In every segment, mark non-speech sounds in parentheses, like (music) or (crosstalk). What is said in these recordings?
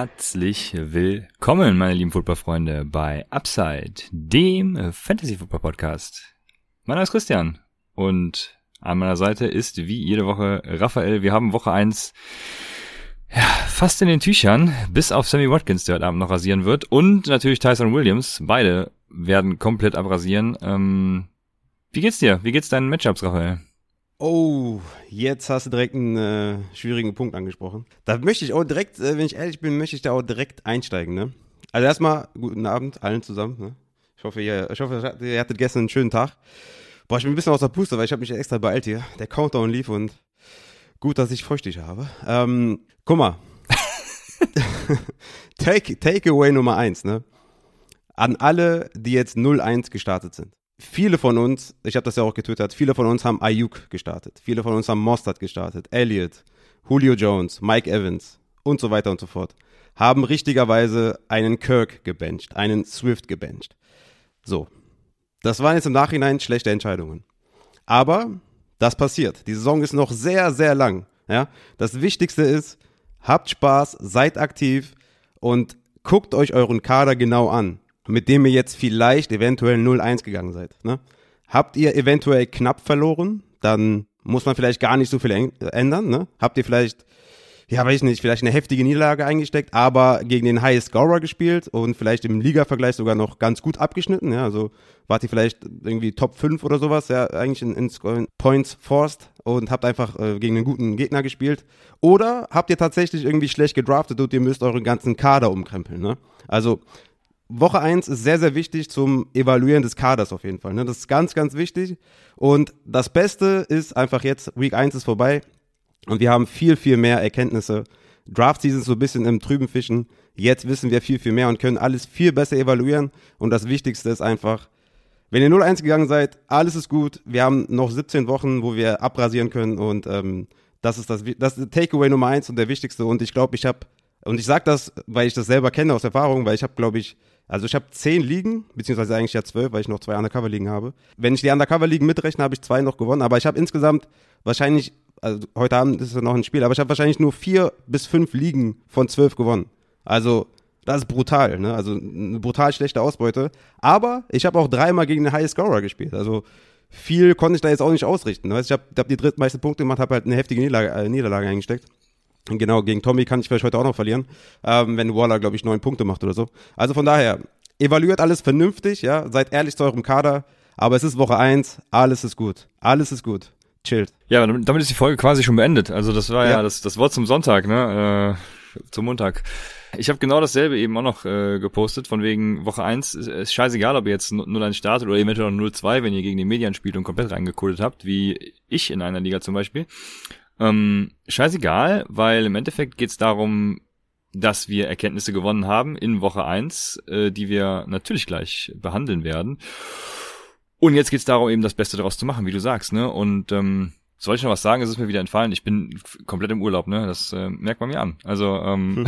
Herzlich willkommen, meine lieben Footballfreunde, bei Upside, dem Fantasy Football Podcast. Mein Name ist Christian und an meiner Seite ist wie jede Woche Raphael. Wir haben Woche eins ja, fast in den Tüchern, bis auf Sammy Watkins, der heute Abend noch rasieren wird und natürlich Tyson Williams. Beide werden komplett abrasieren. Ähm, wie geht's dir? Wie geht's deinen Matchups, Raphael? Oh, jetzt hast du direkt einen äh, schwierigen Punkt angesprochen. Da möchte ich auch direkt, äh, wenn ich ehrlich bin, möchte ich da auch direkt einsteigen, ne? Also erstmal, guten Abend allen zusammen, ne? Ich hoffe, ihr, ich hoffe, ihr hattet gestern einen schönen Tag. Boah, ich bin ein bisschen aus der Puste, weil ich habe mich extra beeilt hier. Der Countdown lief und gut, dass ich feuchtig habe. Ähm, guck mal. (laughs) Take, Takeaway Nummer eins, ne? An alle, die jetzt 0-1 gestartet sind viele von uns, ich habe das ja auch getwittert, viele von uns haben Ayuk gestartet, viele von uns haben Mostert gestartet, Elliott, Julio Jones, Mike Evans und so weiter und so fort, haben richtigerweise einen Kirk gebencht, einen Swift gebencht. So, das waren jetzt im Nachhinein schlechte Entscheidungen. Aber das passiert. Die Saison ist noch sehr, sehr lang. Ja? Das Wichtigste ist, habt Spaß, seid aktiv und guckt euch euren Kader genau an mit dem ihr jetzt vielleicht eventuell 0-1 gegangen seid. Ne? Habt ihr eventuell knapp verloren, dann muss man vielleicht gar nicht so viel ändern. Ne? Habt ihr vielleicht, ja, weiß ich nicht, vielleicht eine heftige Niederlage eingesteckt, aber gegen den High Scorer gespielt und vielleicht im Liga-Vergleich sogar noch ganz gut abgeschnitten. Ja? Also wart ihr vielleicht irgendwie Top 5 oder sowas, ja, eigentlich in, in Points forced und habt einfach äh, gegen einen guten Gegner gespielt. Oder habt ihr tatsächlich irgendwie schlecht gedraftet und ihr müsst euren ganzen Kader umkrempeln. Ne? Also Woche 1 ist sehr, sehr wichtig zum Evaluieren des Kaders auf jeden Fall. Ne? Das ist ganz, ganz wichtig. Und das Beste ist einfach jetzt, Week 1 ist vorbei und wir haben viel, viel mehr Erkenntnisse. Draft Season ist so ein bisschen im trüben Fischen. Jetzt wissen wir viel, viel mehr und können alles viel besser evaluieren. Und das Wichtigste ist einfach, wenn ihr 0-1 gegangen seid, alles ist gut. Wir haben noch 17 Wochen, wo wir abrasieren können und ähm, das ist das, das ist Takeaway Nummer 1 und der wichtigste. Und ich glaube, ich habe, und ich sage das, weil ich das selber kenne aus Erfahrung, weil ich habe, glaube ich, also ich habe zehn Ligen, beziehungsweise eigentlich ja zwölf, weil ich noch zwei Undercover-Ligen habe. Wenn ich die Undercover-Ligen mitrechne, habe ich zwei noch gewonnen. Aber ich habe insgesamt wahrscheinlich, also heute Abend ist es noch ein Spiel, aber ich habe wahrscheinlich nur vier bis fünf Ligen von zwölf gewonnen. Also das ist brutal, ne? Also eine brutal schlechte Ausbeute. Aber ich habe auch dreimal gegen den High Scorer gespielt. Also viel konnte ich da jetzt auch nicht ausrichten. Ne? Ich habe hab die drittmeisten Punkte gemacht, habe halt eine heftige Niederlage, äh, Niederlage eingesteckt. Genau, gegen Tommy kann ich vielleicht heute auch noch verlieren, ähm, wenn Waller, glaube ich, neun Punkte macht oder so. Also von daher, evaluiert alles vernünftig, ja, seid ehrlich zu eurem Kader, aber es ist Woche eins, alles ist gut, alles ist gut, chillt. Ja, damit ist die Folge quasi schon beendet. Also das war ja, ja das, das Wort zum Sonntag, ne, äh, zum Montag. Ich habe genau dasselbe eben auch noch äh, gepostet, von wegen Woche 1 ist, ist scheißegal, ob ihr jetzt 0-1 startet oder eventuell noch 0-2, wenn ihr gegen die Medien spielt und komplett reingekodet habt, wie ich in einer Liga zum Beispiel. Ähm, scheißegal, weil im Endeffekt geht es darum, dass wir Erkenntnisse gewonnen haben in Woche eins, äh, die wir natürlich gleich behandeln werden. Und jetzt geht es darum, eben das Beste daraus zu machen, wie du sagst, ne? Und ähm, soll ich noch was sagen? Es ist mir wieder entfallen. Ich bin komplett im Urlaub, ne? Das äh, merkt man mir an. Also ähm, hm.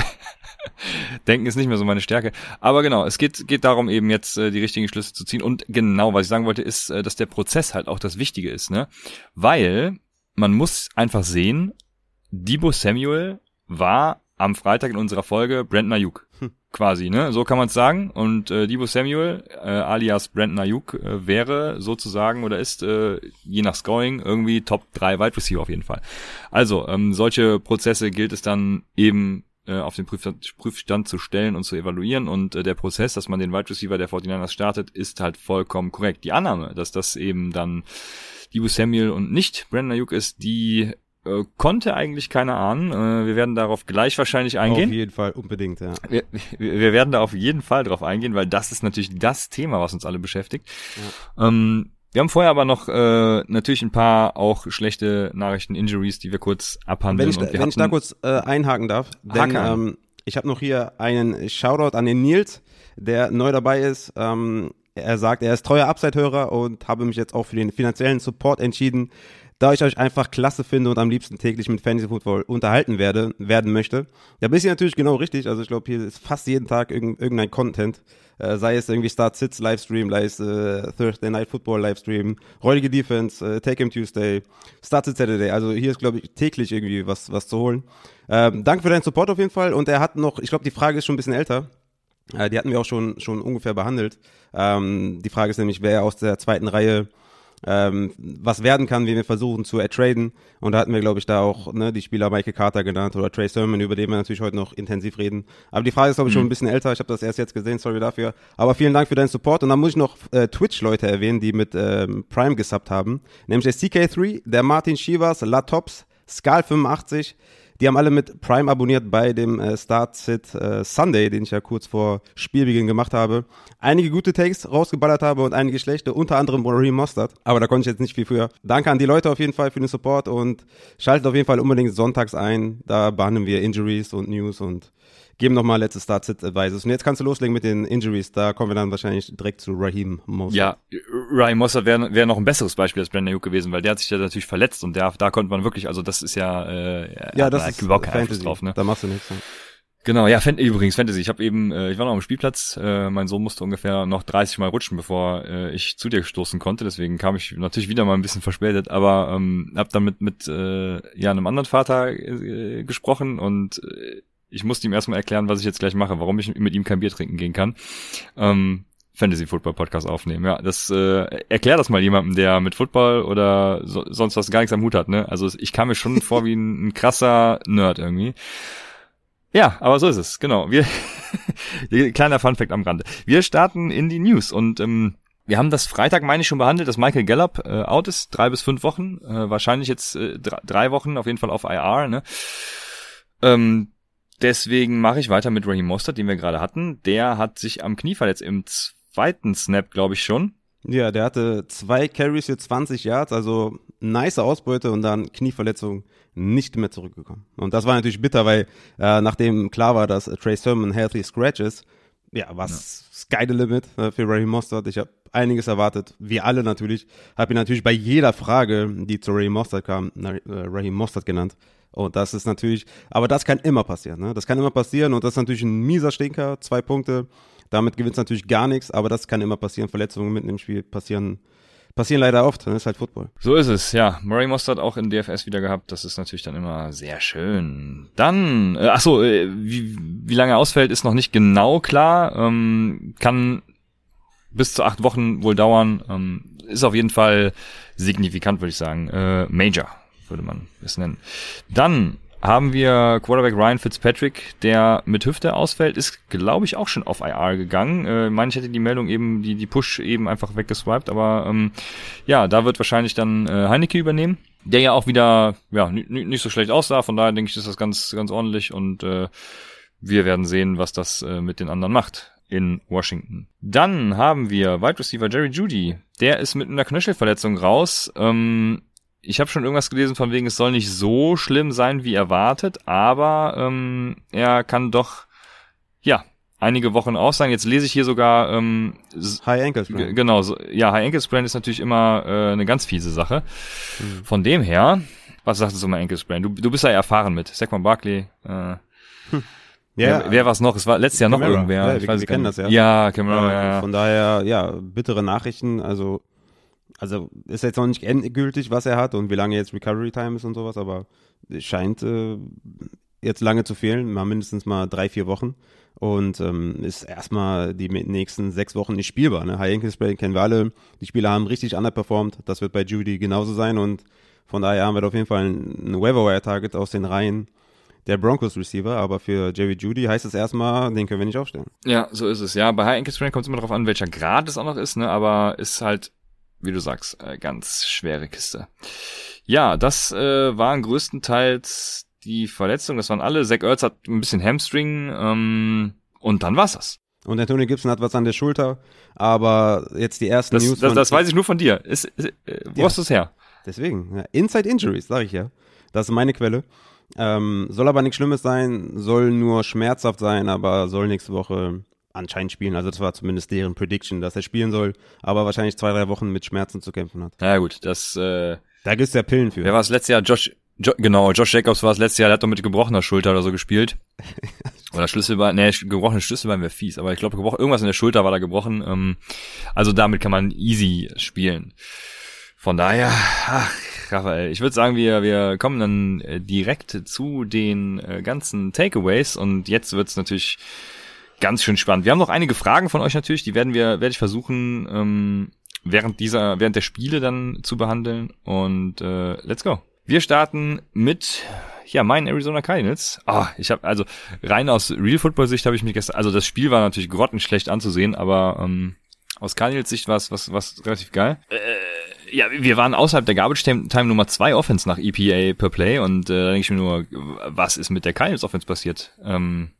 (laughs) Denken ist nicht mehr so meine Stärke. Aber genau, es geht geht darum, eben jetzt äh, die richtigen Schlüsse zu ziehen. Und genau, was ich sagen wollte, ist, äh, dass der Prozess halt auch das Wichtige ist, ne? Weil man muss einfach sehen, Debo Samuel war am Freitag in unserer Folge Brandon Ayuk. Hm. Quasi, ne? So kann man es sagen. Und äh, Debo Samuel, äh, alias Brandon Ayuk, äh, wäre sozusagen oder ist, äh, je nach Scoring, irgendwie Top 3 Wide Receiver auf jeden Fall. Also, ähm, solche Prozesse gilt es dann eben äh, auf den Prüfstand, Prüfstand zu stellen und zu evaluieren. Und äh, der Prozess, dass man den Wide Receiver der 49ers startet, ist halt vollkommen korrekt. Die Annahme, dass das eben dann Dibu Samuel und nicht Brandon Ayuk ist, die äh, konnte eigentlich keiner ahnen. Äh, wir werden darauf gleich wahrscheinlich eingehen. Auf jeden Fall, unbedingt, ja. Wir, wir werden da auf jeden Fall drauf eingehen, weil das ist natürlich das Thema, was uns alle beschäftigt. Ja. Ähm, wir haben vorher aber noch äh, natürlich ein paar auch schlechte Nachrichten, Injuries, die wir kurz abhandeln. Wenn ich, wenn ich da kurz äh, einhaken darf, denn ähm, Ich habe noch hier einen Shoutout an den Nils, der neu dabei ist. Ähm, er sagt, er ist treuer Upside-Hörer und habe mich jetzt auch für den finanziellen Support entschieden, da ich euch einfach klasse finde und am liebsten täglich mit Fantasy Football unterhalten werde, werden möchte. Da bist du natürlich genau richtig. Also ich glaube, hier ist fast jeden Tag irgendein Content. Äh, sei es irgendwie Start Sits Livestream, sei es äh, Thursday Night Football Livestream, räudige Defense, äh, Take Him Tuesday, Start Sit Saturday. Also hier ist, glaube ich, täglich irgendwie was, was zu holen. Ähm, danke für deinen Support auf jeden Fall. Und er hat noch, ich glaube, die Frage ist schon ein bisschen älter. Äh, die hatten wir auch schon, schon ungefähr behandelt. Ähm, die Frage ist nämlich, wer aus der zweiten Reihe ähm, was werden kann, wie wir versuchen zu ertraden. Und da hatten wir, glaube ich, da auch ne, die Spieler Michael Carter genannt oder Trey Sermon, über den wir natürlich heute noch intensiv reden. Aber die Frage ist, glaube ich, mhm. schon ein bisschen älter. Ich habe das erst jetzt gesehen, sorry dafür. Aber vielen Dank für deinen Support. Und dann muss ich noch äh, Twitch-Leute erwähnen, die mit ähm, Prime gesubbt haben. Nämlich der CK3, der Martin Shivas, Latops, Skal85, die haben alle mit Prime abonniert bei dem äh, Start Sit äh, Sunday, den ich ja kurz vor Spielbeginn gemacht habe. Einige gute Takes rausgeballert habe und einige schlechte, unter anderem Raheem Mostert. Aber da konnte ich jetzt nicht viel früher. Danke an die Leute auf jeden Fall für den Support und schaltet auf jeden Fall unbedingt sonntags ein. Da behandeln wir Injuries und News und geben nochmal letzte Start-Sit-Advices. Und jetzt kannst du loslegen mit den Injuries. Da kommen wir dann wahrscheinlich direkt zu Raheem Mossad. Ja, Raheem Mossad wäre wär noch ein besseres Beispiel als Brandon Ayuk gewesen, weil der hat sich ja natürlich verletzt und der, da konnte man wirklich, also das ist ja, äh, ja, das ist überhaupt kein Einfluss drauf, ne? Da machst du nichts. Ne? Genau, ja, Fan übrigens Fantasy. Ich habe eben, äh, ich war noch am Spielplatz. Äh, mein Sohn musste ungefähr noch 30 Mal rutschen, bevor äh, ich zu dir stoßen konnte. Deswegen kam ich natürlich wieder mal ein bisschen verspätet, aber ähm, habe dann mit mit äh, ja einem anderen Vater äh, gesprochen und äh, ich musste ihm erstmal erklären, was ich jetzt gleich mache, warum ich mit ihm kein Bier trinken gehen kann. Ähm, Fantasy Football Podcast aufnehmen. Ja, das äh, erklär das mal jemandem, der mit Football oder so, sonst was gar nichts am Hut hat. Ne? Also ich kam mir schon vor wie ein, ein krasser Nerd irgendwie. Ja, aber so ist es. Genau. Wir (laughs) kleiner Funfact am Rande. Wir starten in die News und ähm, wir haben das Freitag, meine ich, schon behandelt, dass Michael Gallup äh, out ist, drei bis fünf Wochen, äh, wahrscheinlich jetzt äh, drei Wochen, auf jeden Fall auf IR. Ne? Ähm, Deswegen mache ich weiter mit Raheem Mostert, den wir gerade hatten. Der hat sich am Knie verletzt im zweiten Snap, glaube ich schon. Ja, der hatte zwei Carries für 20 Yards, also nice Ausbeute und dann Knieverletzung nicht mehr zurückgekommen. Und das war natürlich bitter, weil äh, nachdem klar war, dass Trey Sermon healthy scratch ist, ja, was ja. sky the limit äh, für Raheem Mostert. Ich habe einiges erwartet, wir alle natürlich. Habe ihn natürlich bei jeder Frage, die zu Raheem Mostert kam, äh, Raheem Mostert genannt. Und das ist natürlich, aber das kann immer passieren. Ne? Das kann immer passieren und das ist natürlich ein mieser Stinker, zwei Punkte. Damit gewinnt natürlich gar nichts, aber das kann immer passieren. Verletzungen mitten im Spiel passieren passieren leider oft. Das ist halt Football. So ist es, ja. Murray Mostert auch in DFS wieder gehabt. Das ist natürlich dann immer sehr schön. Dann, äh, ach so, äh, wie, wie lange ausfällt, ist noch nicht genau klar. Ähm, kann bis zu acht Wochen wohl dauern. Ähm, ist auf jeden Fall signifikant, würde ich sagen. Äh, Major würde man es nennen. Dann haben wir Quarterback Ryan Fitzpatrick, der mit Hüfte ausfällt, ist, glaube ich, auch schon auf IR gegangen. Äh, ich meine, ich hätte die Meldung eben, die, die Push eben einfach weggeswiped, aber ähm, ja, da wird wahrscheinlich dann äh, Heineke übernehmen, der ja auch wieder ja nicht so schlecht aussah, von daher denke ich, ist das ganz, ganz ordentlich und äh, wir werden sehen, was das äh, mit den anderen macht in Washington. Dann haben wir Wide Receiver Jerry Judy. Der ist mit einer Knöchelverletzung raus. Ähm, ich habe schon irgendwas gelesen von wegen, es soll nicht so schlimm sein wie erwartet, aber ähm, er kann doch, ja, einige Wochen aus sein. Jetzt lese ich hier sogar ähm, High Ankle Sprain. Genau, so, ja, High Ankle Sprain ist natürlich immer äh, eine ganz fiese Sache. Mhm. Von dem her, was sagst du mal Ankle Sprain? Du, du bist ja erfahren mit Saquon Barkley. Äh, hm. Ja, wer, wer war es noch? Es war letztes Jahr Camara. noch irgendwer. Ja, ich wir, weiß wir kennen das ja. Ja, Camara, ja, ja. Von daher, ja, bittere Nachrichten. Also also ist jetzt noch nicht endgültig, was er hat und wie lange jetzt Recovery Time ist und sowas, aber es scheint äh, jetzt lange zu fehlen, mal mindestens mal drei, vier Wochen und ähm, ist erstmal die nächsten sechs Wochen nicht spielbar. Ne? High Ankle Spray kennen wir alle, die Spieler haben richtig underperformed, das wird bei Judy genauso sein und von daher haben wir auf jeden Fall ein Waiver Target aus den Reihen der Broncos Receiver, aber für Jerry Judy heißt es erstmal, den können wir nicht aufstellen. Ja, so ist es. Ja, bei High Ankle Sprain kommt es immer darauf an, welcher Grad es auch noch ist, ne, aber ist halt wie du sagst, äh, ganz schwere Kiste. Ja, das äh, waren größtenteils die Verletzungen. Das waren alle. Zach Ertz hat ein bisschen Hamstring ähm, und dann war's das. Und Antonio Gibson hat was an der Schulter, aber jetzt die ersten das, News. Das, das weiß ich nur von dir. Ist, ist, äh, wo ja. hast du es her? Deswegen, ja. Inside Injuries, sage ich ja. Das ist meine Quelle. Ähm, soll aber nichts Schlimmes sein, soll nur schmerzhaft sein, aber soll nächste Woche anscheinend spielen. Also das war zumindest deren Prediction, dass er spielen soll, aber wahrscheinlich zwei, drei Wochen mit Schmerzen zu kämpfen hat. Ja gut, das äh, Da gibt's ja Pillen für. wer war es letztes Jahr? Josh jo, genau, Josh Jacobs war es letztes Jahr, der hat doch mit gebrochener Schulter oder so gespielt. (laughs) Oder Schlüsselbein, nee, gebrochene Schlüsselbein wäre fies, aber ich glaube, irgendwas in der Schulter war da gebrochen. Ähm, also damit kann man easy spielen. Von daher, ach, Raphael, ich würde sagen, wir, wir kommen dann äh, direkt zu den äh, ganzen Takeaways und jetzt wird's natürlich ganz schön spannend. Wir haben noch einige Fragen von euch natürlich, die werden wir, werde ich versuchen, ähm, während dieser, während der Spiele dann zu behandeln und äh, let's go. Wir starten mit ja, meinen Arizona Cardinals. Ah, ich habe also rein aus Real Football Sicht habe ich mich gestern, also das Spiel war natürlich grottenschlecht anzusehen, aber ähm, aus Cardinals Sicht war es was was relativ geil. Äh, ja, wir waren außerhalb der Garbage Time Nummer zwei Offense nach EPA per Play und äh, da denke ich mir nur, was ist mit der Cardinals Offense passiert? Ähm,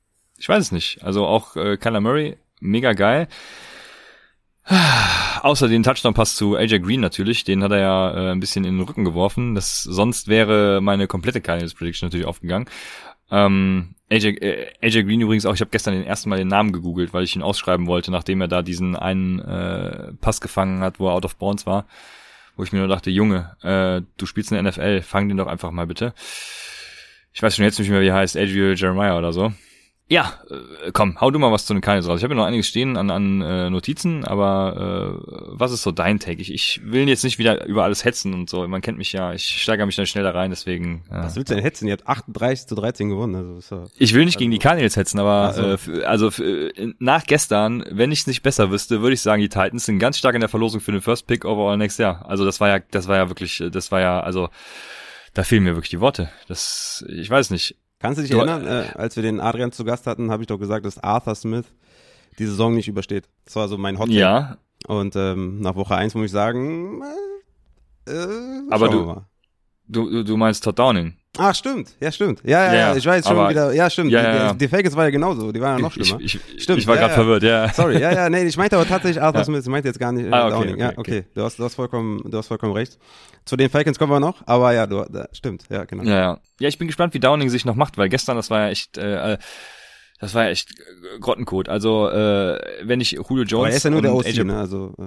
ich weiß es nicht. Also auch äh, Kyler Murray, mega geil. (sighs) Außer den Touchdown-Pass zu AJ Green natürlich, den hat er ja äh, ein bisschen in den Rücken geworfen. Das sonst wäre meine komplette Cardinals Prediction natürlich aufgegangen. Ähm, AJ, äh, AJ Green übrigens auch, ich habe gestern den ersten Mal den Namen gegoogelt, weil ich ihn ausschreiben wollte, nachdem er da diesen einen äh, Pass gefangen hat, wo er out of bounds war. Wo ich mir nur dachte, Junge, äh, du spielst in der NFL, fang den doch einfach mal bitte. Ich weiß schon jetzt nicht mehr, wie er heißt, Adriel Jeremiah oder so. Ja, äh, komm, hau du mal was zu den Cardinals raus. Ich habe ja noch einiges stehen an, an äh, Notizen, aber äh, was ist so dein Take? Ich, ich will jetzt nicht wieder über alles hetzen und so. Man kennt mich ja, ich steigere mich dann schnell da rein, deswegen. Äh, Was willst du denn hetzen? Ihr habt 38 zu 13 gewonnen. Also ist ja ich will nicht gegen die Cardinals hetzen, aber so. äh, f- also f- äh, nach gestern, wenn ich es nicht besser wüsste, würde ich sagen, die Titans sind ganz stark in der Verlosung für den First Pick overall next Jahr. Also das war ja, das war ja wirklich, äh, das war ja, also da fehlen mir wirklich die Worte. Das, ich weiß nicht. Kannst du dich Du- erinnern, äh, als wir den Adrian zu Gast hatten, habe ich doch gesagt, dass Arthur Smith die Saison nicht übersteht. Das war so mein Hot. Ja, Und ähm, nach Woche 1 muss ich sagen, äh, Aber du, du, du meinst Todd Downing. Ach, stimmt. Ja, stimmt. Ja, ja, Ja, ich weiß schon wieder. Ja, stimmt. Ja, die, ja. Die, die Falcons war ja genauso. Die waren ja noch schlimmer. ich, ich, Stimmt, ich war ja, gerade ja. verwirrt, ja. (laughs) Sorry, ja, ja, nee, ich meinte aber tatsächlich Arthur Ja. Smith, ich meinte jetzt gar nicht äh, Ah, okay, Downing. okay, ja, okay. okay, Du hast, du hast vollkommen, du hast vollkommen recht. Zu den Falcons kommen wir noch, aber ja, du, da, stimmt, ja, genau. Ja, ja. Ja, ich bin gespannt, wie Downing sich noch macht, weil gestern, das war ja echt, äh, das war ja echt äh, Grottenkot. Also, äh, wenn ich Julio Jones aber er ist ja nur der OC, ne, also, äh,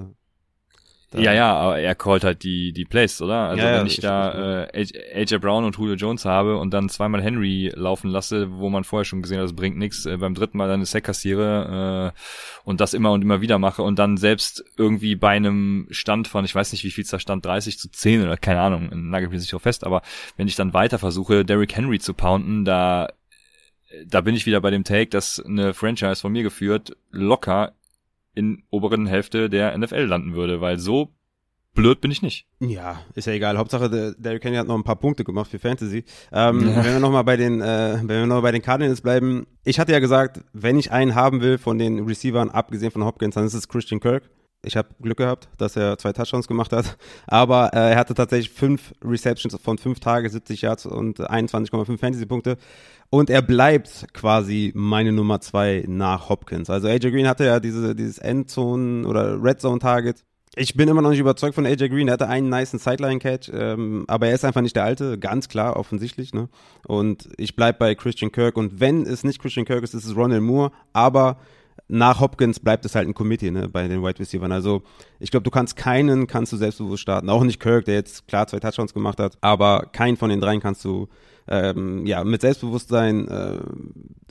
da- Ja, ja, aber er callt halt die, die Plays, oder? Also Ja, wenn ich ich- da äh, AJ Brown und Julio Jones habe und dann zweimal Henry laufen lasse, wo man vorher schon gesehen hat, das bringt nichts, äh, beim dritten Mal dann eine Sack kassiere äh, und das immer und immer wieder mache und dann selbst irgendwie bei einem Stand von, ich weiß nicht, wie viel da stand, 30 zu 10 oder keine Ahnung, nagel mich nicht drauf fest, aber wenn ich dann weiter versuche, Derrick Henry zu pounden, da da bin ich wieder bei dem Take, dass eine Franchise von mir geführt locker in oberen Hälfte der NFL landen würde, weil so blöd bin ich nicht. Ja, ist ja egal. Hauptsache, der Derrick Henry hat noch ein paar Punkte gemacht für Fantasy. Ähm, Ja. Wenn wir nochmal bei den, äh, wenn wir noch bei den Cardinals bleiben. Ich hatte ja gesagt, wenn ich einen haben will von den Receivern, abgesehen von Hopkins, dann ist es Christian Kirk. Ich habe Glück gehabt, dass er zwei Touchdowns gemacht hat. Aber äh, er hatte tatsächlich fünf Receptions von fünf Tage, 70 Yards und 21,5 Fantasy-Punkte. Und er bleibt quasi meine Nummer zwei nach Hopkins. Also AJ Green hatte ja diese, dieses Endzone- oder Red Zone-Target. Ich bin immer noch nicht überzeugt von AJ Green. Er hatte einen niceen Sideline-Catch, ähm, aber er ist einfach nicht der Alte, ganz klar, offensichtlich. Ne? Und ich bleib bei Christian Kirk. Und wenn es nicht Christian Kirk ist, ist es Ronald Moore. Aber nach Hopkins bleibt es halt ein Committee ne, bei den Wide Receivers. Also ich glaube, du kannst keinen, kannst du selbstbewusst starten. Auch nicht Kirk, der jetzt klar zwei Touchdowns gemacht hat, aber keinen von den dreien kannst du ähm, ja mit Selbstbewusstsein äh,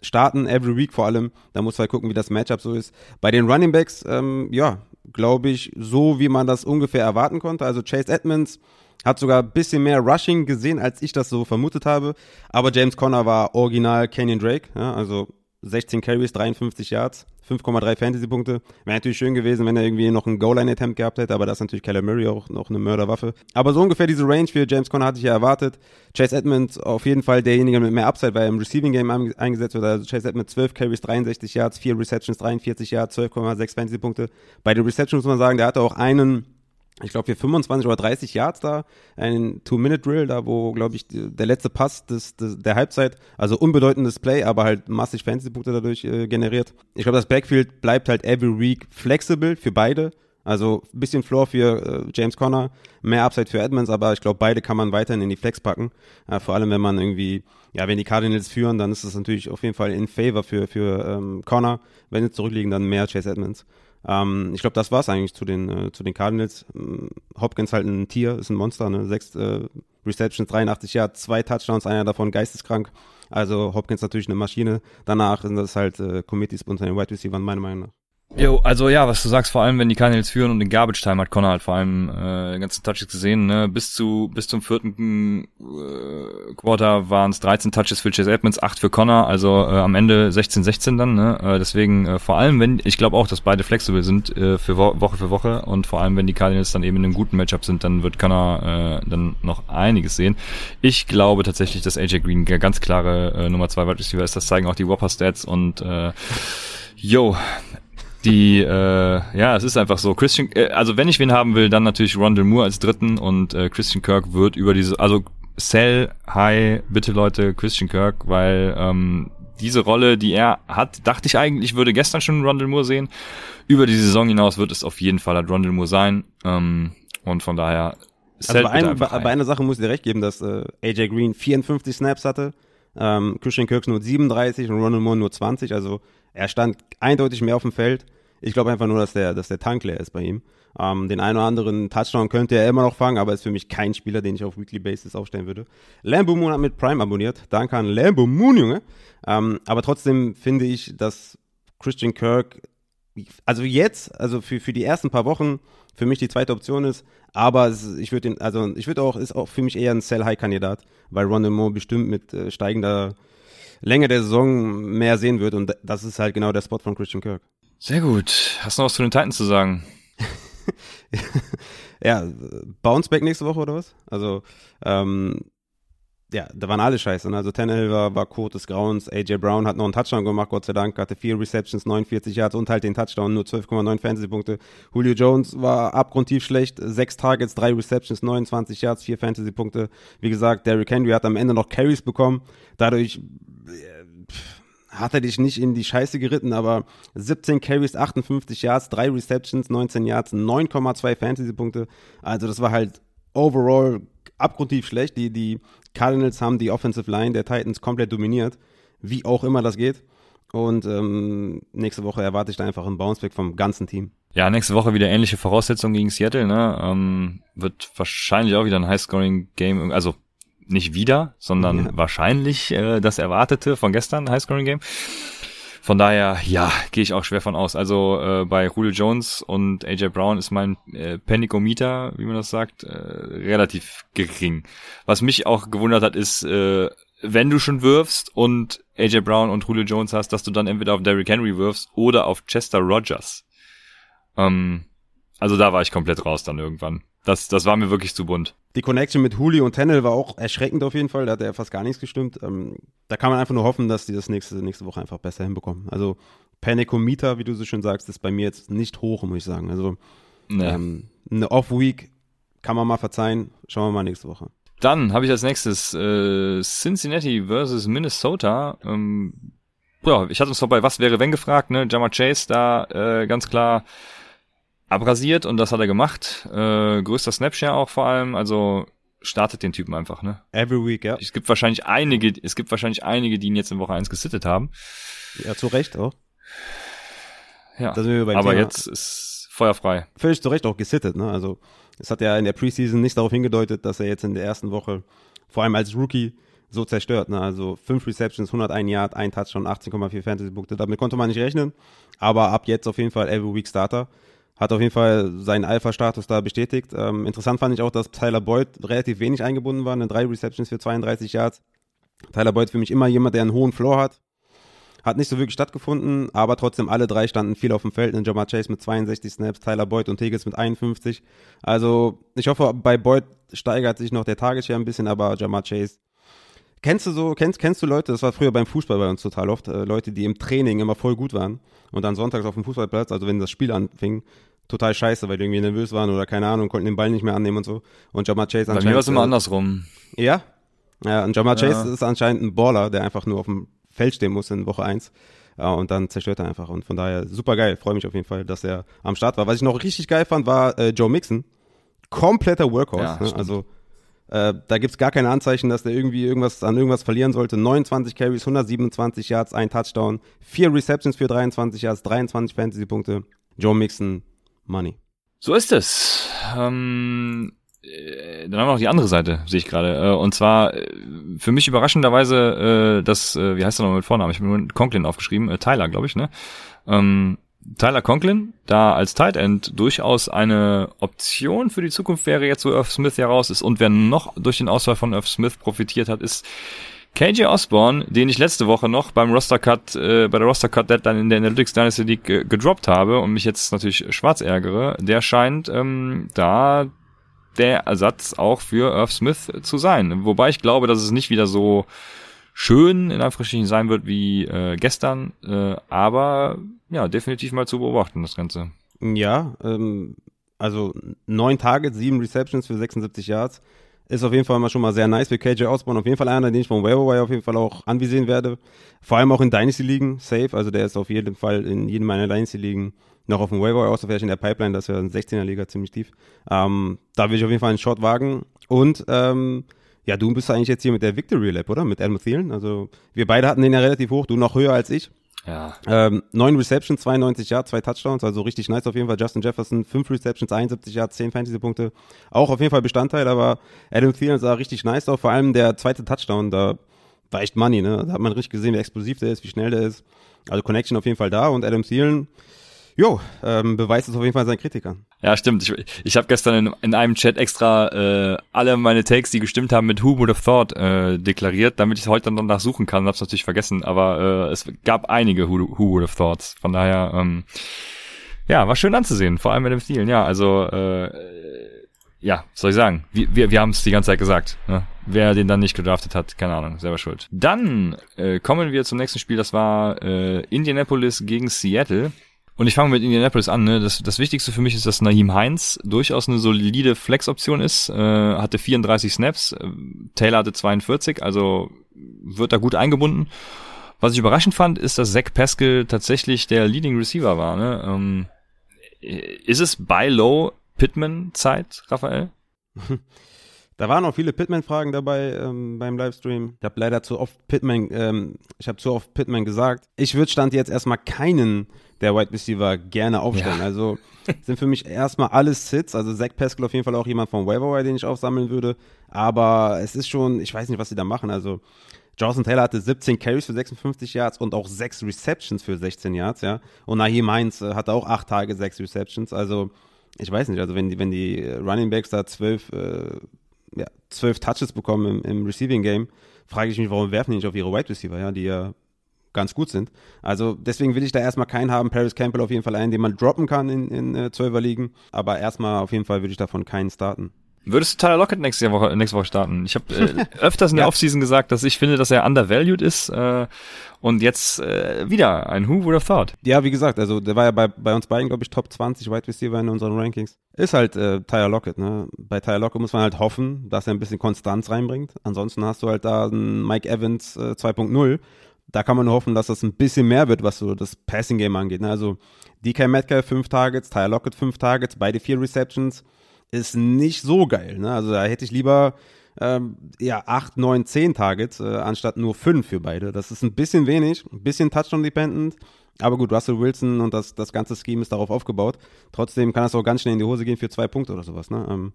starten, every week vor allem. Da muss halt gucken, wie das Matchup so ist. Bei den Running Backs, ähm, ja, glaube ich, so wie man das ungefähr erwarten konnte. Also Chase Edmonds hat sogar ein bisschen mehr Rushing gesehen, als ich das so vermutet habe. Aber James Conner war original Kenyon Drake, ja, also 16 Carries, 53 Yards, 5,3 Fantasy-Punkte. Wäre natürlich schön gewesen, wenn er irgendwie noch einen Goal-Line-Attempt gehabt hätte, aber das ist natürlich Keller Murray auch noch eine Mörderwaffe. Aber so ungefähr diese Range für James Conner hatte ich ja erwartet. Chase Edmonds auf jeden Fall derjenige mit mehr Upside, weil er im Receiving-Game einge- eingesetzt wird. Also Chase Edmonds 12 Carries, 63 Yards, 4 Receptions, 43 Yards, 12,6 Fantasy-Punkte. Bei den Receptions muss man sagen, der hatte auch einen ich glaube, für 25 oder 30 Yards da, ein Two-Minute-Drill, da wo, glaube ich, der letzte Pass des, des, der Halbzeit, also unbedeutendes Play, aber halt massig Fantasy-Punkte dadurch äh, generiert. Ich glaube, das Backfield bleibt halt every week flexible für beide. Also ein bisschen Floor für äh, James Conner, mehr Upside für Edmonds, aber ich glaube, beide kann man weiterhin in die Flex packen. Äh, vor allem, wenn man irgendwie, ja, wenn die Cardinals führen, dann ist das natürlich auf jeden Fall in Favor für, für ähm, Conner. Wenn sie zurückliegen, dann mehr Chase Edmonds. Ähm, ich glaube, das war's eigentlich zu den, äh, zu den Cardinals. Ähm, Hopkins halt ein Tier, ist ein Monster, ne? Sechs äh, Receptions, 83 Jahre, zwei Touchdowns, einer davon geisteskrank. Also Hopkins natürlich eine Maschine. Danach sind das halt äh, Committees unter den Wide Receivers, meiner Meinung nach. Jo, also ja, was du sagst, vor allem wenn die Cardinals führen und den Garbage Time hat Connor halt vor allem äh, ganzen Touches gesehen, ne? Bis zu bis zum vierten äh, Quarter waren es 13 Touches für Chase Edmonds, 8 für Connor, also äh, am Ende 16-16 dann, ne? Äh, deswegen äh, vor allem wenn ich glaube auch, dass beide flexibel sind äh, für Wo Woche für Woche und vor allem wenn die Cardinals dann eben in einem guten Matchup sind, dann wird Connor äh, dann noch einiges sehen. Ich glaube tatsächlich, dass AJ Green ganz klare äh, Nummer 2 Wide Receiver ist, das zeigen auch die Whopper Stats und äh, Yo, die, äh, ja, es ist einfach so. Christian, äh, also wenn ich wen haben will, dann natürlich Rondell Moore als dritten und äh, Christian Kirk wird über diese, also sell high, bitte Leute, Christian Kirk, weil ähm, diese Rolle, die er hat, dachte ich eigentlich, würde gestern schon Rondell Moore sehen. Über die Saison hinaus wird es auf jeden Fall halt Rondell Moore sein. Ähm, und von daher. Also bei, ein, bei, bei, einer Sache muss ich dir recht geben, dass äh, AJ Green 54 Snaps hatte, ähm, Christian Kirk nur 37 und Ronald Moore nur 20. Also er stand eindeutig mehr auf dem Feld. Ich glaube einfach nur, dass der, dass der Tank leer ist bei ihm. Ähm, den einen oder anderen Touchdown könnte er immer noch fangen, aber ist für mich kein Spieler, den ich auf Weekly Basis aufstellen würde. Lambo Moon hat mit Prime abonniert. Danke an Lambo Moon, Junge. Ähm, aber trotzdem finde ich, dass Christian Kirk, also jetzt, also für, für die ersten paar Wochen, für mich die zweite Option ist. Aber ich würde also ich würde auch, ist auch für mich eher ein Sell-High-Kandidat, weil Ron Moore bestimmt mit äh, steigender Länge der Saison mehr sehen wird und das ist halt genau der Spot von Christian Kirk. Sehr gut. Hast du noch was zu den Titans zu sagen? (laughs) ja, Bounceback nächste Woche oder was? Also, ähm, ja, da waren alle scheiße. Ne? Also Tannehill war, war Code des Grauens, AJ Brown hat noch einen Touchdown gemacht, Gott sei Dank, hatte vier Receptions, 49 Yards und halt den Touchdown, nur 12,9 Fantasy-Punkte. Julio Jones war abgrundtief schlecht, sechs Targets, drei Receptions, 29 Yards, vier Fantasy-Punkte. Wie gesagt, Derrick Henry hat am Ende noch Carries bekommen, dadurch hat er dich nicht in die Scheiße geritten, aber 17 Carries, 58 Yards, 3 Receptions, 19 Yards, 9,2 Fantasy-Punkte. Also das war halt overall abgrundtief schlecht. Die, die Cardinals haben die Offensive Line der Titans komplett dominiert, wie auch immer das geht. Und ähm, nächste Woche erwarte ich da einfach einen Bounceback vom ganzen Team. Ja, nächste Woche wieder ähnliche Voraussetzungen gegen Seattle. Ne? Ähm, wird wahrscheinlich auch wieder ein High-Scoring-Game, also nicht wieder, sondern ja. wahrscheinlich äh, das Erwartete von gestern, Highscoring-Game. Von daher, ja, gehe ich auch schwer von aus. Also äh, bei Julio Jones und AJ Brown ist mein äh, Panikometer, wie man das sagt, äh, relativ gering. Was mich auch gewundert hat, ist, äh, wenn du schon wirfst und AJ Brown und Julio Jones hast, dass du dann entweder auf Derrick Henry wirfst oder auf Chester Rogers. Ähm, also da war ich komplett raus dann irgendwann. Das, das war mir wirklich zu bunt. Die Connection mit Huli und Tennel war auch erschreckend auf jeden Fall. Da hat er fast gar nichts gestimmt. Ähm, da kann man einfach nur hoffen, dass die das nächste, nächste Woche einfach besser hinbekommen. Also Panicometer, wie du so schön sagst, ist bei mir jetzt nicht hoch, muss ich sagen. Also nee. ähm, eine Off-Week kann man mal verzeihen. Schauen wir mal nächste Woche. Dann habe ich als nächstes äh, Cincinnati versus Minnesota. Ähm, ja, ich hatte uns doch bei Was wäre wenn gefragt, ne? Jammer Chase da äh, ganz klar abrasiert und das hat er gemacht. Äh, größter Snapshare auch vor allem, also startet den Typen einfach, ne? Every week, ja. Es gibt wahrscheinlich einige, es gibt wahrscheinlich einige, die ihn jetzt in Woche 1 gesittet haben. Ja, zu Recht auch. Ja, aber Thema. jetzt ist feuerfrei. Völlig zu Recht auch gesittet, ne? Also es hat ja in der Preseason nicht darauf hingedeutet, dass er jetzt in der ersten Woche, vor allem als Rookie, so zerstört. Ne? Also fünf Receptions, 101 Yard, ein Touchdown, 18,4 Fantasy-Punkte. Damit konnte man nicht rechnen. Aber ab jetzt auf jeden Fall Every Week Starter hat auf jeden Fall seinen Alpha-Status da bestätigt. Ähm, interessant fand ich auch, dass Tyler Boyd relativ wenig eingebunden war, in drei Receptions für 32 Yards. Tyler Boyd für mich immer jemand, der einen hohen Floor hat. Hat nicht so wirklich stattgefunden, aber trotzdem alle drei standen viel auf dem Feld. Jamar Chase mit 62 Snaps, Tyler Boyd und Tegels mit 51. Also ich hoffe, bei Boyd steigert sich noch der Tagesschirm ein bisschen, aber Jamar Chase Kennst du so, kennst, kennst du Leute, das war früher beim Fußball bei uns total oft, äh, Leute, die im Training immer voll gut waren und dann sonntags auf dem Fußballplatz, also wenn das Spiel anfing, total scheiße, weil die irgendwie nervös waren oder keine Ahnung, konnten den Ball nicht mehr annehmen und so. Und Jamar Chase anscheinend. Bei mir war es immer äh, andersrum. Ja? Ja, und Jamar Chase ja. ist anscheinend ein Baller, der einfach nur auf dem Feld stehen muss in Woche 1. äh, und dann zerstört er einfach. Und von daher super geil, freue mich auf jeden Fall, dass er am Start war. Was ich noch richtig geil fand, war äh, Joe Mixon. Kompletter Workhorse. Ja, ne? Also äh, da gibt's gar keine Anzeichen, dass der irgendwie irgendwas an irgendwas verlieren sollte. 29 Carries, 127 Yards, ein Touchdown, vier Receptions für 23 Yards, 23 Fantasy-Punkte. Joe Mixon, Money. So ist es. Ähm, äh, dann haben wir noch die andere Seite, sehe ich gerade. Äh, und zwar äh, für mich überraschenderweise äh, das, äh, wie heißt er noch mit Vornamen? Ich habe nur Conklin aufgeschrieben, äh, Tyler, glaube ich, ne? Ähm, Tyler Conklin, da als Tight End durchaus eine Option für die Zukunft wäre, jetzt wo Irv Smith ja raus ist. Und wer noch durch den Ausfall von Irv Smith profitiert hat, ist KJ Osborne, den ich letzte Woche noch beim Roster Cut, äh, bei der Roster Cut Deadline in der Analytics Dynasty League äh, gedroppt habe und mich jetzt natürlich schwarz ärgere, der scheint ähm, da der Ersatz auch für Irv Smith zu sein. Wobei ich glaube, dass es nicht wieder so schön in Anführungsstrichen sein wird wie äh, gestern, äh, aber ja, definitiv mal zu beobachten, das Ganze. Ja, ähm, also neun Targets, sieben Receptions für 76 Yards. Ist auf jeden Fall mal schon mal sehr nice für KJ Osborne. Auf jeden Fall einer, den ich vom Waiver Wire auf jeden Fall auch anvisieren werde. Vor allem auch in Dynasty-Ligen safe. Also der ist auf jeden Fall in jedem meiner Dynasty-Ligen noch auf dem Waiver Wire, außer vielleicht in der Pipeline. Das ist ja ein 16er-Liga ziemlich tief. Ähm, da will ich auf jeden Fall einen Shot wagen. Und ähm, ja, du bist eigentlich jetzt hier mit der Victory Lab, oder? Mit Adam Thielen. Also wir beide hatten den ja relativ hoch. Du noch höher als ich. Ja. Ähm, neun Receptions, 92 Yards, zwei Touchdowns, also richtig nice auf jeden Fall. Justin Jefferson, fünf Receptions, 71 Yards, 10 Fantasy-Punkte. Auch auf jeden Fall Bestandteil, aber Adam Thielen sah richtig nice aus. Vor allem der zweite Touchdown, da war echt Money, ne? Da hat man richtig gesehen, wie explosiv der ist, wie schnell der ist. Also Connection auf jeden Fall da und Adam Thielen, jo, ähm, beweist es auf jeden Fall seinen Kritikern. Ja, stimmt. Ich, ich habe gestern in, in einem Chat extra äh, alle meine Takes, die gestimmt haben, mit Who Would Have Thought äh, deklariert, damit ich heute dann danach suchen kann. Hab's natürlich vergessen, aber äh, es gab einige Who, Who Would Have Thoughts. Von daher, ähm, ja, war schön anzusehen, vor allem mit dem Stil. Ja, also äh, ja, soll ich sagen? Wir, wir, wir haben es die ganze Zeit gesagt. Ne? Wer den dann nicht gedraftet hat, keine Ahnung, selber schuld. Dann äh, kommen wir zum nächsten Spiel. Das war äh, Indianapolis gegen Seattle. Und ich fange mit Indianapolis an. Ne? Das, das Wichtigste für mich ist, dass Naheem Heinz durchaus eine solide Flex-Option ist. Äh, hatte 34 Snaps, äh, Taylor hatte 42, also wird da gut eingebunden. Was ich überraschend fand, ist, dass Zach Pascal tatsächlich der Leading Receiver war. Ne? Ähm, ist es bei Low Pittman-Zeit, Raphael? (laughs) Da waren auch viele Pittman-Fragen dabei ähm, beim Livestream. Ich habe leider zu oft Pittman, ähm, ich habe zu oft Pittman gesagt. Ich würde stand jetzt erstmal keinen der Wide Receiver gerne aufstellen. Ja. Also sind für mich erstmal alles Sits. Also Zach Pascal auf jeden Fall auch jemand vom Waiver Wire, den ich aufsammeln würde. Aber es ist schon, ich weiß nicht, was sie da machen. Also Jonathan Taylor hatte 17 Carries für 56 Yards und auch 6 Receptions für 16 Yards, ja. Und Naheem Heinz äh, hatte auch 8 Tage, 6 Receptions. Also ich weiß nicht, also wenn die, wenn die Running Backs da 12, äh, ja, 12 Touches bekommen im, im Receiving Game, frage ich mich, warum werfen die nicht auf ihre Wide Receiver, ja, die ja ganz gut sind. Also deswegen will ich da erstmal keinen haben. Paris Campbell auf jeden Fall einen, den man droppen kann in, in äh, 12er Ligen. Aber erstmal auf jeden Fall würde ich davon keinen starten. Würdest du Tyler Lockett nächste Woche, nächste Woche starten? Ich habe äh, (laughs) öfters in der Ja. Offseason gesagt, dass ich finde, dass er undervalued ist äh, und jetzt äh, wieder ein Who would have thought. Ja, wie gesagt, also der war ja bei, bei uns beiden, glaube ich, Top 20 Wide Receiver in unseren Rankings. Ist halt äh, Tyler Lockett, ne? Bei Tyler Lockett muss man halt hoffen, dass er ein bisschen Konstanz reinbringt. Ansonsten hast du halt da einen Mike Evans äh, 2.0. Da kann man nur hoffen, dass das ein bisschen mehr wird, was so das Passing Game angeht. Ne? Also DK Metcalf fünf Targets, Tyler Lockett fünf Targets, beide vier Receptions. Ist nicht so geil. Ne? Also da hätte ich lieber ähm, ja, 8, 9, 10 Targets, äh, anstatt nur 5 für beide. Das ist ein bisschen wenig, ein bisschen Touchdown-dependent. Aber gut, Russell Wilson und das, das ganze Scheme ist darauf aufgebaut. Trotzdem kann das auch ganz schnell in die Hose gehen für zwei Punkte oder sowas. Ne? Ähm,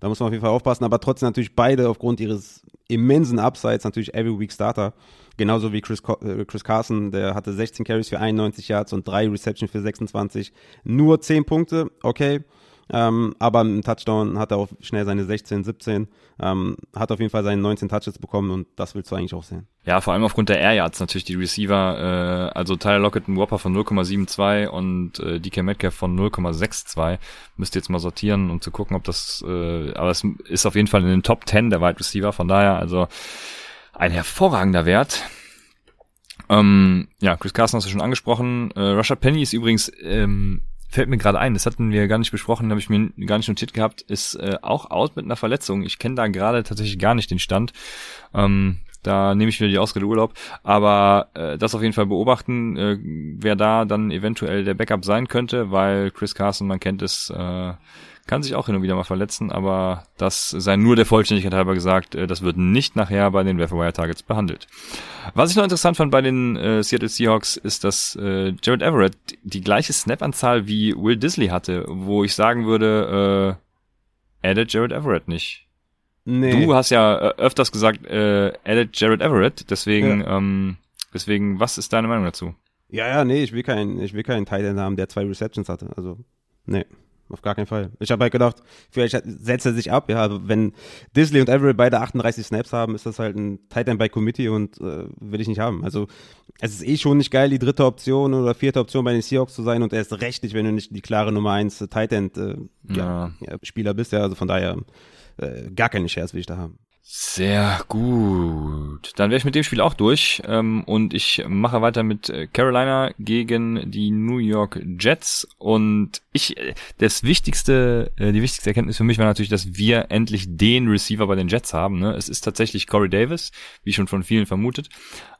da muss man auf jeden Fall aufpassen. Aber trotzdem natürlich beide aufgrund ihres immensen Upsides natürlich every week Starter. Genauso wie Chris, äh, Chris Carson, der hatte 16 Carries für 91 Yards und 3 Reception für 26. Nur 10 Punkte, okay. Ähm, aber im Touchdown hat er auch schnell seine 16, 17. Ähm, hat auf jeden Fall seine 19 Touches bekommen und das willst du eigentlich auch sehen. Ja, vor allem aufgrund der Air Yards natürlich die Receiver, äh, also Tyler Lockett ein Whopper von 0,72 und äh, DK Metcalf von 0,62. Müsst ihr jetzt mal sortieren, um zu gucken, ob das, äh, aber es ist auf jeden Fall in den Top 10 der Wide Receiver, von daher also ein hervorragender Wert. Ähm, ja, Chris Carson hast du schon angesprochen. Äh, Rashad Penny ist übrigens, ähm, fällt mir gerade ein, das hatten wir gar nicht besprochen, habe ich mir gar nicht notiert gehabt, ist äh, auch out mit einer Verletzung. Ich kenne da gerade tatsächlich gar nicht den Stand. Ähm, Da nehme ich wieder die Ausrede Urlaub. Aber äh, das auf jeden Fall beobachten, äh, wer da dann eventuell der Backup sein könnte, weil Chris Carson, man kennt es, äh, kann sich auch hin und wieder mal verletzen, aber das sei nur der Vollständigkeit halber gesagt, äh, das wird nicht nachher bei den Wire Targets behandelt. Was ich noch interessant fand bei den äh, Seattle Seahawks ist, dass äh, Jared Everett die gleiche Snap-Anzahl wie Will Disley hatte, wo ich sagen würde, äh, addet Jared Everett nicht. Nee. Du hast ja äh, öfters gesagt, äh, addet Jared Everett, deswegen, ja. ähm, deswegen, was ist deine Meinung dazu? Ja, ja, nee, ich will keinen, ich will keinen Tight End haben, der zwei Receptions hatte. Also, nee auf gar keinen Fall. Ich habe halt gedacht, vielleicht setzt er sich ab. Ja, also wenn Disley und Everett beide 38 Snaps haben, ist das halt ein Tight End by Committee und äh, will ich nicht haben. Also es ist eh schon nicht geil, die dritte Option oder vierte Option bei den Seahawks zu sein und erst recht nicht, wenn du nicht die klare Nummer eins Tight End äh, ja. Ja, Spieler bist. Ja, also von daher äh, gar keine Shares will ich da haben. Sehr gut. Dann wäre ich mit dem Spiel auch durch ähm, und ich mache weiter mit äh, Carolina gegen die New York Jets und ich äh, das wichtigste äh, die wichtigste Erkenntnis für mich war natürlich, dass wir endlich den Receiver bei den Jets haben. Ne? Es ist tatsächlich Corey Davis, wie schon von vielen vermutet.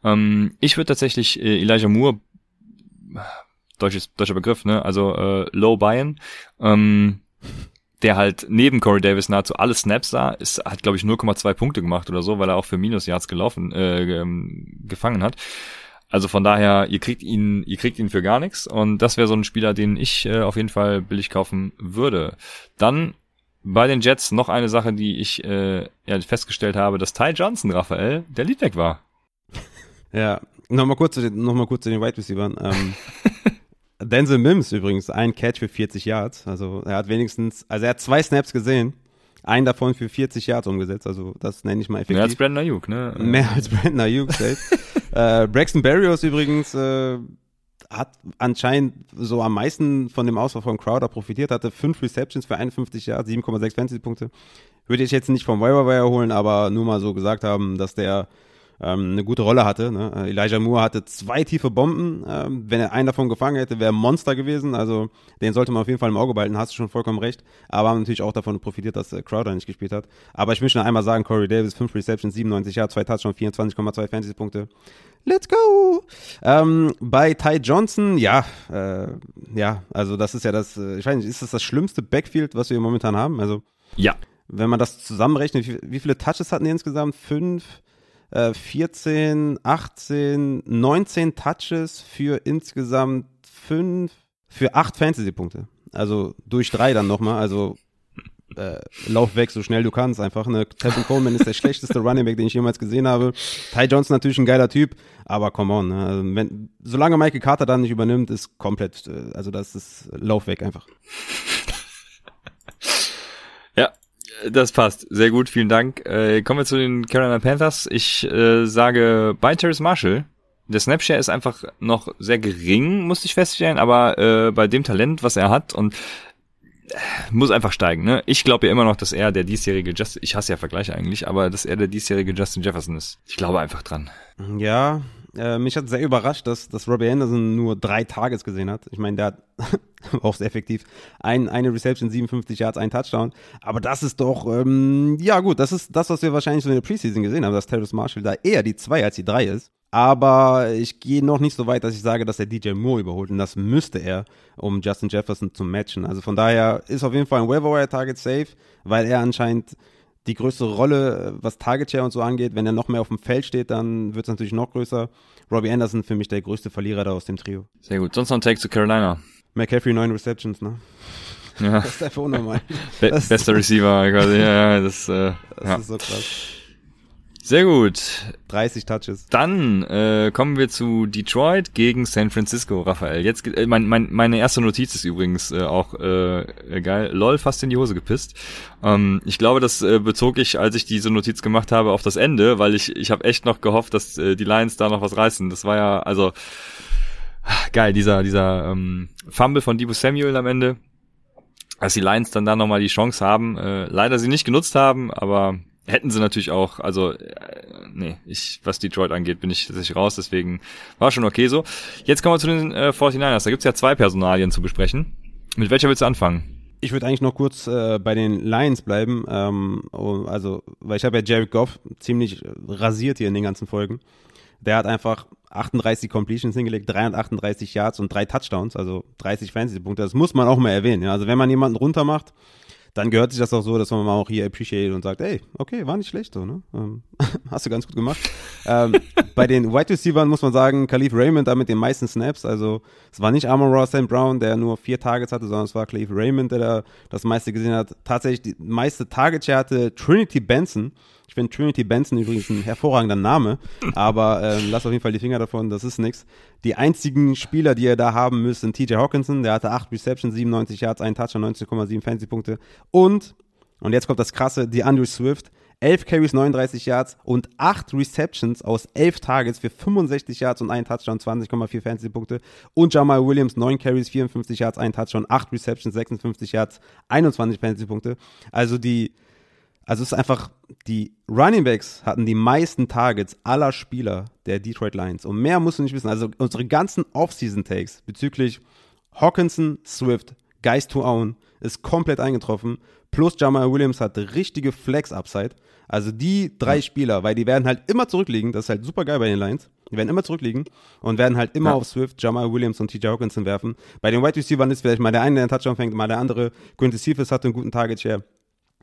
Ähm, ich würde tatsächlich Elijah Moore deutsches deutscher Begriff, ne? Also äh, Low Buy-in. Ähm, der halt neben Corey Davis nahezu alle Snaps sah, ist, hat glaube ich 0,2 Punkte gemacht oder so, weil er auch für Minus-Yards gelaufen, äh, ähm, gefangen hat. Also von daher, ihr kriegt ihn, ihr kriegt ihn für gar nichts und das wäre so ein Spieler, den ich äh, auf jeden Fall billig kaufen würde. Dann bei den Jets noch eine Sache, die ich äh, ja, festgestellt habe, dass Ty Johnson, Raphael, der Leadback war. Ja, nochmal kurz, noch mal kurz zu den Wide Receivers. Ähm, (laughs) Denzel Mims übrigens, ein Catch für 40 Yards. Also er hat wenigstens, also er hat zwei Snaps gesehen, einen davon für 40 Yards umgesetzt. Also das nenne ich mal effektiv. Mehr als Brandon Ayuk, ne? (laughs) Mehr als Brandon Ayuk, (laughs) äh, Braxton Berrios übrigens äh, hat anscheinend so am meisten von dem Ausfall von Crowder profitiert, hatte fünf Receptions für 51 Yards, 7,6 Fantasy-Punkte. Würde ich jetzt nicht vom Wire holen, aber nur mal so gesagt haben, dass der ähm, eine gute Rolle hatte. Ne? Äh, Elijah Moore hatte zwei tiefe Bomben. Ähm, wenn er einen davon gefangen hätte, wäre ein Monster gewesen. Also den sollte man auf jeden Fall im Auge behalten. Hast du schon vollkommen recht. Aber haben natürlich auch davon profitiert, dass äh, Crowder nicht gespielt hat. Aber ich möchte noch einmal sagen, Corey Davis, 5 Receptions, 97 Jahre, 2 Touchdowns, 24,2 Fantasy-Punkte. Let's go! Ähm, bei Ty Johnson, ja, äh, ja, also das ist ja das, äh, ich weiß nicht, ist das das schlimmste Backfield, was wir momentan haben? Also ja. Wenn man das zusammenrechnet, wie, wie viele Touches hatten die insgesamt? Fünf, 14, 18, 19 Touches für insgesamt fünf, für acht Fantasy-Punkte. Also durch drei dann nochmal. Also äh, lauf weg, so schnell du kannst. Einfach ne. Tevin Coleman ist der (laughs) schlechteste Running Back, den ich jemals gesehen habe. Ty Johnson natürlich ein geiler Typ, aber come on. Ne? Also, wenn, solange Michael Carter dann nicht übernimmt, ist komplett, äh, also das ist lauf weg einfach. (laughs) Das passt. Sehr gut, vielen Dank. Äh, kommen wir zu den Carolina Panthers. Ich äh, sage bei Terrace Marshall. Der Snapshare ist einfach noch sehr gering, musste ich feststellen, aber äh, bei dem Talent, was er hat und äh, muss einfach steigen. Ne? Ich glaube ja immer noch, dass er der diesjährige Justin, ich hasse ja Vergleiche eigentlich, aber dass er der diesjährige Justin Jefferson ist. Ich glaube einfach dran. Ja, äh, mich hat sehr überrascht, dass, dass Robbie Anderson nur drei Targets gesehen hat. Ich meine, der hat (laughs) auch sehr effektiv ein, eine Reception, 57 Yards, ein Touchdown. Aber das ist doch, ähm, ja gut, das ist das, was wir wahrscheinlich so in der Preseason gesehen haben, dass Terrace Marshall da eher die zwei als die drei ist. Aber ich gehe noch nicht so weit, dass ich sage, dass er DJ Moore überholt. Und das müsste er, um Justin Jefferson zu matchen. Also von daher ist auf jeden Fall ein Waiver Target safe, weil er anscheinend die größere Rolle, was Target Share und so angeht. Wenn er noch mehr auf dem Feld steht, dann wird es natürlich noch größer. Robbie Anderson für mich der größte Verlierer da aus dem Trio. Sehr gut. Sonst noch ein Take zu Carolina. McCaffrey neun Receptions, ne? Ja. Das ist einfach unnormal. Be bester Receiver quasi. Ja, das, äh, das ja. ist so krass. Sehr gut. 30 Touches. Dann äh, kommen wir zu Detroit gegen San Francisco, Raphael. Jetzt äh, mein, mein, meine erste Notiz ist übrigens äh, auch äh, geil. LOL fast in die Hose gepisst. Ähm, ich glaube, das äh, bezog ich, als ich diese Notiz gemacht habe, auf das Ende, weil ich ich habe echt noch gehofft, dass äh, die Lions da noch was reißen. Das war ja also geil dieser dieser ähm, Fumble von Debo Samuel am Ende, dass die Lions dann da nochmal die Chance haben. Äh, leider sie nicht genutzt haben, aber hätten sie natürlich auch, also äh, nee, ich, was Detroit angeht, bin ich tatsächlich raus, deswegen war schon okay so. Jetzt kommen wir zu den äh, 49ers, da gibt's ja zwei Personalien zu besprechen. Mit welcher willst du anfangen? Ich würde eigentlich noch kurz äh, bei den Lions bleiben. Ähm, oh, also, weil ich habe ja Jared Goff ziemlich rasiert hier in den ganzen Folgen. Der hat einfach 38 Completions hingelegt, 338 Yards und drei Touchdowns, also 30 Fantasy-Punkte. Das muss man auch mal erwähnen. Ja. Also wenn man jemanden runter macht, dann gehört sich das auch so, dass man mal auch hier appreciate und sagt, ey, okay, war nicht schlecht so, ne? Ähm, (laughs) hast du ganz gut gemacht. ähm, (laughs) bei den Wide Receivers muss man sagen, Khalif Raymond da mit den meisten Snaps, also es war nicht Amon Ross St. Brown, der nur vier Targets hatte, sondern es war Khalif Raymond, der da das meiste gesehen hat. Tatsächlich die meiste Target Share hatte Trinity Benson, ich finde Trinity Benson übrigens ein hervorragender Name, aber ähm, lass auf jeden Fall die Finger davon, das ist nix. Die einzigen Spieler, die ihr da haben müsst, sind TJ Hawkinson, der hatte 8 Receptions, 97 Yards, 1 Touchdown, 19,7 Fantasy-Punkte und, und jetzt kommt das krasse, die Andrew Swift, 11 Carries, 39 Yards und 8 Receptions aus 11 Targets für 65 Yards und 1 Touchdown, 20,4 Fantasy-Punkte. Und Jamal Williams, 9 Carries, 54 Yards, 1 Touchdown, 8 Receptions, 56 Yards, 21 Fantasy-Punkte. Also die, also es ist einfach, die Running Backs hatten die meisten Targets aller Spieler der Detroit Lions. Und mehr musst du nicht wissen. Also unsere ganzen Off-Season-Takes bezüglich Hawkinson, Swift, Geist to Own ist komplett eingetroffen. Plus Jamal Williams hat richtige Flex-Upside. Also die drei ja. Spieler, weil die werden halt immer zurückliegen. Das ist halt super geil bei den Lions. Die werden immer zurückliegen und werden halt immer ja. auf Swift, Jamal Williams und TJ Hawkinson werfen. Bei den Wide Receivers ist vielleicht mal der eine, der einen Touchdown fängt, mal der andere. Quintus Cephas hatte einen guten Target Share.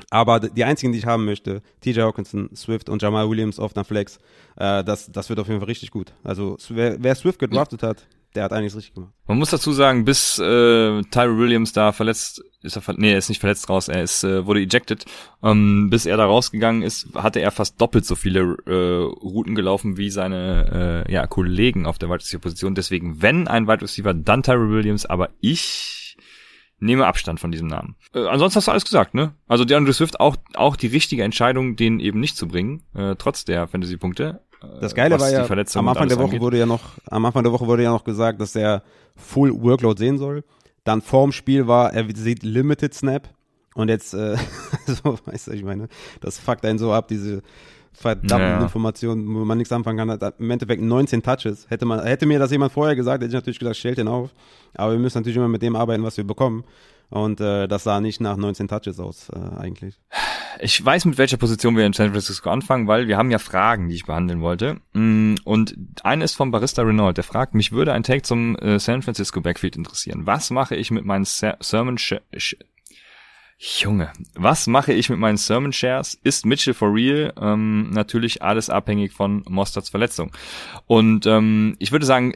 Aber die einzigen, die ich haben möchte, TJ Hawkinson, Swift und Jamal Williams auf einer Flex, äh, das, das wird auf jeden Fall richtig gut. Also wer, wer Swift gedraftet hat, der hat einiges richtig gemacht. Man muss dazu sagen, bis äh, Tyre Williams da verletzt ist er nee, er ist nicht verletzt raus, er ist äh, wurde ejected. Ähm, bis er da rausgegangen ist, hatte er fast doppelt so viele äh, Routen gelaufen wie seine äh, ja, Kollegen auf der Wide Receiver Position. Deswegen, wenn ein Wide Receiver, dann Tyre Williams, aber ich nehme Abstand von diesem Namen. Äh, ansonsten hast du alles gesagt, ne? Also DeAndre Swift auch auch die richtige Entscheidung, den eben nicht zu bringen, äh, trotz der Fantasy-Punkte. Äh, das Geile war ja, am Anfang der Woche angeht. wurde ja noch, am Anfang der Woche wurde ja noch gesagt, dass er Full Workload sehen soll. Dann vorm Spiel war, er sieht Limited Snap. Und jetzt, äh, (laughs) so, weißt du, ich meine, das fuckt einen so ab, diese verdammten ja. Informationen, wo man nichts anfangen kann. Hat im Endeffekt 19 Touches. Hätte man, hätte mir das jemand vorher gesagt, hätte ich natürlich gesagt, stellt den auf. Aber wir müssen natürlich immer mit dem arbeiten, was wir bekommen. Und äh, das sah nicht nach 19 Touches aus, äh, eigentlich. Ich weiß, mit welcher Position wir in San Francisco anfangen, weil wir haben ja Fragen, die ich behandeln wollte. Mm, und eine ist vom Barista Renault, der fragt, mich würde ein Take zum äh, San Francisco Backfield interessieren. Was mache ich mit meinen Sermon Junge, was mache ich mit meinen Sermon Shares? Ist Mitchell for real? Ähm, natürlich alles abhängig von Mostards Verletzung. Und ähm, ich würde sagen,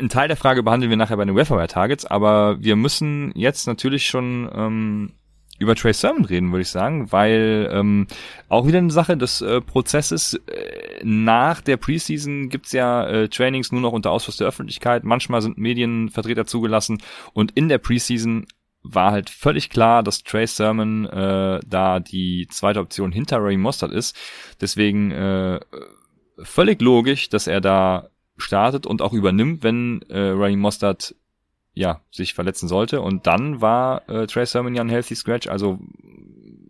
einen Teil der Frage behandeln wir nachher bei den Wire Targets, aber wir müssen jetzt natürlich schon ähm, über Trey Sermon reden, würde ich sagen, weil ähm, auch wieder eine Sache des äh, Prozesses. Äh, nach der Preseason gibt's ja äh, Trainings nur noch unter Ausschluss der Öffentlichkeit. Manchmal sind Medienvertreter zugelassen und in der Preseason war halt völlig klar, dass Trey Sermon äh, da die zweite Option hinter Ray Mostert ist. Deswegen äh, völlig logisch, dass er da startet und auch übernimmt, wenn äh, Ray Mostert ja sich verletzen sollte. Und dann war äh, Trey Sermon ja ein healthy scratch, also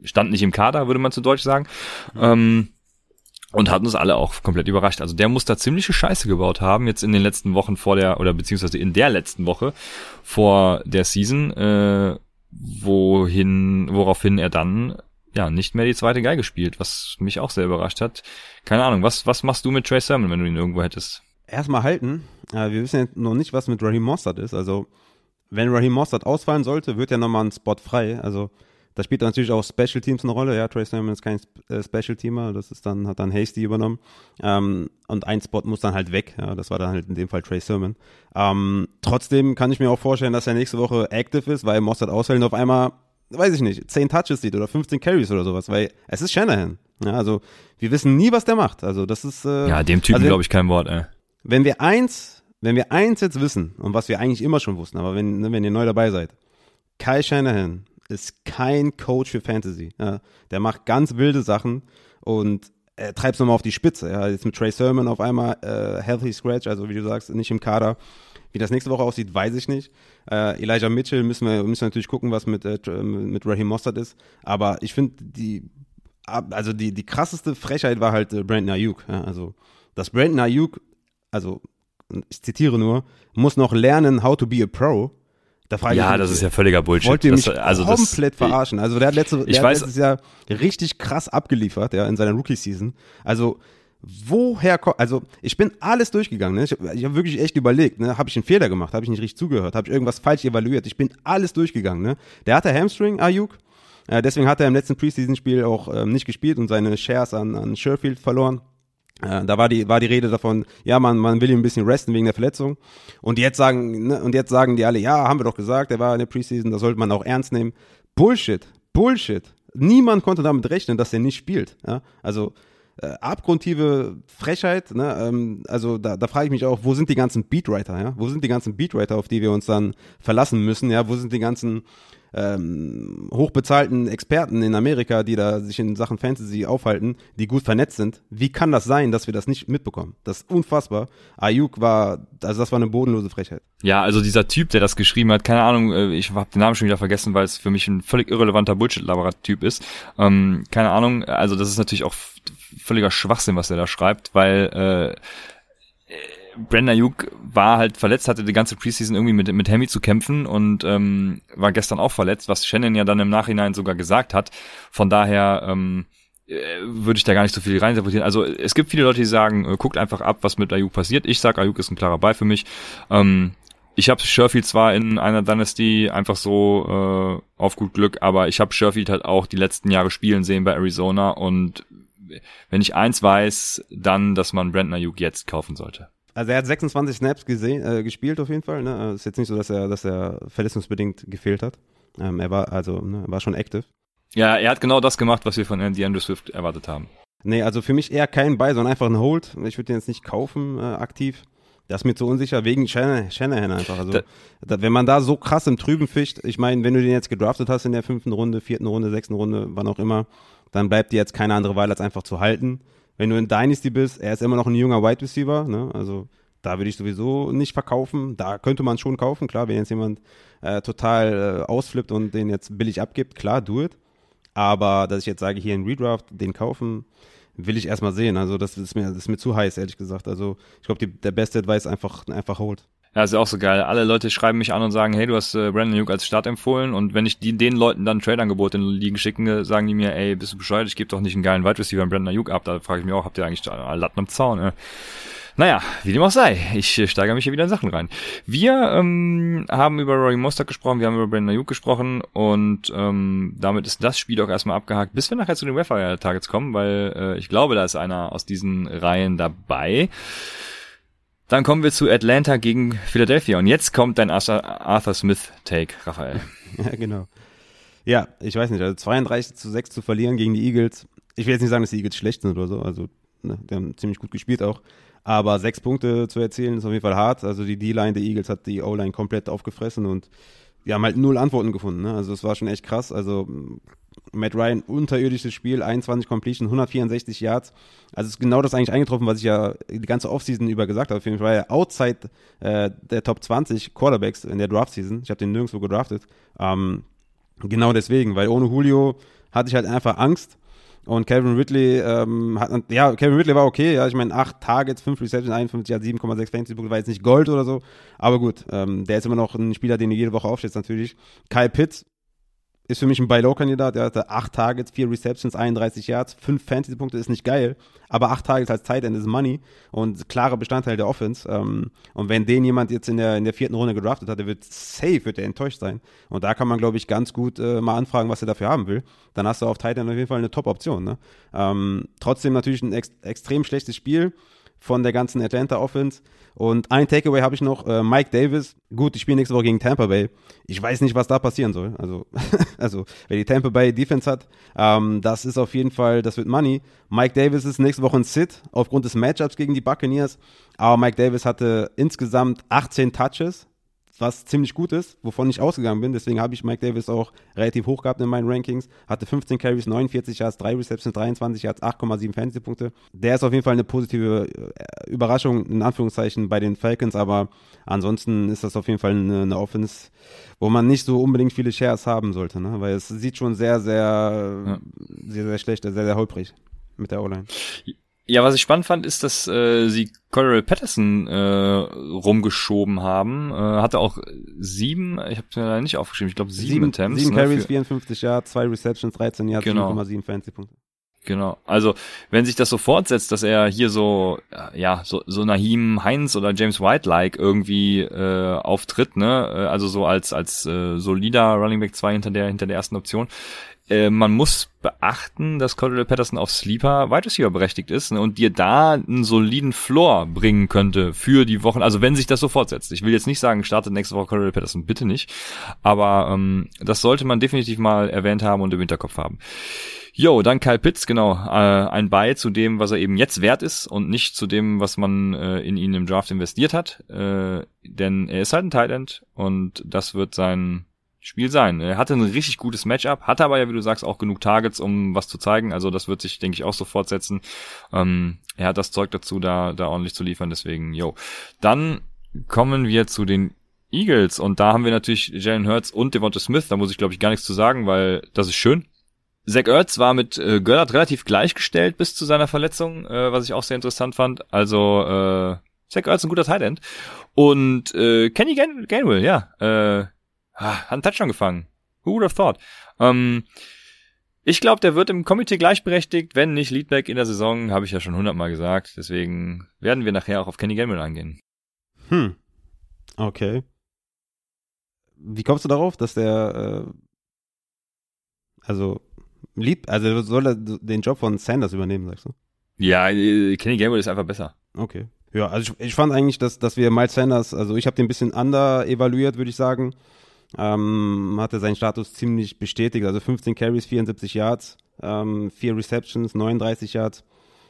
stand nicht im Kader, würde man zu Deutsch sagen. Mhm. Ähm, und hat uns alle auch komplett überrascht. Also der muss da ziemliche Scheiße gebaut haben, jetzt in den letzten Wochen vor der, oder beziehungsweise in der letzten Woche vor der Season, äh, wohin, woraufhin er dann ja nicht mehr die zweite Geige spielt, was mich auch sehr überrascht hat. Keine Ahnung, was, was machst du mit Trey Sermon, wenn du ihn irgendwo hättest? Erstmal halten. Äh, wir wissen ja noch nicht, was mit Raheem Mossad ist. Also, wenn Raheem Mossad ausfallen sollte, wird ja nochmal ein Spot frei. Also, da spielt natürlich auch Special Teams eine Rolle. Ja, Trey Sermon ist kein äh, Special Teamer, das ist dann, hat dann Hasty übernommen. Ähm, und ein Spot muss dann halt weg. Ja, das war dann halt in dem Fall Trey Sermon. Ähm, trotzdem kann ich mir auch vorstellen, dass er nächste Woche active ist, weil Mossad ausfällt und auf einmal, weiß ich nicht, 10 Touches sieht oder 15 Carries oder sowas, weil es ist Shanahan. Ja, also wir wissen nie, was der macht. Also das ist. Äh, ja, dem Typen also, glaube ich kein Wort, ey. Wenn wir eins, wenn wir eins jetzt wissen, und was wir eigentlich immer schon wussten, aber wenn, wenn ihr neu dabei seid, Kai Shanahan ist kein Coach für Fantasy. Ja. Der macht ganz wilde Sachen und er treibt es nochmal auf die Spitze. Ja. Jetzt mit Trey Sermon auf einmal äh, Healthy Scratch, also wie du sagst, nicht im Kader. Wie das nächste Woche aussieht, weiß ich nicht. Äh, Elijah Mitchell müssen wir, müssen wir natürlich gucken, was mit, äh, mit Raheem Mossad ist. Aber ich finde, die, also die, die krasseste Frechheit war halt äh, Brandon Ayuk. Ja. Also, dass Brandon Ayuk, also ich zitiere nur, muss noch lernen, how to be a pro Da frage ja, ich mich, das ist ja völliger Bullshit. Wollt ihr mich das, also komplett das, verarschen? Also der hat, letzte, der ich hat weiß- letztes Jahr richtig krass abgeliefert, ja, in seiner Rookie-Season. Also woher kommt, also ich bin alles durchgegangen, ne? ich, habe wirklich echt überlegt, ne? habe ich einen Fehler gemacht, habe ich nicht richtig zugehört, habe ich irgendwas falsch evaluiert, ich bin alles durchgegangen. Ne? Der hatte Hamstring, Ayuk, äh, deswegen hat er im letzten Preseason-Spiel auch ähm, nicht gespielt und seine Shares an, an Sherfield verloren. Äh, da war die, war die Rede davon, ja, man, man will ihn ein bisschen resten wegen der Verletzung. Und jetzt sagen, ne, und jetzt sagen die alle, ja, haben wir doch gesagt, der war in der Preseason, das sollte man auch ernst nehmen. Bullshit, Bullshit. Niemand konnte damit rechnen, dass er nicht spielt. Ja? Also äh, abgrundtiefe Frechheit, ne? ähm, also da, da frage ich mich auch, wo sind die ganzen Beatwriter, ja? Wo sind die ganzen Beatwriter, auf die wir uns dann verlassen müssen, ja? Wo sind die ganzen ähm, hochbezahlten Experten in Amerika, die da sich in Sachen Fantasy aufhalten, die gut vernetzt sind. Wie kann das sein, dass wir das nicht mitbekommen? Das ist unfassbar. Ayuk war, also das war eine bodenlose Frechheit. Ja, also dieser Typ, der das geschrieben hat, keine Ahnung, äh, ich habe den Namen schon wieder vergessen, weil es für mich ein völlig irrelevanter Bullshit-Laberer-Typ ist. Ähm, keine Ahnung, also das ist natürlich auch völliger Schwachsinn, was er da schreibt, weil äh, Brandon Ayuk war halt verletzt, hatte die ganze Preseason irgendwie mit, mit Hemi zu kämpfen und ähm, war gestern auch verletzt, was Shannon ja dann im Nachhinein sogar gesagt hat. Von daher ähm, äh, würde ich da gar nicht so viel reininterpretieren. Also es gibt viele Leute, die sagen, äh, guckt einfach ab, was mit Ayuk passiert. Ich sag, Ayuk ist ein klarer Ball für mich. Ähm, ich habe Sherfield zwar in einer Dynasty einfach so äh, auf gut Glück, aber ich habe Sherfield halt auch die letzten Jahre spielen sehen bei Arizona und wenn ich eins weiß, dann, dass man Brandon Ayuk jetzt kaufen sollte. Also er hat 26 Snaps gesehen, äh, gespielt auf jeden Fall. Ne? Ist jetzt nicht so, dass er, dass er verletzungsbedingt gefehlt hat. Ähm, er war also, ne, war schon active. Ja, er hat genau das gemacht, was wir von Andy Andrew Swift erwartet haben. Nee, also für mich eher kein Buy, sondern einfach ein Hold. Ich würde den jetzt nicht kaufen äh, aktiv. Das ist mir zu unsicher, wegen Shanahan einfach. Also, Da- da, wenn man da so krass im Trüben fischt, ich meine, wenn du den jetzt gedraftet hast in der fünften Runde, vierten Runde, sechsten Runde, wann auch immer, dann bleibt dir jetzt keine andere Wahl, als einfach zu halten. Wenn du in Dynasty bist, er ist immer noch ein junger Wide Receiver, ne? also da würde ich sowieso nicht verkaufen. Da könnte man schon kaufen, klar, wenn jetzt jemand äh, total äh, ausflippt und den jetzt billig abgibt, klar, do it. Aber dass ich jetzt sage, hier in Redraft, den kaufen, will ich erstmal sehen. Also das ist mir, das ist mir zu heiß, ehrlich gesagt. Also ich glaube, der beste Advice einfach, einfach hold. Ja, ist auch so geil. Alle Leute schreiben mich an und sagen, hey, du hast äh, Brandon Ayuk als Start empfohlen und wenn ich die, den Leuten dann ein Trade-Angebot in Ligen schicke, sagen die mir, ey, bist du bescheuert, ich gebe doch nicht einen geilen Wide Receiver an Brandon Ayuk ab. Da frage ich mich auch, habt ihr eigentlich Latten am Zaun? Äh? Naja, wie dem auch sei. Ich äh, steigere mich hier wieder in Sachen rein. Wir ähm, haben über Rory Mostert gesprochen, wir haben über Brandon Ayuk gesprochen und ähm, damit ist das Spiel auch erstmal abgehakt, bis wir nachher zu den Webfire-Targets kommen, weil äh, ich glaube, da ist einer aus diesen Reihen dabei. Dann kommen wir zu Atlanta gegen Philadelphia. Und jetzt kommt dein Arthur, Smith-Take, Raphael. (laughs) Ja, genau. Ja, ich weiß nicht, also 32 zu 6 zu verlieren gegen die Eagles. Ich will jetzt nicht sagen, dass die Eagles schlecht sind oder so, also ne, die haben ziemlich gut gespielt auch. Aber sechs Punkte zu erzielen ist auf jeden Fall hart. Also die D-Line der Eagles hat die O-Line komplett aufgefressen und die haben halt null Antworten gefunden. Ne? Also es war schon echt krass. Also m, Matt Ryan, unterirdisches Spiel, 21 Completion, 164 Yards. Also es ist genau das eigentlich eingetroffen, was ich ja die ganze Offseason über gesagt habe. Jeden Fall war er outside äh, der Top 20 Quarterbacks in der Draft-Season. Ich habe den nirgendwo gedraftet. Ähm, Genau deswegen, weil ohne Julio hatte ich halt einfach Angst. Und Calvin Ridley ähm, hat, ja, Calvin Ridley war okay, ja, ich meine, 8 Targets, 5 Receptions, 51, hat 7,6 Fantasy-Punkte, war jetzt nicht Gold oder so, aber gut, ähm, der ist immer noch ein Spieler, den du jede Woche aufstellst natürlich. Kyle Pitts ist für mich ein Buy-Low-Kandidat, der hatte 8 Targets, 4 Receptions, 31 Yards, 5 Fantasy-Punkte, ist nicht geil, aber 8 Targets als Tight End ist Money und klarer Bestandteil der Offense. Ähm, und wenn den jemand jetzt in der, in der vierten Runde gedraftet hat, der wird safe, wird der enttäuscht sein. Und da kann man, glaube ich, ganz gut äh, mal anfragen, was er dafür haben will. Dann hast du auf Tight End auf jeden Fall eine Top-Option. Ne? Ähm, trotzdem natürlich ein ex extrem schlechtes Spiel von der ganzen Atlanta Offense. Und ein Takeaway habe ich noch, äh, Mike Davis. Gut, ich spiele nächste Woche gegen Tampa Bay. Ich weiß nicht, was da passieren soll. Also, (laughs) also wer die Tampa Bay Defense hat, ähm, das ist auf jeden Fall, das wird Money. Mike Davis ist nächste Woche ein Sit aufgrund des Matchups gegen die Buccaneers. Aber Mike Davis hatte insgesamt 18 Touches, was ziemlich gut ist, wovon ich ausgegangen bin. Deswegen habe ich Mike Davis auch relativ hoch gehabt in meinen Rankings. Hatte 15 Carries, 49 Yards, 3 Receptions, 23 Yards, 8,7 Fantasy-Punkte. Der ist auf jeden Fall eine positive äh, Überraschung, in Anführungszeichen, bei den Falcons. Aber ansonsten ist das auf jeden Fall eine, eine Offense, wo man nicht so unbedingt viele Shares haben sollte. Ne? Weil es sieht schon sehr, sehr, Ja. sehr, sehr schlecht, sehr, sehr holprig mit der O-Line. Ja, was ich spannend fand, ist, dass äh, sie Cordell Patterson äh, rumgeschoben haben. Äh, hatte auch sieben, ich habe mir nicht aufgeschrieben, ich glaube sieben, sieben Attempts. Sieben ne, Carries, 54 Yards, zwei Receptions, 13 Yards, genau. 7,7 Fantasy-Punkte. Genau. Also, wenn sich das so fortsetzt, dass er hier so, ja, so, so Nahim Heinz oder James White-like irgendwie äh, auftritt, ne, äh, also so als, als äh, solider Running Back 2 hinter der, hinter der ersten Option, äh, man muss beachten, dass Cordell Patterson auf Sleeper Wide Receiver berechtigt ist ne, und dir da einen soliden Floor bringen könnte für die Wochen. Also wenn sich das so fortsetzt. Ich will jetzt nicht sagen, startet nächste Woche Cordell Patterson, bitte nicht. Aber ähm, das sollte man definitiv mal erwähnt haben und im Hinterkopf haben. Jo, dann Kyle Pitts, genau, äh, ein Bei zu dem, was er eben jetzt wert ist und nicht zu dem, was man äh, in ihn im Draft investiert hat. Äh, denn er ist halt ein Tight End und das wird sein Spiel sein. Er hatte ein richtig gutes Matchup, hatte aber ja, wie du sagst, auch genug Targets, um was zu zeigen. Also das wird sich, denke ich, auch so fortsetzen. Ähm, er hat das Zeug dazu, da, da ordentlich zu liefern. Deswegen, yo. Dann kommen wir zu den Eagles und da haben wir natürlich Jalen Hurts und Devonta Smith. Da muss ich, glaube ich, gar nichts zu sagen, weil das ist schön. Zach Ertz war mit äh, Göllert relativ gleichgestellt bis zu seiner Verletzung, äh, was ich auch sehr interessant fand. Also äh, Zach Ertz ein guter Tight End. Und äh, Kenny Gan Gainwell, ja, äh, Ah, hat einen Touchdown gefangen. Who would have thought? Ähm, ich glaube, der wird im Komitee gleichberechtigt, wenn nicht Leadback in der Saison, habe ich ja schon hundertmal gesagt. Deswegen werden wir nachher auch auf Kenny Gamble eingehen. Hm. Okay. Wie kommst du darauf, dass der, äh, also, Lead, also soll er den Job von Sanders übernehmen, sagst du? Ja, äh, Kenny Gamble ist einfach besser. Okay. Ja, also ich, ich fand eigentlich, dass, dass wir Miles Sanders, also ich habe den ein bisschen under evaluiert, würde ich sagen ähm, hatte seinen Status ziemlich bestätigt. Also 15 Carries, 74 Yards, ähm, 4 Receptions, 39 Yards.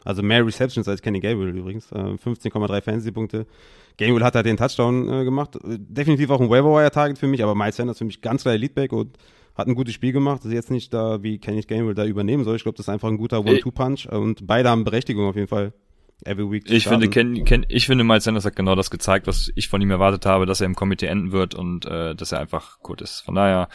Also mehr Receptions als Kenny Gabriel übrigens. Äh, 15,3 Fantasy-Punkte. Gabriel hat halt den Touchdown äh, gemacht. Definitiv auch ein Waiver-Wire-Target für mich, aber Miles Sanders für mich ganz klar Leadback und hat ein gutes Spiel gemacht. Das ist jetzt nicht da, wie Kenny Gabriel da übernehmen soll. Ich glaube, das ist einfach ein guter One-Two-Punch und beide haben Berechtigung auf jeden Fall every week ich finde, Ken, Ken, ich finde, Miles Sanders hat genau das gezeigt, was ich von ihm erwartet habe, dass er im Komitee enden wird und äh, dass er einfach gut ist. Von daher,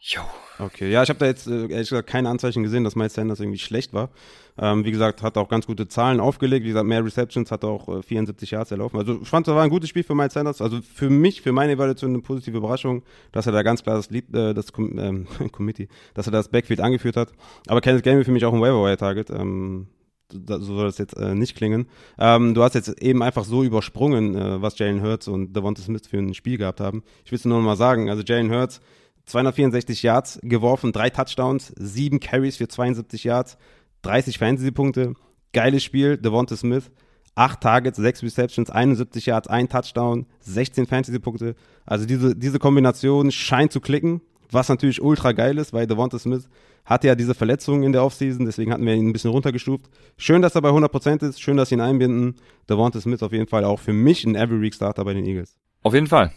jo. Okay, ja, ich habe da jetzt äh, ehrlich gesagt keine Anzeichen gesehen, dass Miles Sanders irgendwie schlecht war. Ähm, wie gesagt, hat auch ganz gute Zahlen aufgelegt. Wie gesagt, mehr Receptions, hat auch äh, 74 Yards erlaufen. Also ich fand, das war ein gutes Spiel für Miles Sanders. Also für mich, für meine Evaluation eine positive Überraschung, dass er da ganz klar das, Lied, äh, das ähm, (laughs) Committee, dass er das Backfield angeführt hat. Aber Kenneth Gamey für mich auch ein Waiver-Wire-Target. Ähm, so soll das jetzt äh, nicht klingen. Ähm, du hast jetzt eben einfach so übersprungen, äh, was Jalen Hurts und Devonta Smith für ein Spiel gehabt haben. Ich will es nur noch mal sagen, also Jalen Hurts 264 Yards geworfen, drei Touchdowns, sieben Carries für 72 Yards, 30 Fantasy-Punkte, geiles Spiel. Devonta Smith, acht Targets, sechs Receptions, 71 Yards, ein Touchdown, 16 Fantasy-Punkte. Also diese, diese Kombination scheint zu klicken, was natürlich ultra geil ist, weil Devonta Smith hatte ja diese Verletzungen in der Offseason, deswegen hatten wir ihn ein bisschen runtergestuft. Schön, dass er bei 100% ist, schön, dass sie ihn einbinden. Devonta Smith auf jeden Fall auch für mich ein Every-Week-Starter bei den Eagles. Auf jeden Fall.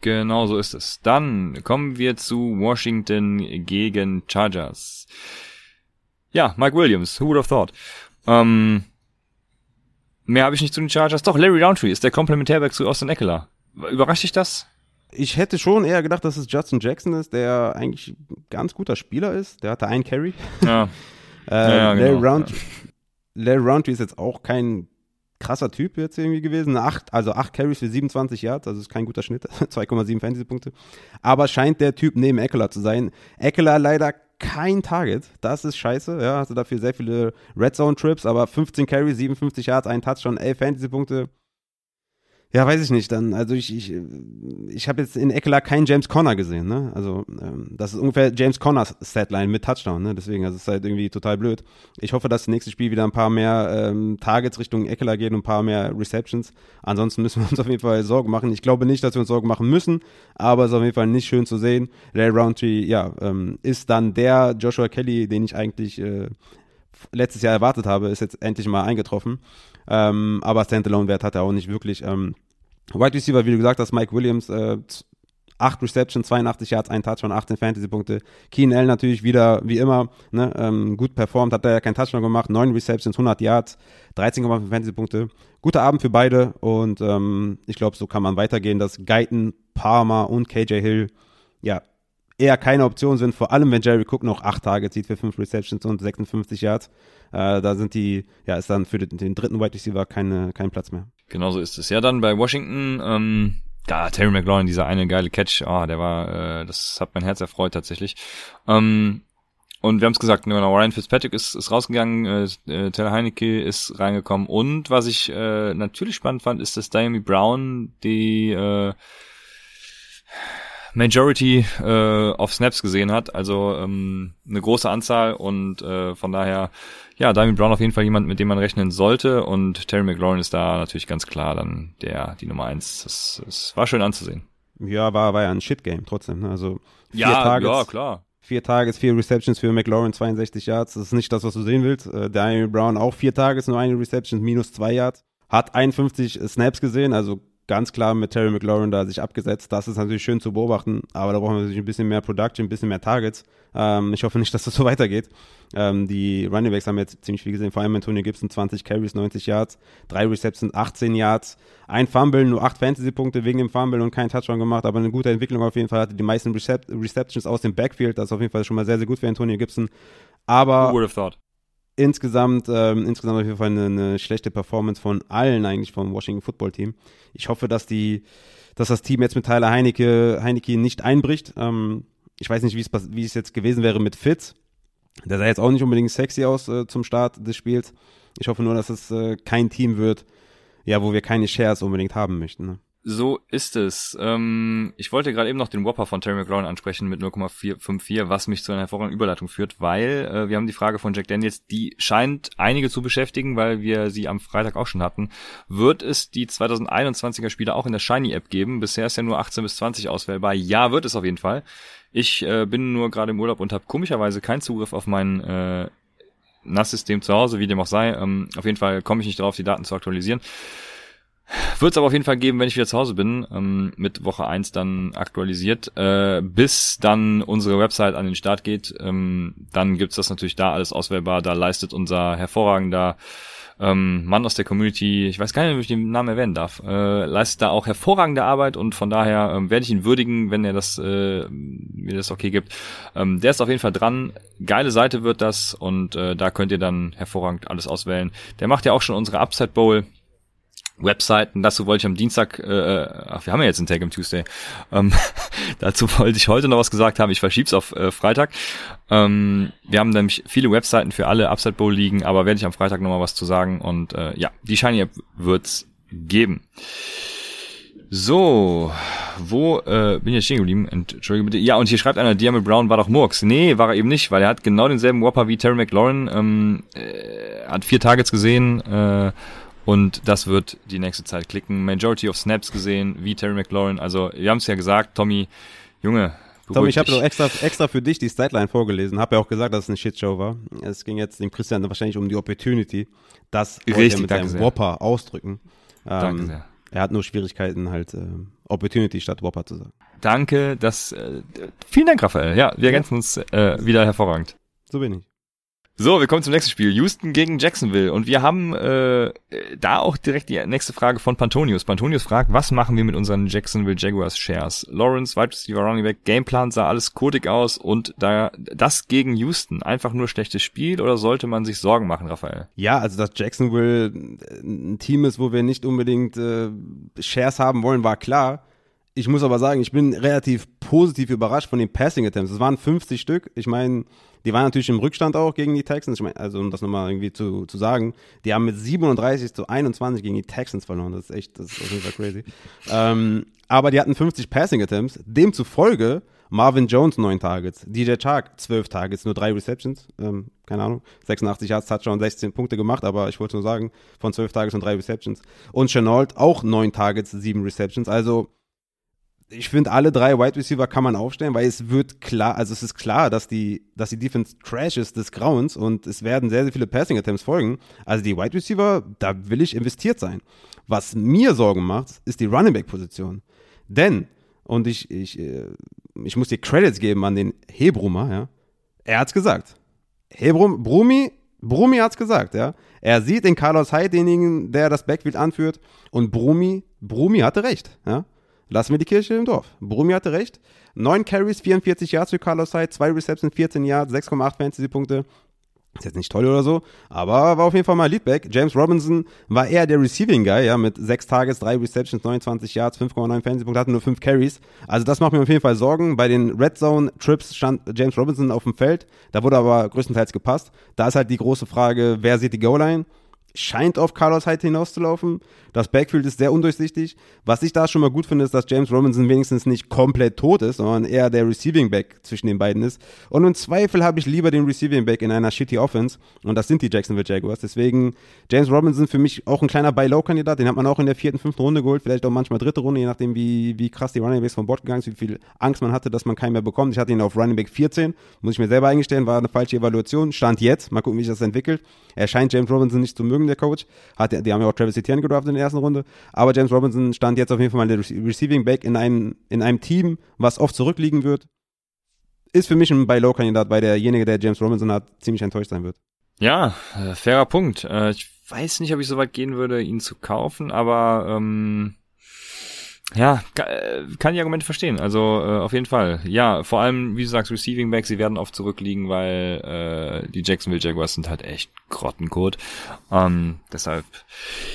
Genau so ist es. Dann kommen wir zu Washington gegen Chargers. Ja, Mike Williams, who would have thought? Ähm, mehr habe ich nicht zu den Chargers. Doch, Larry Roundtree ist der Komplementärwerk zu Austin Eckler. Überrascht dich das? Ich hätte schon eher gedacht, dass es Justin Jackson ist, der eigentlich ein ganz guter Spieler ist. Der hatte einen Carry. Ja. (laughs) äh, ja, ja Larry, genau. Round, Larry Roundtree ist jetzt auch kein krasser Typ jetzt irgendwie gewesen. Acht, also acht Carries für 27 Yards, also ist kein guter Schnitt. (laughs) 2,7 Fantasy-Punkte. Aber scheint der Typ neben Eckler zu sein. Eckler leider kein Target. Das ist scheiße. Ja, hatte dafür sehr viele Red Zone Trips, aber 15 Carries, 57 Yards, ein Touchdown, 11 Fantasy-Punkte. Ja, weiß ich nicht. Dann, also ich, ich, ich habe jetzt in Eckler keinen James Conner gesehen, ne? Also ähm, das ist ungefähr James Connors Statline mit Touchdown, ne? Deswegen, also es ist halt irgendwie total blöd. Ich hoffe, dass das nächste Spiel wieder ein paar mehr ähm, Targets Richtung Eckler geht und ein paar mehr Receptions. Ansonsten müssen wir uns auf jeden Fall Sorgen machen. Ich glaube nicht, dass wir uns Sorgen machen müssen, aber es ist auf jeden Fall nicht schön zu sehen. Larry Roundtree, ja, ähm, ist dann der Joshua Kelly, den ich eigentlich äh, letztes Jahr erwartet habe, ist jetzt endlich mal eingetroffen. Ähm, aber Standalone-Wert hat er auch nicht wirklich. Ähm, Wide Receiver, wie du gesagt hast, Mike Williams, äh, 8 Reception, 82 Yards, ein Touchdown, 18 Fantasy-Punkte. Keen L natürlich wieder, wie immer, ne, ähm, gut performt, hat er ja keinen Touchdown gemacht, 9 Receptions, 100 Yards, 13,5 Fantasy-Punkte. Guter Abend für beide und ähm, ich glaube, so kann man weitergehen, dass Guyton, Palmer und KJ Hill, ja, eher keine Option sind, vor allem wenn Jerry Cook noch acht Tage zieht für fünf Receptions und 56 Yards. Äh, da sind die, ja, ist dann für den, den dritten Wide Receiver keine, kein Platz mehr. Genauso ist es. Ja, dann bei Washington, ähm, da Terry McLaurin, dieser eine geile Catch, oh, der war, äh, das hat mein Herz erfreut tatsächlich. Ähm, und wir haben es gesagt, genau, Ryan Fitzpatrick ist, ist rausgegangen, äh, äh, Taylor Heinecke ist reingekommen. Und was ich äh, natürlich spannend fand, ist, dass Diami Brown die äh, Majority äh, of Snaps gesehen hat, also ähm, eine große Anzahl und äh, von daher, ja, Diamond Brown auf jeden Fall jemand, mit dem man rechnen sollte und Terry McLaurin ist da natürlich ganz klar dann der, die Nummer eins. Das, das war schön anzusehen. Ja, war, war ja ein Shit-Game trotzdem, ne? also vier ja, Targets, ja, klar. Vier Tages, vier Receptions für McLaurin, 62 Yards, das ist nicht das, was du sehen willst. Äh, Diamond Brown auch vier Tages, nur eine Reception, minus zwei Yards. Hat 51 Snaps gesehen, also ganz klar mit Terry McLaurin da sich abgesetzt. Das ist natürlich schön zu beobachten, aber da brauchen wir natürlich ein bisschen mehr Production, ein bisschen mehr Targets. Ähm, ich hoffe nicht, dass das so (laughs) weitergeht. Ähm, die Running Backs haben jetzt ziemlich viel gesehen, vor allem Antonio Gibson, 20 Carries, 90 Yards, drei Receptions, 18 Yards, ein Fumble, nur acht Fantasy-Punkte wegen dem Fumble und kein Touchdown gemacht, aber eine gute Entwicklung auf jeden Fall, hatte die meisten Recep Receptions aus dem Backfield, das ist auf jeden Fall schon mal sehr, sehr gut für Antonio Gibson. Aber Who would have thought? Insgesamt, ähm, insgesamt auf jeden Fall eine, eine, schlechte Performance von allen eigentlich vom Washington Football Team. Ich hoffe, dass die, dass das Team jetzt mit Tyler Heinecke, Heinecke nicht einbricht. Ähm, ich weiß nicht, wie es jetzt gewesen wäre mit Fitz. Der sah jetzt auch nicht unbedingt sexy aus äh, zum Start des Spiels. Ich hoffe nur, dass es äh, kein Team wird, ja, wo wir keine Shares unbedingt haben möchten. Ne? So ist es. Ähm, ich wollte gerade eben noch den Whopper von Terry McLaurin ansprechen mit 0,454, was mich zu einer hervorragenden Überleitung führt, weil äh, wir haben die Frage von Jack Daniels, die scheint einige zu beschäftigen, weil wir sie am Freitag auch schon hatten. Wird es die 2021er Spiele auch in der Shiny App geben? Bisher ist ja nur 18 bis 20 auswählbar. Ja, wird es auf jeden Fall. Ich äh, bin nur gerade im Urlaub und habe komischerweise keinen Zugriff auf mein äh, NAS-System zu Hause, wie dem auch sei. Ähm, auf jeden Fall komme ich nicht darauf, die Daten zu aktualisieren. Wird es aber auf jeden Fall geben, wenn ich wieder zu Hause bin, ähm, mit Woche 1 dann aktualisiert. Äh, bis dann unsere Website an den Start geht, ähm, dann gibt's das natürlich da alles auswählbar. Da leistet unser hervorragender ähm, Mann aus der Community, ich weiß gar nicht, ob ich den Namen erwähnen darf, äh, leistet da auch hervorragende Arbeit und von daher ähm, werde ich ihn würdigen, wenn er das äh, mir das okay gibt. Ähm, der ist auf jeden Fall dran. Geile Seite wird das und äh, da könnt ihr dann hervorragend alles auswählen. Der macht ja auch schon unsere Upside Bowl Webseiten. Dazu wollte ich am Dienstag, äh, äh, ach, wir haben ja jetzt einen Tag am Tuesday. Ähm, (laughs) dazu wollte ich heute noch was gesagt haben. Ich verschieb's auf äh, Freitag. Ähm, wir haben nämlich viele Webseiten für alle Upside Bowl liegen, aber werde ich am Freitag nochmal was zu sagen. Und äh, ja, die Shiny App wird's geben. So, wo äh, bin ich jetzt stehen geblieben? Entschuldige bitte. Ja, und hier schreibt einer, Diamond Brown war doch Murks. Nee, war er eben nicht, weil er hat genau denselben Whopper wie Terry McLaurin, ähm, äh, hat vier Targets gesehen, äh, und das wird die nächste Zeit klicken. Majority of Snaps gesehen, wie Terry McLaurin. Also, wir haben es ja gesagt, Tommy, Junge. Tommy, ich habe doch extra, extra für dich die Statline vorgelesen. Habe ja auch gesagt, dass es eine Shitshow war. Es ging jetzt dem Christian wahrscheinlich um die Opportunity. Das wollte er mit seinem sehr. Whopper ausdrücken. Danke ähm, sehr. Er hat nur Schwierigkeiten, halt äh, Opportunity statt Whopper zu sagen. Danke, das. Äh, vielen Dank, Raphael. Ja, wir ergänzen uns äh, wieder hervorragend. So bin ich. So, wir kommen zum nächsten Spiel. Houston gegen Jacksonville. Und wir haben äh, da auch direkt die nächste Frage von Pantonius. Pantonius fragt, was machen wir mit unseren Jacksonville Jaguars Shares? Lawrence, Wide Receiver, Running Back, Gameplan sah alles kodig aus und da das gegen Houston einfach nur schlechtes Spiel oder sollte man sich Sorgen machen, Raphael? Ja, also dass Jacksonville ein Team ist, wo wir nicht unbedingt äh, Shares haben wollen, war klar. Ich muss aber sagen, ich bin relativ positiv überrascht von den Passing Attempts. Es waren 50 Stück. Ich meine, die waren natürlich im Rückstand auch gegen die Texans. Ich mein, also um das nochmal irgendwie zu, zu sagen, die haben mit 37 zu 21 gegen die Texans verloren. Das ist echt, das ist auf jeden Fall crazy. ähm, aber die hatten 50 Passing Attempts. Demzufolge Marvin Jones neun Targets, DJ Chark zwölf Targets, nur drei Receptions, ähm, keine Ahnung, 86 Yards, Touchdown, 16 Punkte gemacht, aber ich wollte nur sagen, von zwölf Targets und drei Receptions. Und Chenault auch neun Targets, sieben Receptions, also ich finde, alle drei Wide Receiver kann man aufstellen, weil es wird klar, also es ist klar, dass die, dass die Defense Trash ist des Grauens und es werden sehr, sehr viele Passing Attempts folgen. Also die Wide Receiver, da will ich investiert sein. Was mir Sorgen macht, ist die Running Back Position. Denn, und ich, ich, äh, ich muss dir Credits geben an den Hebrumer, ja. Er hat's gesagt. Hebrum, Brumi, Brumi hat's gesagt, ja. Er sieht in Carlos Hyde denjenigen, der das Backfield anführt und Brumi, Brumi hatte recht, ja. Lassen wir die Kirche im Dorf. Brumi hatte recht. 9 Carries, 44 Yards für Carlos Hyde, 2 Receptions, 14 Yards, 6,8 Fantasy-Punkte. Ist jetzt nicht toll oder so, aber war auf jeden Fall mal Leadback. James Robinson war eher der Receiving Guy, ja, mit 6 Tages, 3 Receptions, 29 Yards, 5,9 Fantasy-Punkte, hatte nur 5 Carries. Also das macht mir auf jeden Fall Sorgen. Bei den Red Zone Trips stand James Robinson auf dem Feld, da wurde aber größtenteils gepasst. Da ist halt die große Frage, wer sieht die Goal-Line? Scheint auf Carlos Hyde hinauszulaufen. Das Backfield ist sehr undurchsichtig. Was ich da schon mal gut finde, ist, dass James Robinson wenigstens nicht komplett tot ist, sondern eher der Receiving Back zwischen den beiden ist. Und im Zweifel habe ich lieber den Receiving Back in einer shitty Offense. Und das sind die Jacksonville Jaguars. Deswegen James Robinson für mich auch ein kleiner Buy-Low-Kandidat. Den hat man auch in der vierten, fünften Runde geholt. Vielleicht auch manchmal dritte Runde, je nachdem, wie, wie krass die Running Backs von Bord gegangen sind, wie viel Angst man hatte, dass man keinen mehr bekommt. Ich hatte ihn auf Running Back 14. Muss ich mir selber eingestellen, war eine falsche Evaluation. Stand jetzt. Mal gucken, wie sich das entwickelt. Er scheint James Robinson nicht zu mögen, der Coach. Hat, die haben ja auch Travis Etienne gedraftet in der ersten Runde. Aber James Robinson stand jetzt auf jeden Fall mal der Receiving Back in einem, in einem Team, was oft zurückliegen wird. Ist für mich ein Buy-Low-Kandidat, weil derjenige, der James Robinson hat, ziemlich enttäuscht sein wird. Ja, äh, fairer Punkt. Äh, ich weiß nicht, ob ich so weit gehen würde, ihn zu kaufen, aber ähm, ja, äh, kann die Argumente verstehen. Also äh, auf jeden Fall. Ja, vor allem, wie du sagst, Receiving Back, sie werden oft zurückliegen, weil äh, die Jacksonville Jaguars sind halt echt grottenkot. Ähm, deshalb,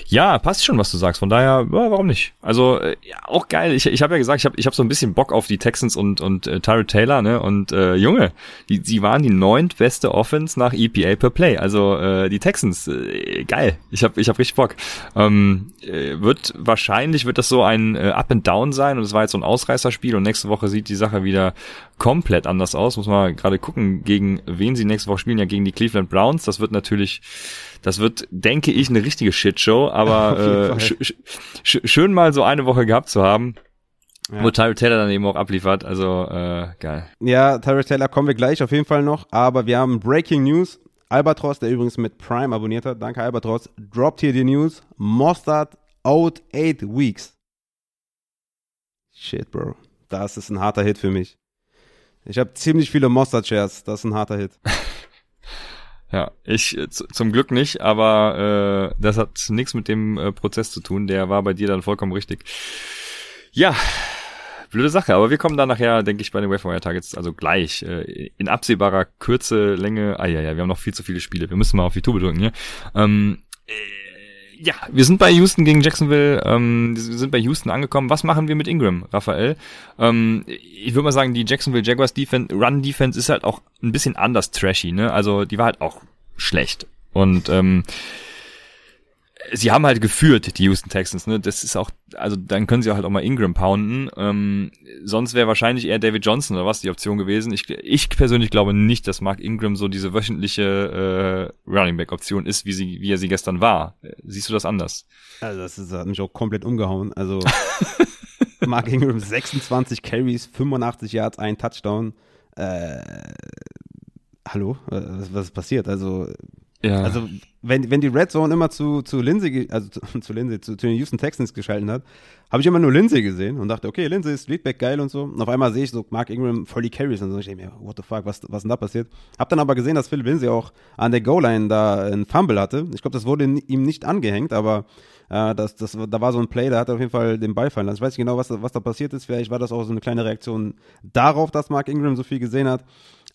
ja, passt schon, was du sagst. Von daher, ja, warum nicht? Also äh, ja, auch geil. Ich, ich habe ja gesagt, ich habe ich hab so ein bisschen Bock auf die Texans und und äh, Tyrod Taylor, ne? Und äh, Junge, die, sie waren die neuntbeste Offense nach EPA per Play. Also äh, die Texans, äh, geil. Ich habe ich hab richtig Bock. Ähm, äh, wird wahrscheinlich wird das so ein äh, Up and Down sein und es war jetzt so ein Ausreißerspiel und nächste Woche sieht die Sache wieder komplett anders aus. Muss man gerade gucken, gegen wen sie nächste Woche spielen. Ja, gegen die Cleveland Browns. Das wird natürlich, das wird, denke ich, eine richtige Shitshow, aber (laughs) äh, sch sch schön mal so eine Woche gehabt zu haben. Ja. Wo Tyrell Taylor dann eben auch abliefert, also äh, geil. Ja, Tyrell Taylor kommen wir gleich auf jeden Fall noch, aber wir haben Breaking News. Albatros, der übrigens mit Prime abonniert hat, danke Albatros, droppt hier die News. Mostard out eight weeks. Shit, Bro. Das ist ein harter Hit für mich. Ich habe ziemlich viele Mostard-Shares. Das ist ein harter Hit. (laughs) Ja, ich äh, zum Glück nicht, aber äh, das hat nichts mit dem äh, Prozess zu tun. Der war bei dir dann vollkommen richtig. Ja, blöde Sache, aber wir kommen da nachher, denke ich, bei den Wayfire Targets, also gleich, äh, in absehbarer Kürze, Länge, ah ja, ja, wir haben noch viel zu viele Spiele, wir müssen mal auf die Tube drücken hier. Ähm, äh, ja, wir sind bei Houston gegen Jacksonville, ähm, wir sind bei Houston angekommen. Was machen wir mit Ingram, Raphael? Ähm, ich würde mal sagen, die Jacksonville Jaguars Defense, Run Defense ist halt auch ein bisschen anders trashy, ne? Also die war halt auch schlecht. Und ähm, sie haben halt geführt, die Houston Texans, ne? Das ist auch, also dann können sie halt auch mal Ingram pounden. Ähm, sonst wäre wahrscheinlich eher David Johnson oder was die Option gewesen. Ich, ich persönlich glaube nicht, dass Mark Ingram so diese wöchentliche äh, Running Back Option ist, wie sie, wie er sie gestern war. Siehst du das anders? Also das, ist, hat mich auch komplett umgehauen. Also (laughs) Mark Ingram 26 Carries, 85 Yards, ein Touchdown. Äh, hallo, was, was ist passiert? Also ja. Also, wenn, wenn die Red Zone immer zu, zu Lindsay, also zu, (laughs) zu Lindsay, zu, zu den Houston Texans geschalten hat, habe ich immer nur Lindsay gesehen und dachte, okay, Lindsay ist Leadback geil und so. Und auf einmal sehe ich so Mark Ingram voll die Carries und so. Ich denke mir, what the fuck, was, was denn da passiert? Hab dann aber gesehen, dass Phil Lindsay auch an der Goal-Line da einen Fumble hatte. Ich glaube, das wurde ihm nicht angehängt, aber äh, das, das, da war so ein Play, da hat er auf jeden Fall den Ball fallen lassen. Ich weiß nicht genau, was, was da passiert ist. Vielleicht war das auch so eine kleine Reaktion darauf, dass Mark Ingram so viel gesehen hat.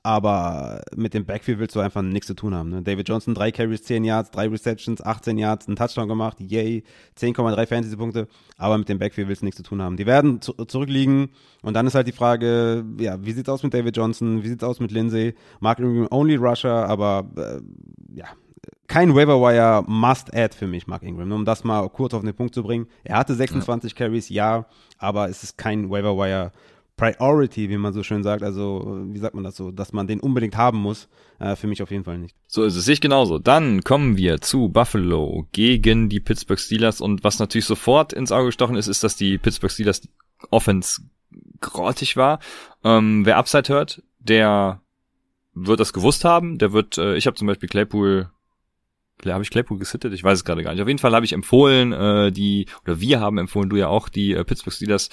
Aber mit dem Backfield willst du einfach nichts zu tun haben. Ne? David Johnson, drei Carries, 10 Yards, drei Receptions, 18 Yards, einen Touchdown gemacht, yay, 10,3 Fantasy-Punkte. Aber mit dem Backfield willst du nichts zu tun haben. Die werden zu zurückliegen. Und dann ist halt die Frage, ja, wie sieht's aus mit David Johnson? Wie sieht's aus mit Lindsay? Mark Ingram, only Rusher, aber äh, ja, kein Waiver-Wire Must-Add für mich, Mark Ingram. Um das mal kurz auf den Punkt zu bringen. Er hatte 26 ja. Carries, ja, aber es ist kein Waiver-Wire Priority, wie man so schön sagt. Also, wie sagt man das so, dass man den unbedingt haben muss? Äh, für mich auf jeden Fall nicht. So ist es sich genauso. Dann kommen wir zu Buffalo gegen die Pittsburgh Steelers. Und was natürlich sofort ins Auge gestochen ist, ist, dass die Pittsburgh Steelers Offense grottig war. Ähm, wer Upside hört, der wird das gewusst haben. Der wird, äh, ich habe zum Beispiel Claypool habe ich Claypool gesittet? Ich weiß es gerade gar nicht. Auf jeden Fall habe ich empfohlen, äh, die, oder wir haben empfohlen, du ja auch, die äh, Pittsburgh Steelers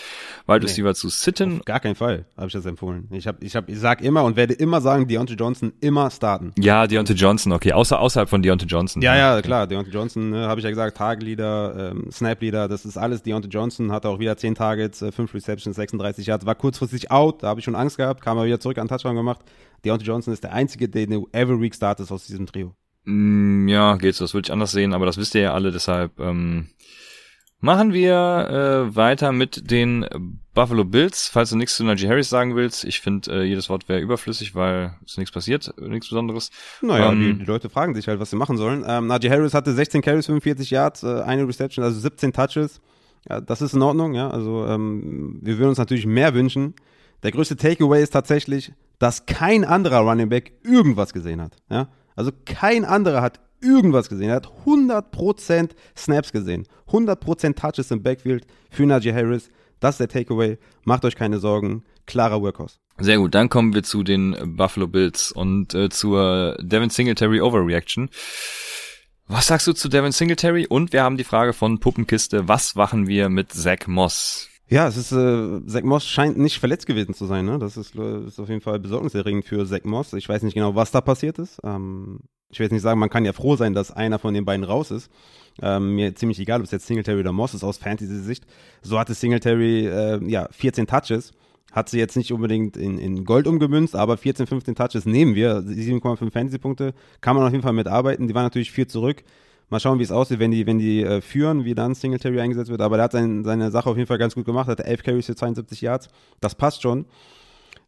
Wide Receiver nee, zu sitten. Auf gar keinen Fall habe ich das empfohlen. Ich habe, ich habe, ich sag immer und werde immer sagen, Deontay Johnson immer starten. Ja, Deontay Johnson, okay, außer außerhalb von Deontay Johnson. Ja, ja, klar, Deontay Johnson, ne, habe ich ja gesagt, Tagleader, ähm, Snap-Leader, das ist alles. Deontay Johnson hatte auch wieder 10 Targets, äh, 5 Receptions, 36 Yards, war kurzfristig out, da habe ich schon Angst gehabt, kam aber wieder zurück an Touchdown gemacht. Deontay Johnson ist der einzige, den du every week startest aus diesem Trio. Mm, ja, geht so. Das würde ich anders sehen, aber das wisst ihr ja alle, deshalb ähm, machen wir äh, weiter mit den Buffalo Bills. Falls du nichts zu Najee Harris sagen willst, ich finde, äh, jedes Wort wäre überflüssig, weil es nichts passiert, nichts Besonderes. Naja, ähm, die, die, Leute fragen sich halt, was sie machen sollen. Ähm, Najee Harris hatte 16 Carries, 45 Yards, äh, eine Reception, also 17 Touches. Ja, das ist in Ordnung, ja. Also ähm, wir würden uns natürlich mehr wünschen. Der größte Takeaway ist tatsächlich, dass kein anderer Running Back irgendwas gesehen hat. Ja? Also kein anderer hat irgendwas gesehen. Er hat 100% Snaps gesehen. 100% Touches im Backfield für Najee Harris. Das ist der Takeaway. Macht euch keine Sorgen. Klarer Workhouse. Sehr gut, dann kommen wir zu den Buffalo Bills und äh, zur Devin Singletary Overreaction. Was sagst du zu Devin Singletary? Und wir haben die Frage von Puppenkiste, was machen wir mit Zach Moss? Ja, es ist, äh, Zach Moss scheint nicht verletzt gewesen zu sein, ne? Das ist, ist auf jeden Fall besorgniserregend für Zach Moss. Ich weiß nicht genau, was da passiert ist. Ähm, ich will jetzt nicht sagen, man kann ja froh sein, dass einer von den beiden raus ist. Ähm, mir ziemlich egal, ob es jetzt Singletary oder Moss ist aus Fantasy-Sicht. So hatte Singletary, äh, ja, 14 Touches. Hat sie jetzt nicht unbedingt in, in Gold umgemünzt, aber 14, 15 Touches nehmen wir. 7,5 Fantasy-Punkte. Kann man auf jeden Fall mitarbeiten. Die waren natürlich viel zurück. Mal schauen, wie es aussieht, wenn die, wenn die äh, führen, wie dann Singletary eingesetzt wird. Aber der hat sein, seine Sache auf jeden Fall ganz gut gemacht, hat 11 Carries für 72 Yards. Das passt schon.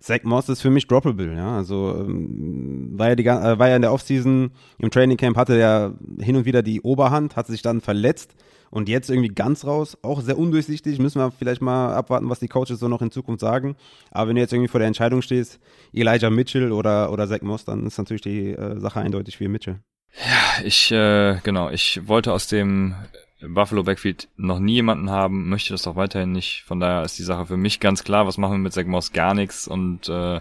Zach Moss ist für mich droppable, ja. Also ähm, war ja die äh, war ja in der Offseason im Training Camp hatte er hin und wieder die Oberhand, hat sich dann verletzt und jetzt irgendwie ganz raus, auch sehr undurchsichtig. Müssen wir vielleicht mal abwarten, was die Coaches so noch in Zukunft sagen. Aber wenn du jetzt irgendwie vor der Entscheidung stehst, Elijah Mitchell oder oder Zach Moss, dann ist natürlich die äh, Sache eindeutig für Mitchell. Ja, ich, äh, genau, ich wollte aus dem Buffalo Backfield noch nie jemanden haben, möchte das auch weiterhin nicht. Von daher ist die Sache für mich ganz klar, was machen wir mit Zach Moss? Gar nichts und äh,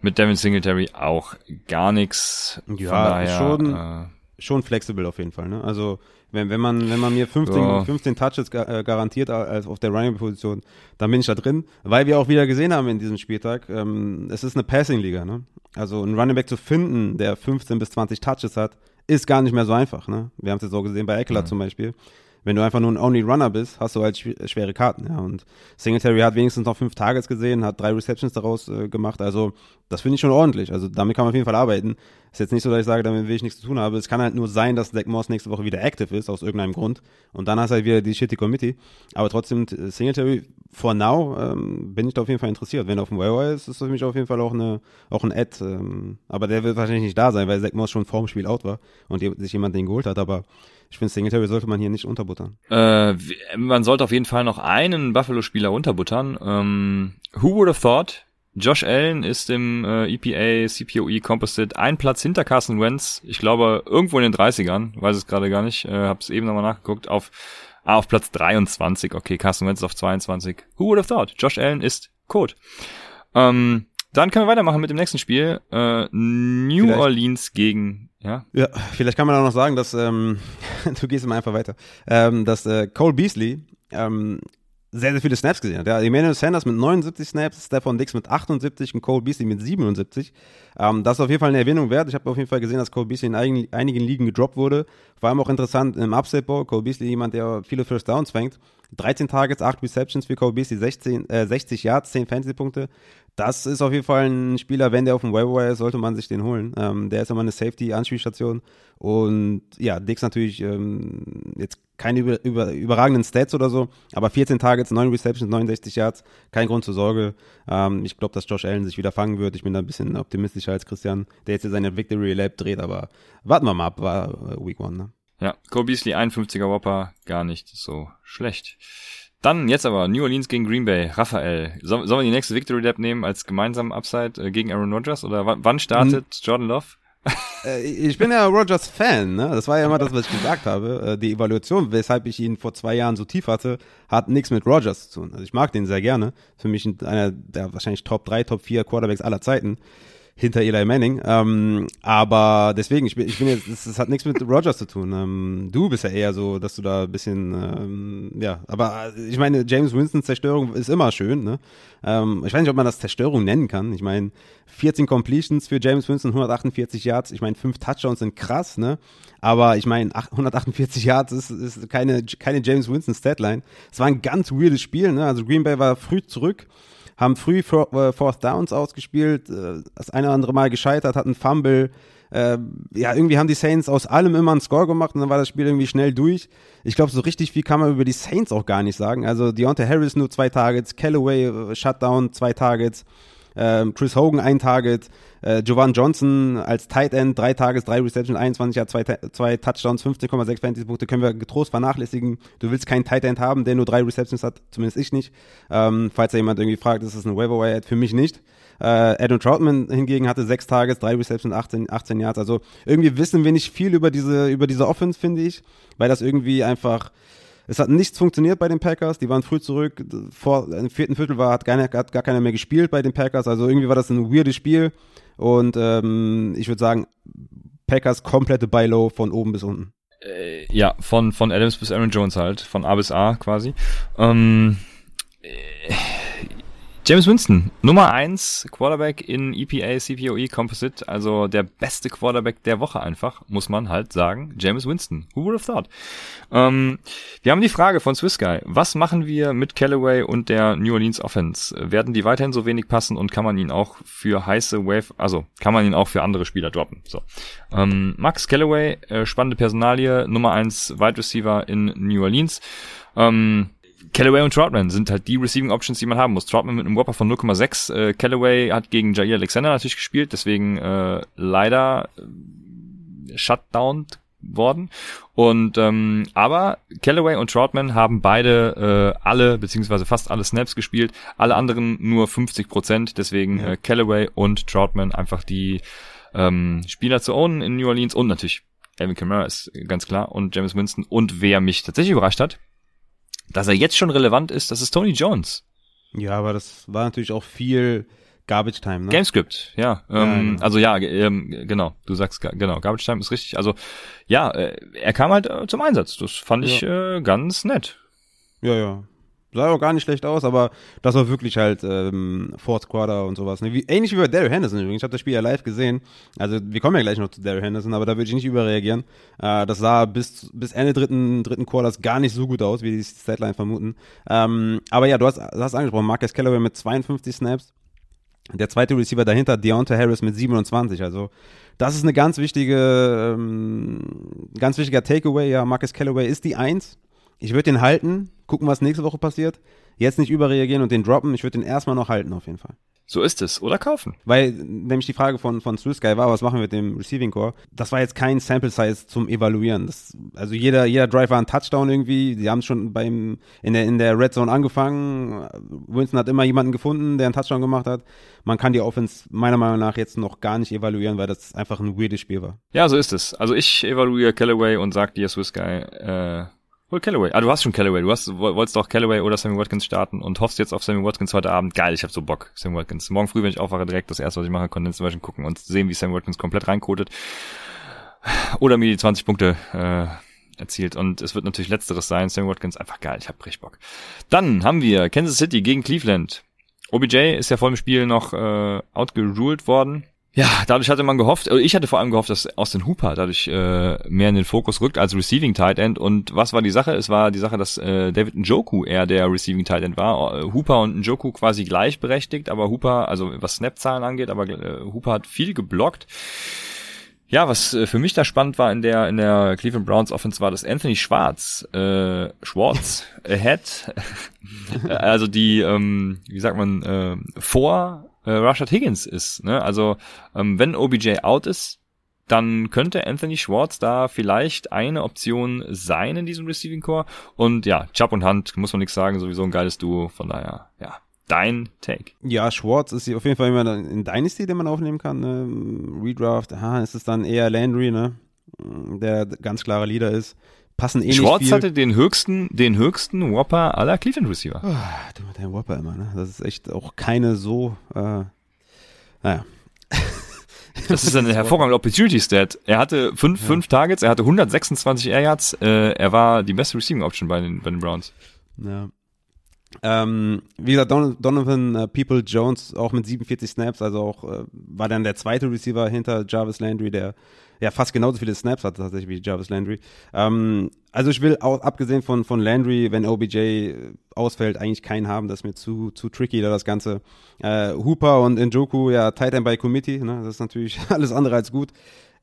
mit Devin Singletary auch gar nichts. Ja, daher, schon, äh, schon flexibel auf jeden Fall. Ne? Also wenn, wenn man wenn man mir 15, ja. 15 Touches äh, garantiert als auf der Running Position, dann bin ich da drin, weil wir auch wieder gesehen haben in diesem Spieltag, ähm, es ist eine Passing Liga, ne? Also einen Running Back zu finden, der 15 bis 20 Touches hat, ist gar nicht mehr so einfach. Ne? Wir haben es jetzt auch gesehen bei Eckler mhm. zum Beispiel. Wenn du einfach nur ein Only Runner bist, hast du halt schwere Karten. Ja. Und Singletary hat wenigstens noch fünf Targets gesehen, hat drei Receptions daraus äh, gemacht. Also das finde ich schon ordentlich. Also damit kann man auf jeden Fall arbeiten. Ist jetzt nicht so, dass ich sage, damit will ich nichts zu tun haben. Es kann halt nur sein, dass Zach Moss nächste Woche wieder active ist, aus irgendeinem Grund. Und dann hast du halt wieder die shitty Committee. Aber trotzdem, Singletary, for now, ähm, bin ich da auf jeden Fall interessiert. Wenn er auf dem Wire ist, ist das für mich auf jeden Fall auch, eine, auch ein Ad. Ähm, aber der wird wahrscheinlich nicht da sein, weil Zach Moss schon vorm Spiel out war und sich jemand den geholt hat. Aber ich finde, Singletary sollte man hier nicht unterbuttern. Äh, man sollte auf jeden Fall noch einen Buffalo-Spieler unterbuttern. Ähm, who would have thought? Josh Allen ist im äh, EPA CPOE Composite ein Platz hinter Carson Wentz. Ich glaube, irgendwo in den 30ern. Weiß es gerade gar nicht. Äh, hab's eben nochmal nachgeguckt. Auf, ah, auf Platz 23. Okay, Carson Wentz ist auf 22. Who would have thought? Josh Allen ist Code. Ähm, dann können wir weitermachen mit dem nächsten Spiel. Äh, New Vielleicht. Orleans gegen ja. Ja, vielleicht kann man auch noch sagen, dass, ähm, (laughs) du gehst immer einfach weiter, ähm, dass äh, Cole Beasley ähm, sehr, sehr viele Snaps gesehen hat. Ja, Emmanuel Sanders mit 79 Snaps, Stefan Dix mit 78 und Cole Beasley mit 77. Ähm, das ist auf jeden Fall eine Erwähnung wert. Ich habe auf jeden Fall gesehen, dass Cole Beasley in einigen, einigen Ligen gedroppt wurde. Vor allem auch interessant im Upset Bowl. Cole Beasley, jemand, der viele First Downs fängt. 13 Targets, 8 Receptions für Cole Beasley, 16, äh, 60 Yards, 10 Fantasy-Punkte das ist auf jeden Fall ein Spieler, wenn der auf dem Waiver ist, sollte man sich den holen. Ähm, der ist immer eine Safety-Anspielstation. Und ja, Dix natürlich ähm, jetzt keine über, über, überragenden Stats oder so, aber 14 Targets, 9 Receptions, 69 Yards, kein Grund zur Sorge. Ähm, ich glaube, dass Josh Allen sich wieder fangen wird. Ich bin da ein bisschen optimistischer als Christian, der jetzt hier seine Victory Lab dreht, aber warten wir mal ab, war äh, Week One. Ne? Ja, Cole Beasley, 51er Whopper, gar nicht so schlecht. Dann jetzt aber New Orleans gegen Green Bay. Raphael, sollen soll wir die nächste Victory Lab nehmen als gemeinsamen Upside äh, gegen Aaron Rodgers? Oder wann startet hm. Jordan Love? (laughs) Äh, ich bin ja Rodgers Fan, ne? Das war ja immer das, was ich gesagt habe. Äh, die Evaluation, weshalb ich ihn vor zwei Jahren so tief hatte, hat nichts mit Rodgers zu tun. Also ich mag den sehr gerne. Für mich einer der wahrscheinlich Top 3, Top 4 Quarterbacks aller Zeiten. Hinter Eli Manning. Ähm, aber deswegen, ich bin, ich bin jetzt, das, hat nichts mit Rogers zu tun. Ähm, du bist ja eher so, dass du da ein bisschen, ähm, ja, aber ich meine, James Winstons Zerstörung ist immer schön, ne? Ähm, ich weiß nicht, ob man das Zerstörung nennen kann. Ich meine, 14 Completions für James Winston, 148 Yards. Ich meine, fünf Touchdowns sind krass, ne? Aber ich meine, 148 Yards ist, ist keine, keine James Winston Statline. Es war ein ganz weirdes Spiel, ne? Also Green Bay war früh zurück haben früh äh, Fourth Downs ausgespielt, äh, das eine oder andere Mal gescheitert, hatten Fumble. Äh, ja, irgendwie haben die Saints aus allem immer einen Score gemacht und dann war das Spiel irgendwie schnell durch. Ich glaube, so richtig viel kann man über die Saints auch gar nicht sagen. Also Deontay Harris nur zwei Targets, Callaway Shutdown zwei Targets, ähm, Chris Hogan ein Target, äh, Jovan Johnson als Tight End, drei Tages, drei Receptions, 21 Jahre, zwei, zwei Touchdowns, 15,6 Fantasy-Punkte können wir getrost vernachlässigen. Du willst keinen Tight End haben, der nur drei Receptions hat, zumindest ich nicht. Ähm, falls da jemand irgendwie fragt, ist das ein waiver wire Für mich nicht. Äh, Adam Troutman hingegen hatte sechs Tages, drei Receptions, 18, 18 Yards. Also irgendwie wissen wir nicht viel über diese, über diese Offense, finde ich, weil das irgendwie einfach es hat nichts funktioniert bei den Packers. Die waren früh zurück. Vor im vierten Viertel war, hat, keine, hat gar keiner mehr gespielt bei den Packers. Also irgendwie war das ein weirdes Spiel. Und ähm, ich würde sagen, Packers komplette Buy-Low von oben bis unten. Äh, ja, von, von Adams bis Aaron Jones halt. Von A bis A quasi. Ähm, äh, James Winston, Nummer eins Quarterback in EPA CPOE Composite, also der beste Quarterback der Woche einfach, muss man halt sagen. James Winston. Who would have thought? Ähm, wir haben die Frage von Swiss Guy. Was machen wir mit Callaway und der New Orleans Offense? Werden die weiterhin so wenig passen und kann man ihn auch für heiße Wave, also kann man ihn auch für andere Spieler droppen? So. Ähm, Max Callaway, äh, spannende Personalie, Nummer eins Wide Receiver in New Orleans. Ähm, Callaway und Troutman sind halt die Receiving Options, die man haben muss. Troutman mit einem Whopper von 0,6. Äh, Callaway hat gegen Jair Alexander natürlich gespielt, deswegen äh, leider äh, shutdown worden. Und ähm, aber Callaway und Troutman haben beide äh, alle beziehungsweise fast alle Snaps gespielt, alle anderen nur 50 Prozent. Deswegen ja. äh, Callaway und Troutman einfach die ähm, Spieler zu ownen in New Orleans und natürlich Alvin Kamara ist ganz klar und James Winston. Und wer mich tatsächlich überrascht hat, dass er jetzt schon relevant ist, das ist Tony Jones. Ja, aber das war natürlich auch viel Garbage Time, ne? Gamescript, ja. Ähm, ja genau. Also ja, ähm, genau, du sagst genau, Garbage Time ist richtig. Also ja, äh, er kam halt äh, zum Einsatz. Das fand ich äh, ganz nett. Ja, ja sah auch gar nicht schlecht aus, aber das war wirklich halt ähm, Fourth Quarter und sowas. Ne? Wie, ähnlich wie bei Daryl Henderson übrigens. Ich habe das Spiel ja live gesehen. Also wir kommen ja gleich noch zu Daryl Henderson, aber da würde ich nicht überreagieren. Äh, das sah bis, bis Ende dritten, dritten Quarters gar nicht so gut aus, wie die Statline vermuten. Ähm, aber ja, du hast, du hast angesprochen, Marcus Callaway mit 52 Snaps. Der zweite Receiver dahinter, Deontay Harris mit 27. Also das ist eine ganz wichtige, ähm, ganz wichtiger Takeaway. Ja, Marcus Callaway ist die Eins ich würde den halten, gucken, was nächste Woche passiert. Jetzt nicht überreagieren und den droppen. Ich würde den erstmal noch halten, auf jeden Fall. So ist es. Oder kaufen. Weil nämlich die Frage von, von Swiss Guy war, was machen wir mit dem Receiving Core? Das war jetzt kein Sample Size zum Evaluieren. Das, also jeder, jeder Drive war ein Touchdown irgendwie. Die haben schon beim, in der, in der Red Zone angefangen. Winston hat immer jemanden gefunden, der einen Touchdown gemacht hat. Man kann die Offense meiner Meinung nach jetzt noch gar nicht evaluieren, weil das einfach ein weirdes Spiel war. Ja, so ist es. Also ich evaluiere Callaway und sag dir Swiss Guy, äh, Hol Callaway. Ah, du hast schon Callaway. Du hast, wolltest doch Callaway oder Sammy Watkins starten und hoffst jetzt auf Sammy Watkins heute Abend. Geil, ich hab so Bock. Sammy Watkins. Morgen früh, wenn ich aufwache, direkt das erste, was ich mache, Kondensversion gucken und sehen, wie Sammy Watkins komplett reinkotet. Oder mir die 20 Punkte äh, erzielt. Und es wird natürlich letzteres sein. Sammy Watkins, einfach geil. Ich hab richtig Bock. Dann haben wir Kansas City gegen Cleveland. OBJ ist ja vor dem Spiel noch äh, outgeruled worden. Ja, dadurch hatte man gehofft, also ich hatte vor allem gehofft, dass Austin Hooper dadurch äh, mehr in den Fokus rückt als Receiving Tight End. Und was war die Sache? Es war die Sache, dass äh, David Njoku eher der Receiving Tight End war. Äh, Hooper und Njoku quasi gleichberechtigt, aber Hooper, also was Snap-Zahlen angeht, aber äh, Hooper hat viel geblockt. Ja, was äh, für mich da spannend war in der in der Cleveland Browns Offense war, dass Anthony Schwarz, äh, Schwartz (laughs) ahead, (laughs) also die, ähm, wie sagt man, äh, vor äh, Rashad Higgins ist. Ne? Also ähm, wenn OBJ out ist, dann könnte Anthony Schwartz da vielleicht eine Option sein in diesem Receiving Core. Und ja, Chubb und Hunt, muss man nichts sagen, sowieso ein geiles Duo. Von daher, ja, dein Take. Ja, Schwartz ist auf jeden Fall immer in Dynasty, den man aufnehmen kann. Ne? Redraft, aha, ist es dann eher Landry, ne? der ganz klarer Leader ist passen eh Schwartz nicht hatte den höchsten, den höchsten Whopper aller Cleveland Receiver. Oh, du mit deinem Whopper immer, ne? Das ist echt auch keine so, äh, naja. (laughs) Das ist eine hervorragende Opportunity-Stat. Er hatte fünf, ja. fünf Targets, er hatte 126 Air Yards, äh, er war die beste Receiving Option bei den, bei den Browns. Ja. Ähm, wie gesagt, Don Donovan äh, People Jones auch mit 47 Snaps, also auch äh, war dann der zweite Receiver hinter Jarvis Landry, der ja fast genauso viele Snaps hatte tatsächlich wie Jarvis Landry. Ähm, also ich will auch, abgesehen von, von Landry, wenn OBJ ausfällt, eigentlich keinen haben, das ist mir zu, zu tricky da das Ganze. Äh, Hooper und Njoku, ja, Tight End by Committee, ne, das ist natürlich (laughs) alles andere als gut.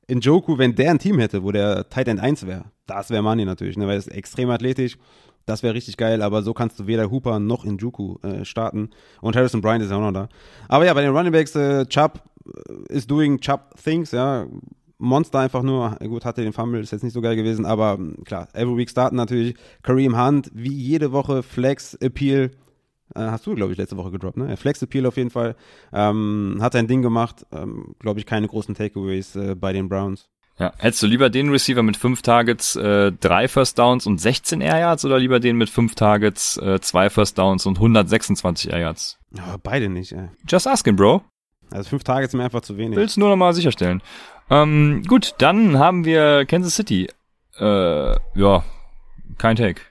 Njoku, wenn der ein Team hätte, wo der Tight End 1 wäre, das wäre Money natürlich, ne, weil er ist extrem athletisch, das wäre richtig geil, aber so kannst du weder Hooper noch Njoku äh, starten. Und Harrison Bryant ist ja auch noch da. Aber ja, bei den Running Backs, äh, Chubb äh, is doing Chubb things, ja. Monster einfach nur. Gut, hatte den Fumble, ist jetzt nicht so geil gewesen, aber hm, klar, every week starten natürlich. Kareem Hunt, wie jede Woche, Flex Appeal. Äh, hast du, glaube ich, letzte Woche gedroppt, ne? Flex Appeal auf jeden Fall. Ähm, hat sein Ding gemacht. Ähm, glaube ich, keine großen Takeaways äh, bei den Browns. Ja, hättest du lieber den Receiver mit fünf Targets, äh, drei First Downs und 16 Air Yards oder lieber den mit fünf Targets, äh, zwei First Downs und 126 Air Yards? Ja, beide nicht, ey. Just asking, Bro. Also fünf Targets sind mir einfach zu wenig. Willst nur nochmal sicherstellen. Ähm, gut, dann haben wir Kansas City. Äh, ja, kein Take.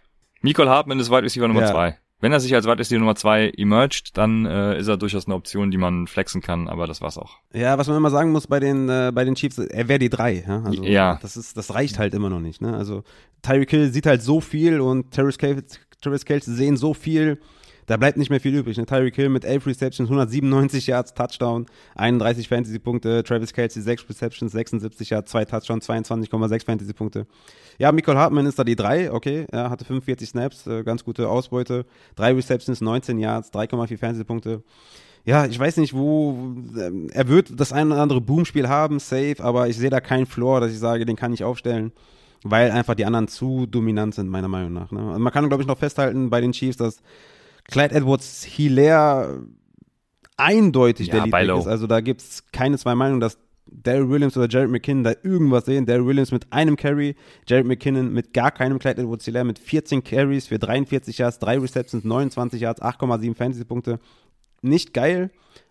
Nicole Hartman ist Wide Receiver Nummer ja. zwei. Wenn er sich als Wide Receiver Nummer zwei emerged, dann äh, ist er durchaus eine Option, die man flexen kann, aber das war's auch. Ja, was man immer sagen muss bei den äh, bei den Chiefs, er wäre die drei. Ja? Also, ja. Das ist, das reicht halt immer noch nicht. Ne? Also Tyreek Hill sieht halt so viel und Terrence Kelce sehen so viel da bleibt nicht mehr viel übrig. Ne? Tyreek Hill mit 11 Receptions, 197 Yards, Touchdown, 31 Fantasy-Punkte, Travis Kelsey 6 Receptions, 76 Yards, 2 Touchdowns, 22,6 Fantasy-Punkte. Ja, Michael Hartmann ist da die 3, okay, er hatte 45 Snaps, äh, ganz gute Ausbeute, 3 Receptions, 19 Yards, 3,4 Fantasy-Punkte ja, ich weiß nicht, wo ähm, er wird das ein oder andere Boomspiel haben, safe, aber ich sehe da keinen Floor, dass ich sage, den kann ich aufstellen, weil einfach die anderen zu dominant sind, meiner Meinung nach. Ne? Und man kann, glaube ich, noch festhalten bei den Chiefs, dass Clyde Edwards Hilaire eindeutig ja, der Leadback ist. Also da gibt es keine zwei Meinungen, dass Daryl Williams oder Jared McKinnon da irgendwas sehen. Daryl Williams mit einem Carry, Jared McKinnon mit gar keinem, Clyde Edwards Hilaire mit 14 Carries für 43 Yards, 3 Receptions, 29 Yards, 8,7 Fantasy-Punkte. Nicht geil,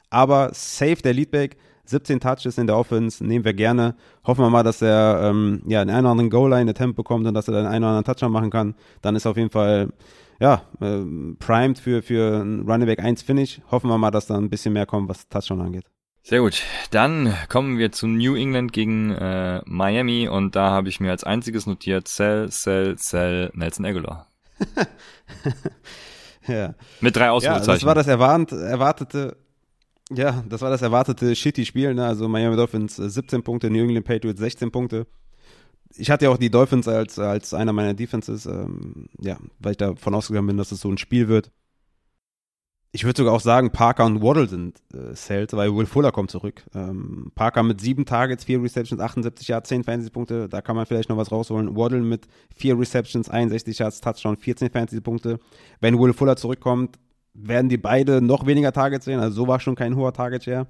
aber safe der Leadback. 17 Touches in der Offense, nehmen wir gerne. Hoffen wir mal, dass er ähm, ja, einen oder anderen Goal-Line-Attempt bekommt und dass er dann einen oder anderen Touchdown machen kann. Dann ist auf jeden Fall ja, äh, primed für, für ein Running Back 1 Finish. Hoffen wir mal, dass da ein bisschen mehr kommt, was Touchdown angeht. Sehr gut. Dann kommen wir zu New England gegen äh, Miami und da habe ich mir als einziges notiert Sell, Sell, Sell Nelson Aguilar. (laughs) ja. Mit drei Ausrufezeichen. Ja, das war das erwarnt, erwartete ja, das war das erwartete Shitty-Spiel. Ne? Also Miami Dolphins 17 äh, Punkte, New England Patriots 16 Punkte ich hatte ja auch die Dolphins als, als einer meiner Defenses, ähm, ja, weil ich davon ausgegangen bin, dass es so ein Spiel wird. Ich würde sogar auch sagen, Parker und Waddle sind äh, Sales, weil Will Fuller kommt zurück. Ähm, Parker mit sieben Targets, vier Receptions, 78 Yards, 10 Fantasy-Punkte, da kann man vielleicht noch was rausholen. Waddle mit vier Receptions, 61 Yards, Touchdown, 14 Fantasy-Punkte. Wenn Will Fuller zurückkommt, werden die beide noch weniger Targets sehen, also so war schon kein hoher Target-Share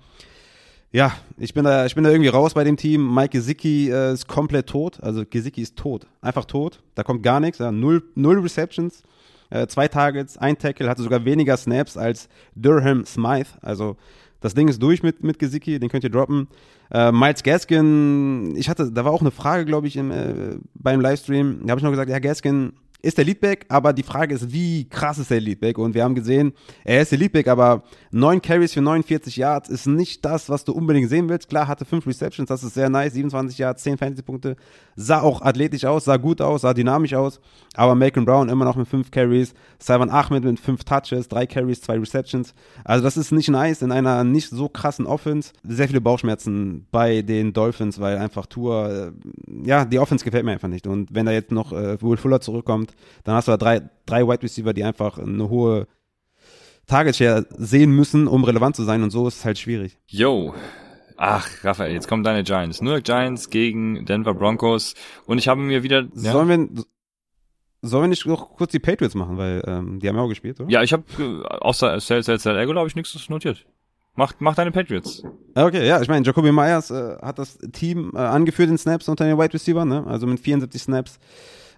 ja, ich bin da, ich bin da irgendwie raus bei dem Team. Mike Gesicki äh, ist komplett tot. Also Gesicki ist tot. Einfach tot. Da kommt gar nichts. Ja. Null, null Receptions, äh, zwei Targets, ein Tackle, hatte sogar weniger Snaps als Durham Smythe. Also das Ding ist durch mit, mit Gesicki, den könnt ihr droppen. Äh, Miles Gaskin, ich hatte, da war auch eine Frage, glaube ich, im, äh, beim Livestream. Da habe ich noch gesagt, ja, Gaskin ist der Leadback, aber die Frage ist, wie krass ist der Leadback? Und wir haben gesehen, er ist der Leadback, aber neun Carries für 49 Yards ist nicht das, was du unbedingt sehen willst. Klar, hatte fünf Receptions, das ist sehr nice, 27 Yards, 10 Fantasy-Punkte, sah auch athletisch aus, sah gut aus, sah dynamisch aus, aber Macon Brown immer noch mit fünf Carries, Simon Ahmed mit fünf Touches, drei Carries, zwei Receptions. Also das ist nicht nice in einer nicht so krassen Offense. Sehr viele Bauchschmerzen bei den Dolphins, weil einfach Tour, äh, ja, die Offense gefällt mir einfach nicht. Und wenn da jetzt noch äh, Will Fuller zurückkommt, dann hast du da drei, drei Wide Receiver, die einfach eine hohe Target Share sehen müssen, um relevant zu sein und so ist es halt schwierig. Yo. Ach, Raphael, jetzt kommen deine Giants. New York Giants gegen Denver Broncos und ich habe mir wieder... Ja? Sollen wir... Sollen wir nicht noch kurz die Patriots machen, weil ähm, die haben ja auch gespielt, oder? Ja, ich habe äh, außer Sales, Sales, Sales, Ergo habe ich nichts notiert. Mach, mach deine Patriots. Okay, ja, ich meine, Jacoby Myers äh, hat das Team äh, angeführt in Snaps unter den Wide Receiver, ne? Also mit 74 Snaps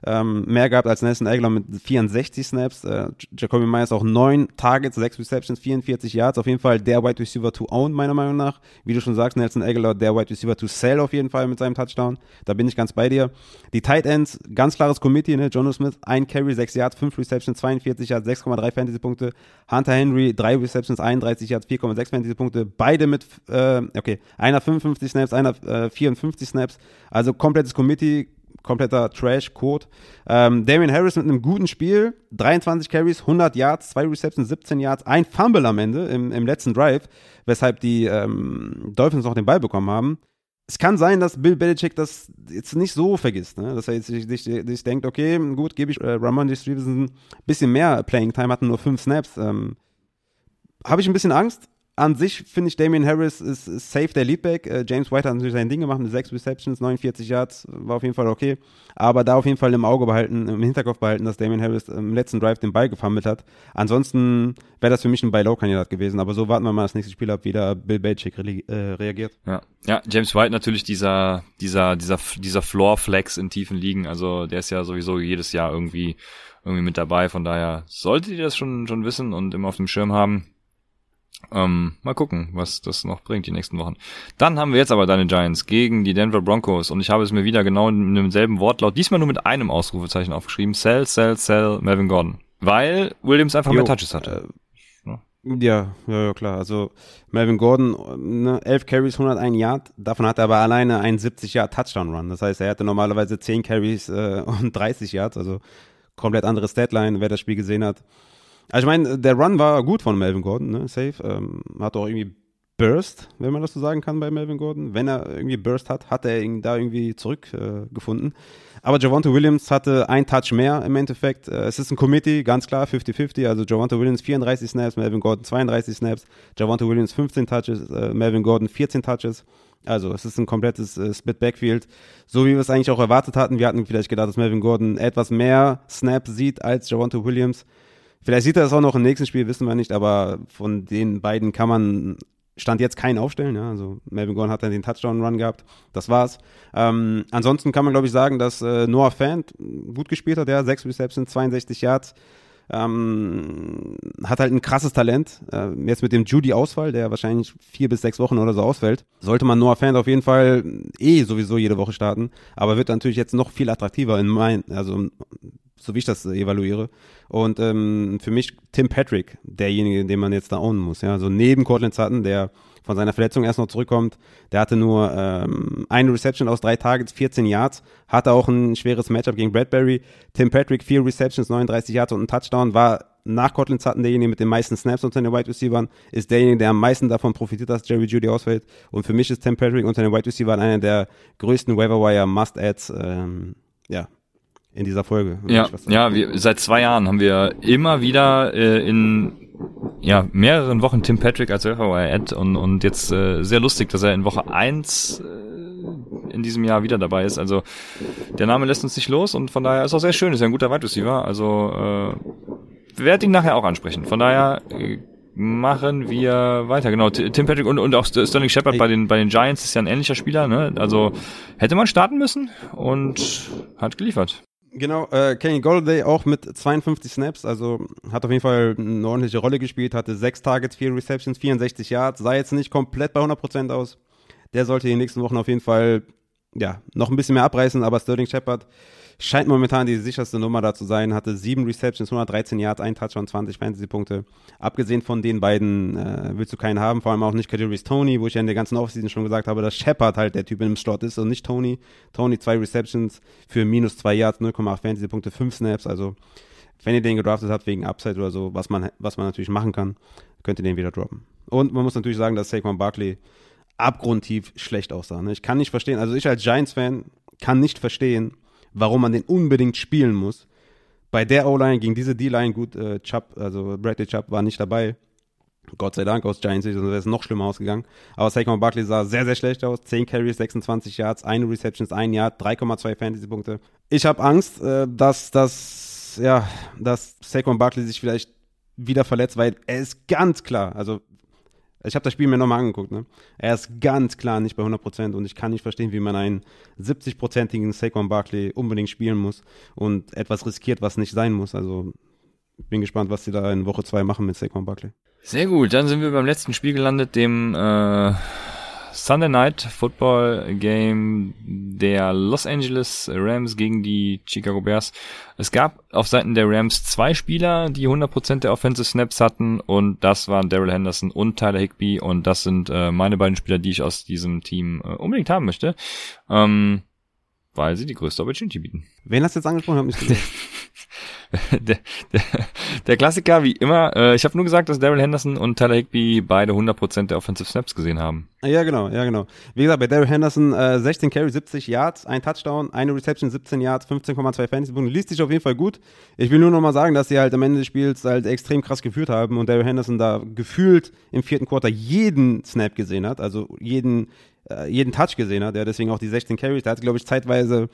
ähm, mehr gehabt als Nelson Aguilar mit 64 Snaps. Äh, Jacoby Myers auch 9 Targets, 6 Receptions, 44 Yards. Auf jeden Fall der Wide Receiver to own, meiner Meinung nach. Wie du schon sagst, Nelson Aguilar der Wide Receiver to sell auf jeden Fall mit seinem Touchdown. Da bin ich ganz bei dir. Die Tight Ends, ganz klares Committee, ne? Jono Smith, ein Carry, 6 Yards, 5 Receptions, 42 Yards, 6,3 Fantasy-Punkte. Hunter Henry, 3 Receptions, 31 Yards, 4,6 Fantasy-Punkte. Beide mit, äh, okay, einer 55 Snaps, einer äh, 54 Snaps. Also komplettes Committee, kompletter Trash-Code. Ähm, Damian Harris mit einem guten Spiel, 23 Carries, 100 Yards, 2 Receptions, 17 Yards, ein Fumble am Ende im, im letzten Drive, weshalb die ähm, Dolphins noch den Ball bekommen haben. Es kann sein, dass Bill Belichick das jetzt nicht so vergisst, ne? dass er jetzt sich, sich, sich denkt, okay, gut, gebe ich äh, Ramon Stevenson ein bisschen mehr Playing Time, hatten nur 5 Snaps. Ähm, Habe ich ein bisschen Angst, an sich finde ich Damian Harris ist, ist safe der Leadback. Äh, James White hat natürlich sein Ding gemacht mit sechs Receptions, 49 Yards, war auf jeden Fall okay. Aber da auf jeden Fall im Auge behalten, im Hinterkopf behalten, dass Damian Harris im letzten Drive den Ball gefummelt hat. Ansonsten wäre das für mich ein Buy-Low-Kandidat gewesen. Aber so warten wir mal das nächste Spiel ab, wie da Bill Belichick re äh, reagiert. Ja. ja, James White natürlich dieser, dieser, dieser, dieser Floor-Flex in tiefen Ligen. Also der ist ja sowieso jedes Jahr irgendwie, irgendwie mit dabei. Von daher solltet ihr das schon, schon wissen und immer auf dem Schirm haben. Ähm, mal gucken, was das noch bringt die nächsten Wochen. Dann haben wir jetzt aber deine Giants gegen die Denver Broncos und ich habe es mir wieder genau in demselben Wortlaut, diesmal nur mit einem Ausrufezeichen aufgeschrieben. Sell, sell, sell, Melvin Gordon. Weil Williams einfach jo, mehr Touches hatte. Äh, ja, ja, ja, klar. Also Melvin Gordon, ne, 11 Carries, 101 Yard. Davon hat er aber alleine einen 70 Yard Touchdown Run. Das heißt, er hatte normalerweise 10 Carries äh, und 30 Yards. Also komplett andere Statline, wer das Spiel gesehen hat. Also ich meine, der Run war gut von Melvin Gordon, ne? Safe. Ähm, hat auch irgendwie Burst, wenn man das so sagen kann bei Melvin Gordon. Wenn er irgendwie Burst hat, hat er ihn da irgendwie zurückgefunden. Äh, Aber Javonte Williams hatte ein Touch mehr im Endeffekt. Äh, es ist ein Committee, ganz klar, 50-50. Also Javonte Williams 34 Snaps, Melvin Gordon 32 Snaps. Javonte Williams 15 Touches, äh, Melvin Gordon 14 Touches. Also es ist ein komplettes äh, Split Backfield, so wie wir es eigentlich auch erwartet hatten. Wir hatten vielleicht gedacht, dass Melvin Gordon etwas mehr Snaps sieht als Javonte Williams. Vielleicht sieht er das auch noch im nächsten Spiel, wissen wir nicht, aber von den beiden kann man Stand jetzt keinen aufstellen. Ja? Also Melvin Gordon hat dann den Touchdown-Run gehabt. Das war's. Ähm, ansonsten kann man, glaube ich, sagen, dass äh, Noah Fant gut gespielt hat. Ja, 6 Receptions, 62 Yards. Ähm, hat halt ein krasses Talent. Äh, jetzt mit dem Judy-Ausfall, der wahrscheinlich vier bis sechs Wochen oder so ausfällt, sollte man Noah Fant auf jeden Fall eh sowieso jede Woche starten. Aber wird natürlich jetzt noch viel attraktiver in mein, also so wie ich das evaluiere. Und ähm, für mich Tim Patrick, derjenige, den man jetzt da ownen muss. Ja, also neben Cortland Sutton, der von seiner Verletzung erst noch zurückkommt, der hatte nur ähm, eine Reception aus drei Targets, 14 Yards, hatte auch ein schweres Matchup gegen Bradbury. Tim Patrick, vier Receptions, 39 Yards und ein Touchdown, war nach Cortland Sutton derjenige mit den meisten Snaps unter den Wide Receivers, ist derjenige, der am meisten davon profitiert, dass Jerry Judy ausfällt. Und für mich ist Tim Patrick unter den Wide Receivers einer der größten Waiver Wire Must-Ads, ähm, ja, in dieser Folge. Ja, ja, wir, seit zwei Jahren haben wir immer wieder äh, in ja, mehreren Wochen Tim Patrick als Ad und, und jetzt äh, sehr lustig, dass er in Woche eins äh, in diesem Jahr wieder dabei ist. Also der Name lässt uns nicht los und von daher ist auch sehr schön, ist ja ein guter Wide Receiver. Also äh, werde ihn nachher auch ansprechen. Von daher äh, machen wir weiter. Genau, Tim Patrick und, und auch Sterling Shepard bei den, bei den Giants ist ja ein ähnlicher Spieler. Ne? Also hätte man starten müssen und hat geliefert. Genau, äh, Kenny Golladay auch mit 52 Snaps, also hat auf jeden Fall eine ordentliche Rolle gespielt, hatte 6 Targets, 4 Receptions, 64 Yards, sah jetzt nicht komplett bei 100% aus. Der sollte in den nächsten Wochen auf jeden Fall ja, noch ein bisschen mehr abreißen, aber Sterling Shepard scheint momentan die sicherste Nummer da zu sein, hatte sieben Receptions, 113 Yards, ein Touchdown, 20 Fantasy-Punkte. Abgesehen von den beiden äh, willst du keinen haben, vor allem auch nicht Kadarius Tony, wo ich ja in der ganzen Offseason schon gesagt habe, dass Shepard halt der Typ im Slot ist und nicht Tony. Tony zwei Receptions für minus zwei Yards, 0,8 Fantasy-Punkte, fünf Snaps, also wenn ihr den gedraftet habt wegen Upside oder so, was man, was man natürlich machen kann, könnt ihr den wieder droppen. Und man muss natürlich sagen, dass Saquon Barkley abgrundtief schlecht aussah. Ne? Ich kann nicht verstehen, also ich als Giants-Fan kann nicht verstehen, warum man den unbedingt spielen muss. Bei der O-Line gegen diese D-Line, gut, äh, Chubb, also Bradley Chubb war nicht dabei. Gott sei Dank aus Giants sonst wäre es noch schlimmer ausgegangen. Aber Saquon Barkley sah sehr, sehr schlecht aus. 10 Carries, 26 Yards, eine Receptions, ein Yard, 3,2 Fantasy-Punkte. Ich habe Angst, äh, dass, dass, ja, dass Saquon Barkley sich vielleicht wieder verletzt, weil er ist ganz klar, also Ich habe das Spiel mir nochmal angeguckt. Ne? Er ist ganz klar nicht bei 100% und ich kann nicht verstehen, wie man einen 70-prozentigen Saquon Barkley unbedingt spielen muss und etwas riskiert, was nicht sein muss. Also bin gespannt, was sie da in Woche 2 machen mit Saquon Barkley. Sehr gut, dann sind wir beim letzten Spiel gelandet, dem äh, Sunday Night Football Game der Los Angeles Rams gegen die Chicago Bears. Es gab auf Seiten der Rams zwei Spieler, die 100% der Offensive Snaps hatten und das waren Daryl Henderson und Tyler Higby und das sind äh, meine beiden Spieler, die ich aus diesem Team äh, unbedingt haben möchte, ähm, weil sie die größte Opportunity bieten. Wen hast du jetzt angesprochen? Ich hab nicht gesehen. (laughs) (laughs) der, der, der Klassiker, wie immer. Äh, ich habe nur gesagt, dass Daryl Henderson und Tyler Higby beide 100% der Offensive Snaps gesehen haben. Ja, genau, ja, genau. Wie gesagt, bei Daryl Henderson äh, 16 Carry, 70 Yards, ein Touchdown, eine Reception, 17 Yards, 15,2 Fantasy-Punkte. Liest sich auf jeden Fall gut. Ich will nur noch mal sagen, dass sie halt am Ende des Spiels halt extrem krass geführt haben und Daryl Henderson da gefühlt im vierten Quarter jeden Snap gesehen hat, also jeden, äh, jeden Touch gesehen hat. Ja, deswegen auch die 16 Carries. Der hat, glaube ich, zeitweise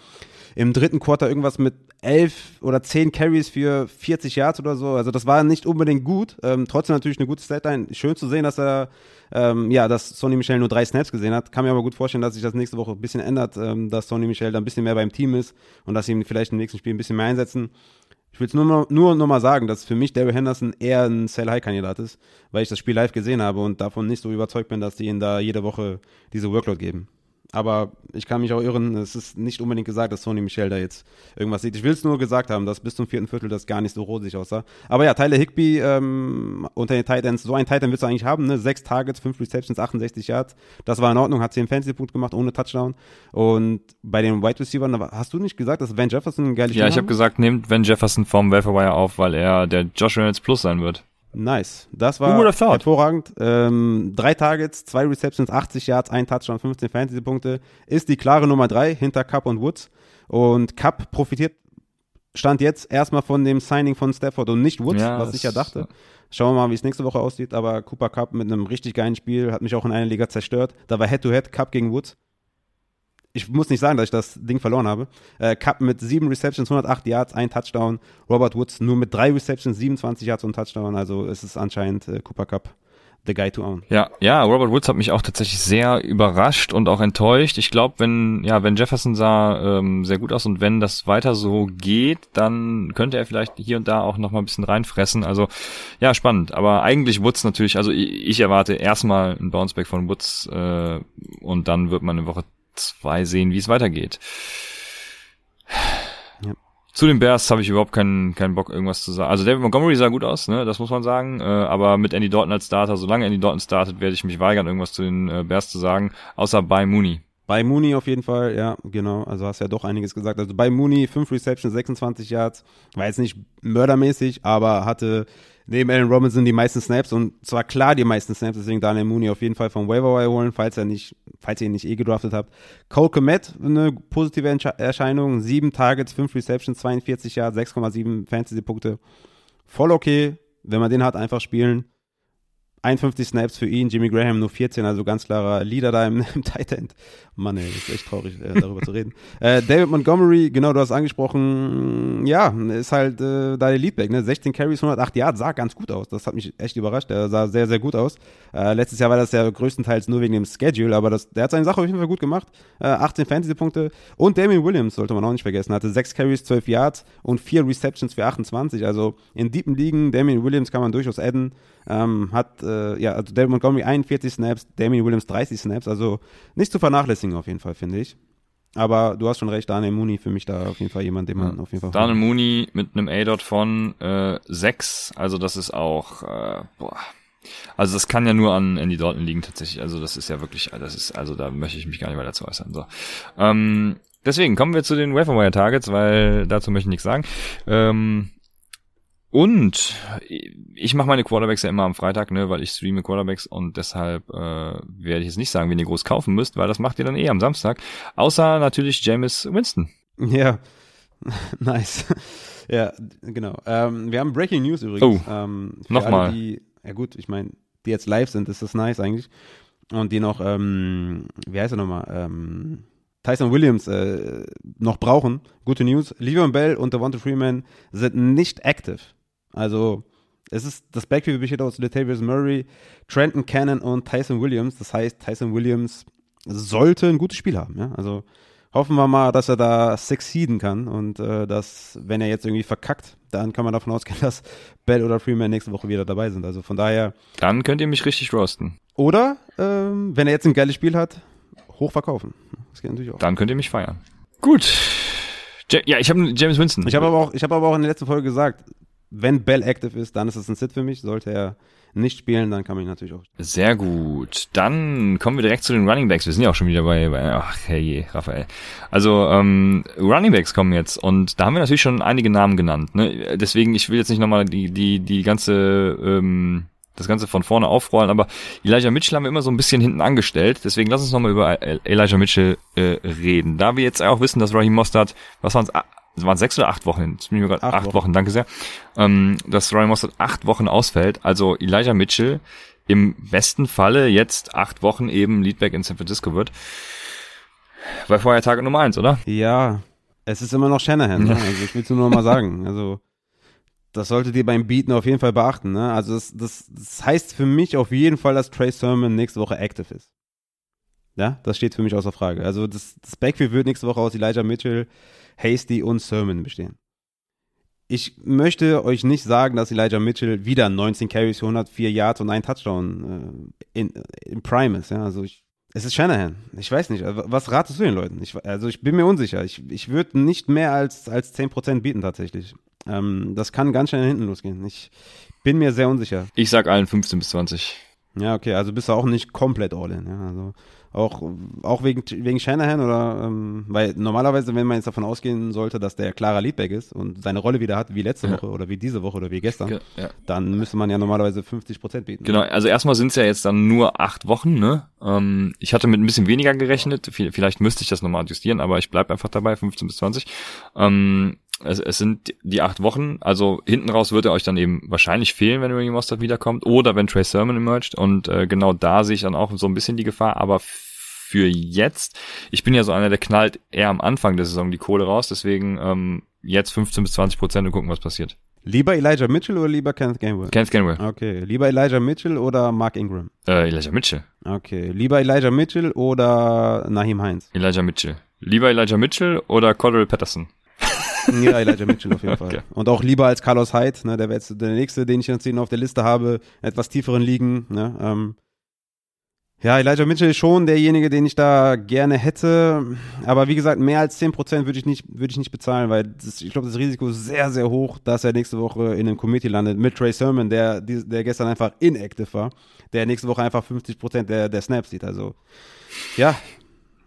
im dritten Quarter irgendwas mit elf oder zehn Carries für 40 Yards oder so. Also das war nicht unbedingt gut. Ähm, trotzdem natürlich eine gute Statline. Schön zu sehen, dass er, ähm, ja, dass Sonny Michel nur drei Snaps gesehen hat. Kann mir aber gut vorstellen, dass sich das nächste Woche ein bisschen ändert, ähm, dass Sonny Michel da ein bisschen mehr beim Team ist und dass sie ihn vielleicht im nächsten Spiel ein bisschen mehr einsetzen. Ich will es nur, nur noch mal sagen, dass für mich Daryl Henderson eher ein Sell-High-Kandidat ist, weil ich das Spiel live gesehen habe und davon nicht so überzeugt bin, dass die ihn da jede Woche diese Workload geben. Aber ich kann mich auch irren, es ist nicht unbedingt gesagt, dass Sony Michel da jetzt irgendwas sieht. Ich will es nur gesagt haben, dass bis zum vierten Viertel das gar nicht so rosig aussah. Aber ja, Tyler Higby ähm, unter den Titans, so ein Titan willst du eigentlich haben, ne? Sechs Targets, fünf Receptions, 68 Yards. Das war in Ordnung, hat zehn Fantasy-Punkt gemacht, ohne Touchdown. Und bei den Wide Receivers, hast du nicht gesagt, dass Van Jefferson ein geiles Ja, ich habe gesagt, nehmt Van Jefferson vom Wire auf, weil er der Josh Reynolds Plus sein wird. Nice. Das war hervorragend. Ähm, drei Targets, zwei Receptions, 80 Yards, ein Touchdown, 15 Fantasy-Punkte. Ist die klare Nummer drei hinter Cup und Woods. Und Cup profitiert, stand jetzt erstmal von dem Signing von Stafford und nicht Woods, ja, was ich ja dachte. Schauen wir mal, wie es nächste Woche aussieht. Aber Cooper Cup mit einem richtig geilen Spiel hat mich auch in einer Liga zerstört. Da war Head-to-Head -Head, Cup gegen Woods ich muss nicht sagen, dass ich das Ding verloren habe. Äh, Cup mit sieben Receptions, 108 Yards, ein Touchdown. Robert Woods nur mit drei Receptions, 27 Yards und Touchdown. Also es ist anscheinend äh, Cooper Cup the guy to own. Ja, ja, Robert Woods hat mich auch tatsächlich sehr überrascht und auch enttäuscht. Ich glaube, wenn ja, wenn Jefferson sah ähm, sehr gut aus und wenn das weiter so geht, dann könnte er vielleicht hier und da auch noch mal ein bisschen reinfressen. Also ja, spannend. Aber eigentlich Woods natürlich. Also ich, ich erwarte erstmal ein Bounceback von Woods äh, und dann wird man eine Woche zwei sehen, wie es weitergeht. Ja. Zu den Bears habe ich überhaupt keinen, keinen Bock, irgendwas zu sagen. Also David Montgomery sah gut aus, ne? das muss man sagen. Äh, aber mit Andy Dalton als Starter, solange Andy Dalton startet, werde ich mich weigern, irgendwas zu den äh, Bears zu sagen, außer bei Mooney. Bei Mooney auf jeden Fall, ja, genau. Also hast ja doch einiges gesagt. Also bei Mooney 5 Receptions, 26 Yards. War jetzt nicht mördermäßig, aber hatte neben Allen Robinson die meisten Snaps und zwar klar die meisten Snaps, deswegen Daniel Mooney auf jeden Fall vom Waiver holen, falls er nicht, falls ihr ihn nicht eh gedraftet habt. Cole Komet, eine positive Erscheinung, sieben Targets, fünf Receptions, 42 Yards, 6,7 Fantasy-Punkte. Voll okay, wenn man den hat, einfach spielen. 51 Snaps für ihn, Jimmy Graham nur 14, also ganz klarer Leader da im, (laughs) im Tight End. Mann, ey, ist echt traurig, äh, darüber zu reden. (laughs) Äh, David Montgomery, genau, du hast angesprochen, ja, ist halt äh, da der Leadback, ne? 16 Carries, 108 Yards, sah ganz gut aus. Das hat mich echt überrascht. Der sah sehr, sehr gut aus. Äh, letztes Jahr war das ja größtenteils nur wegen dem Schedule, aber das, der hat seine Sache auf jeden Fall gut gemacht. Äh, 18 Fantasy-Punkte. Und Damien Williams, sollte man auch nicht vergessen, hatte 6 Carries, 12 Yards und 4 Receptions für 28. Also in deepen Ligen, Damien Williams kann man durchaus adden. Ähm, hat, äh, ja, also David Montgomery 41 Snaps, Damien Williams 30 Snaps, also nicht zu vernachlässigen auf jeden Fall, finde ich. Aber du hast schon recht, Daniel Mooney für mich da auf jeden Fall jemand, den man ja. auf jeden Fall. Daniel Mooney mit einem A-Dot von äh, 6, also das ist auch, äh, boah. Also das kann ja nur an Andy Dalton liegen tatsächlich. Also das ist ja wirklich, das ist, also da möchte ich mich gar nicht weiter zu äußern. So. Ähm, deswegen kommen wir zu den Waferwire Targets, weil dazu möchte ich nichts sagen. Ähm, und ich mache meine Quarterbacks ja immer am Freitag, ne, weil ich streame Quarterbacks und deshalb äh, werde ich jetzt nicht sagen, wen ihr groß kaufen müsst, weil das macht ihr dann eh am Samstag. Außer natürlich James Winston. Ja, (laughs) nice. (laughs) ja, genau. Ähm, wir haben Breaking News übrigens. Oh, ähm, nochmal. Ja gut, ich meine, die jetzt live sind, ist das nice eigentlich. Und die noch, ähm, wie heißt er nochmal? Ähm, Tyson Williams äh, noch brauchen. Gute News. Le'Veon Bell und Devonta Freeman sind nicht active. Also Es ist, das Backfield besteht aus Latavius Murray, Trenton Cannon und Tyson Williams. Das heißt, Tyson Williams sollte ein gutes Spiel haben. Ja? Also hoffen wir mal, dass er da succeeden kann und äh, dass, wenn er jetzt irgendwie verkackt, dann kann man davon ausgehen, (laughs) dass Bell oder Freeman nächste Woche wieder dabei sind. Also von daher. Dann könnt ihr mich richtig roasten. Oder, ähm, wenn er jetzt ein geiles Spiel hat, hochverkaufen. Das geht natürlich auch. Dann könnt ihr mich feiern. Gut. Ja, ich habe James Winston. Ich habe aber auch, ich habe aber auch in der letzten Folge gesagt, wenn Bell active ist, dann ist es ein Sit für mich. Sollte er nicht spielen, dann kann man ihn natürlich auch. Sehr gut. Dann kommen wir direkt zu den Running Backs. Wir sind ja auch schon wieder bei, bei ach hey, Raphael. Also ähm, Running Backs kommen jetzt und da haben wir natürlich schon einige Namen genannt. Ne? Deswegen, ich will jetzt nicht nochmal die, die, die ganze ähm, das Ganze von vorne aufrollen, aber Elijah Mitchell haben wir immer so ein bisschen hinten angestellt, deswegen lass uns nochmal über Elijah Mitchell äh, reden. Da wir jetzt auch wissen, dass Raheem Mostert, was waren es, es waren sechs oder acht Wochen, jetzt bin ich mir grad, acht, acht Wochen. Wochen, danke sehr, ähm, dass Ryan Mossad acht Wochen ausfällt. Also Elijah Mitchell im besten Falle jetzt acht Wochen eben Leadback in San Francisco wird. War vorher Tag Nummer eins, oder? Ja, es ist immer noch Shanahan. Ne? Also ich will es nur noch mal (laughs) sagen. Also das solltet ihr beim Beaten auf jeden Fall beachten. Ne? Also das, das, das heißt für mich auf jeden Fall, dass Trey Sermon nächste Woche active ist. Ja, das steht für mich außer Frage. Also das, das Backfield wird nächste Woche aus Elijah Mitchell, Hasty und Sermon bestehen. Ich möchte euch nicht sagen, dass Elijah Mitchell wieder 19 Carries für 104 Yards und ein Touchdown äh, in, in Prime ist. Ja, also ich, es ist Shanahan. Ich weiß nicht. Was ratest du den Leuten? Ich, also ich bin mir unsicher. Ich, ich würde nicht mehr als, als 10% bieten tatsächlich. Ähm, das kann ganz schnell hinten losgehen. Ich bin mir sehr unsicher. Ich sag allen 15 bis 20. Ja, okay, also bist du auch nicht komplett all in. Ja, also auch, auch wegen, wegen Shanahan oder, ähm, weil normalerweise, wenn man jetzt davon ausgehen sollte, dass der klarer Leadback ist und seine Rolle wieder hat, wie letzte ja. Woche oder wie diese Woche oder wie gestern, ja. dann müsste man ja normalerweise 50 Prozent bieten. Genau, also erstmal sind es ja jetzt dann nur acht Wochen, ne? Ähm, ich hatte mit ein bisschen weniger gerechnet, vielleicht müsste ich das nochmal adjustieren, aber ich bleib einfach dabei, 15 bis 20. Ähm, es, es sind die acht Wochen, also hinten raus wird er euch dann eben wahrscheinlich fehlen, wenn Raheem Mostert wiederkommt oder wenn Trey Sermon emerged und äh, genau da sehe ich dann auch so ein bisschen die Gefahr, aber für jetzt, ich bin ja so einer, der knallt eher am Anfang der Saison die Kohle raus, deswegen ähm, jetzt 15 bis 20 Prozent und gucken, was passiert. Lieber Elijah Mitchell oder lieber Kenneth Gainwell? Kenneth Gainwell. Okay. Lieber Elijah Mitchell oder Mark Ingram? Äh, Elijah Mitchell. Okay. Lieber Elijah Mitchell oder Nahim Heinz? Elijah Mitchell. Lieber Elijah Mitchell oder Cordell Patterson? (laughs) Ja, Elijah Mitchell auf jeden (laughs) Fall. Okay. Und auch lieber als Carlos Hyde, ne, der wäre jetzt der nächste, den ich jetzt auf der Liste habe, etwas tieferen Ligen. Ne, ähm, ja, Elijah Mitchell ist schon derjenige, den ich da gerne hätte. Aber wie gesagt, mehr als 10% würde ich nicht, würde ich nicht bezahlen, weil das, ich glaube, das Risiko ist sehr, sehr hoch, dass er nächste Woche in einem Committee landet mit Trey Sermon, der, der gestern einfach inactive war, der nächste Woche einfach 50% der, der Snaps sieht. Also, ja,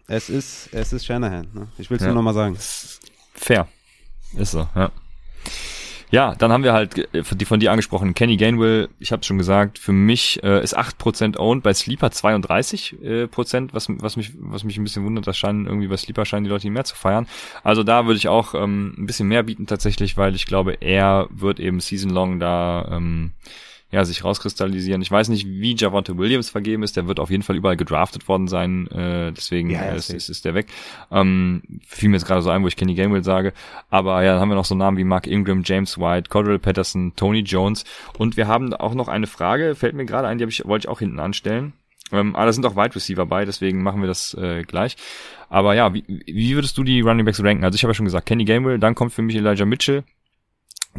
es ist, es ist Shanahan. Ne? Ich will es ja. nur nochmal sagen. Fair. Ist so, ja. Ja, dann haben wir halt äh, die von dir angesprochenen Kenny Gainwell, ich habe schon gesagt, für mich äh, ist 8% owned, bei Sleeper 32%, äh, Prozent, was, was, mich, was mich ein bisschen wundert, das scheinen irgendwie bei Sleeper scheinen die Leute mehr zu feiern. Also da würde ich auch ähm, ein bisschen mehr bieten tatsächlich, weil ich glaube, er wird eben season long da ähm, ja, sich rauskristallisieren. Ich weiß nicht, wie Javonte Williams vergeben ist. Der wird auf jeden Fall überall gedraftet worden sein. Äh, deswegen ja, ist, ist, ist der weg. Ähm, fiel mir jetzt gerade so ein, wo ich Kenny Gamewell sage. Aber ja, dann haben wir noch so Namen wie Mark Ingram, James White, Cordell Patterson, Tony Jones. Und wir haben auch noch eine Frage, fällt mir gerade ein, die ich, wollte ich auch hinten anstellen. Ähm, aber da sind auch Wide Receiver bei, deswegen machen wir das äh, gleich. Aber ja, wie, wie würdest du die Running Backs ranken? Also ich habe ja schon gesagt, Kenny Gamewell, dann kommt für mich Elijah Mitchell,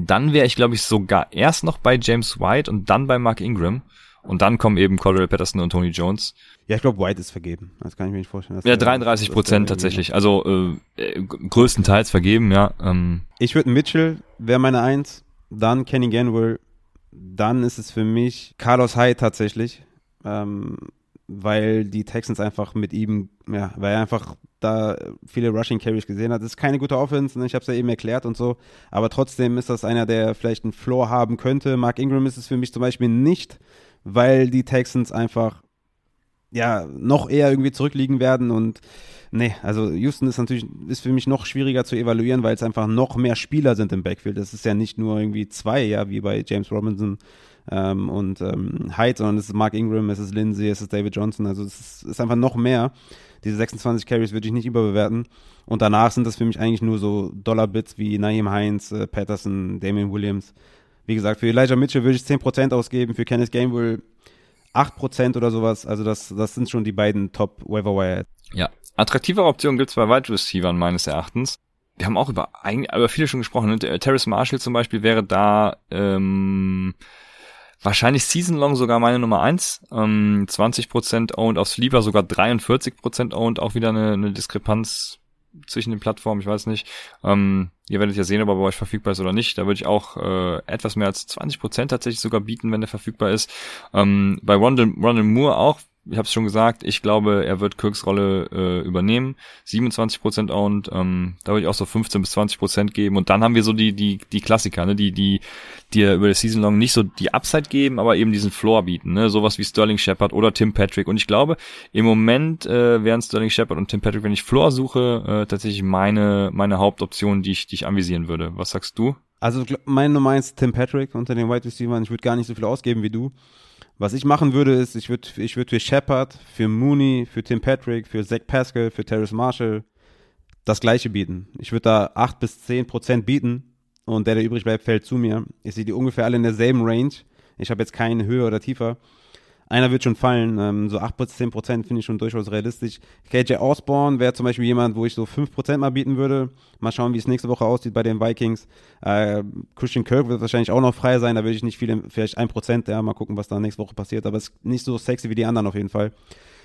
dann wäre ich, glaube ich, sogar erst noch bei James White und dann bei Mark Ingram. Und dann kommen eben Cordell Patterson und Tony Jones. Ja, ich glaube, White ist vergeben. Das kann ich mir nicht vorstellen. Ja, 33 Prozent tatsächlich. Also äh, größtenteils vergeben, ja. Ähm. Ich würde Mitchell, wäre meine Eins. Dann Kenny Ganwell. Dann ist es für mich Carlos Hyde tatsächlich. Ähm, weil die Texans einfach mit ihm, ja, weil er einfach da viele Rushing Carries gesehen hat. Das ist keine gute Offense, ne? ich habe es ja eben erklärt und so, aber trotzdem ist das einer, der vielleicht einen Floor haben könnte. Mark Ingram ist es für mich zum Beispiel nicht, weil die Texans einfach ja noch eher irgendwie zurückliegen werden und nee, also Houston ist natürlich ist für mich noch schwieriger zu evaluieren, weil es einfach noch mehr Spieler sind im Backfield. Das ist ja nicht nur irgendwie zwei, ja, wie bei James Robinson ähm, und ähm, Hyde, sondern es ist Mark Ingram, es ist Lindsay, es ist David Johnson, also es ist, ist einfach noch mehr. Diese 26 Carries würde ich nicht überbewerten. Und danach sind das für mich eigentlich nur so Dollar-Bits wie Naheem Heinz, äh, Patterson, Damian Williams. Wie gesagt, für Elijah Mitchell würde ich 10% ausgeben, für Kenneth Gainwell 8% oder sowas. Also das, das sind schon die beiden Top Waiver Wire. Ja, attraktivere Optionen gibt's bei Wide Receivers meines Erachtens. Wir haben auch über, über viele schon gesprochen. Ne? Terrace Marshall zum Beispiel wäre da ähm, wahrscheinlich Season Long sogar meine Nummer eins. Ähm, 20% owned auf Sleeper, sogar 43% owned, auch wieder eine, eine Diskrepanz zwischen den Plattformen, ich weiß nicht. Ähm, ihr werdet ja sehen, ob er bei euch verfügbar ist oder nicht. Da würde ich auch äh, etwas mehr als 20% tatsächlich sogar bieten, wenn der verfügbar ist. Ähm, bei Rondell, Rondell Moore auch, ich habe es schon gesagt, ich glaube, er wird Kirks Rolle äh, übernehmen. 27% owned, ähm, da würde ich auch so 15 bis 20% geben. Und dann haben wir so die die die Klassiker, ne, die die die über das Season Long nicht so die Upside geben, aber eben diesen Floor bieten, ne, sowas wie Sterling Shepard oder Tim Patrick. Und ich glaube, im Moment äh, wären Sterling Shepard und Tim Patrick, wenn ich Floor suche, äh, tatsächlich meine meine Hauptoption, die ich die ich anvisieren würde. Was sagst du? Also meine Nummer eins Tim Patrick unter den Wide Receivers. Ich würde gar nicht so viel ausgeben wie du. Was ich machen würde, ist, ich würde ich würd für Shepard, für Mooney, für Tim Patrick, für Zach Pascal, für Terrace Marshall das gleiche bieten. Ich würde da 8 bis 10 Prozent bieten und der, der übrig bleibt, fällt zu mir. Ich sehe die ungefähr alle in derselben Range. Ich habe jetzt keinen höher oder tiefer einer wird schon fallen. Ähm, so 8 bis 10 Prozent finde ich schon durchaus realistisch. KJ Osborne wäre zum Beispiel jemand, wo ich so 5 Prozent mal bieten würde. Mal schauen, wie es nächste Woche aussieht bei den Vikings. Äh, Christian Kirk wird wahrscheinlich auch noch frei sein. Da würde ich nicht viel, vielleicht 1 Prozent, ja, mal gucken, was da nächste Woche passiert. Aber es ist nicht so sexy wie die anderen auf jeden Fall.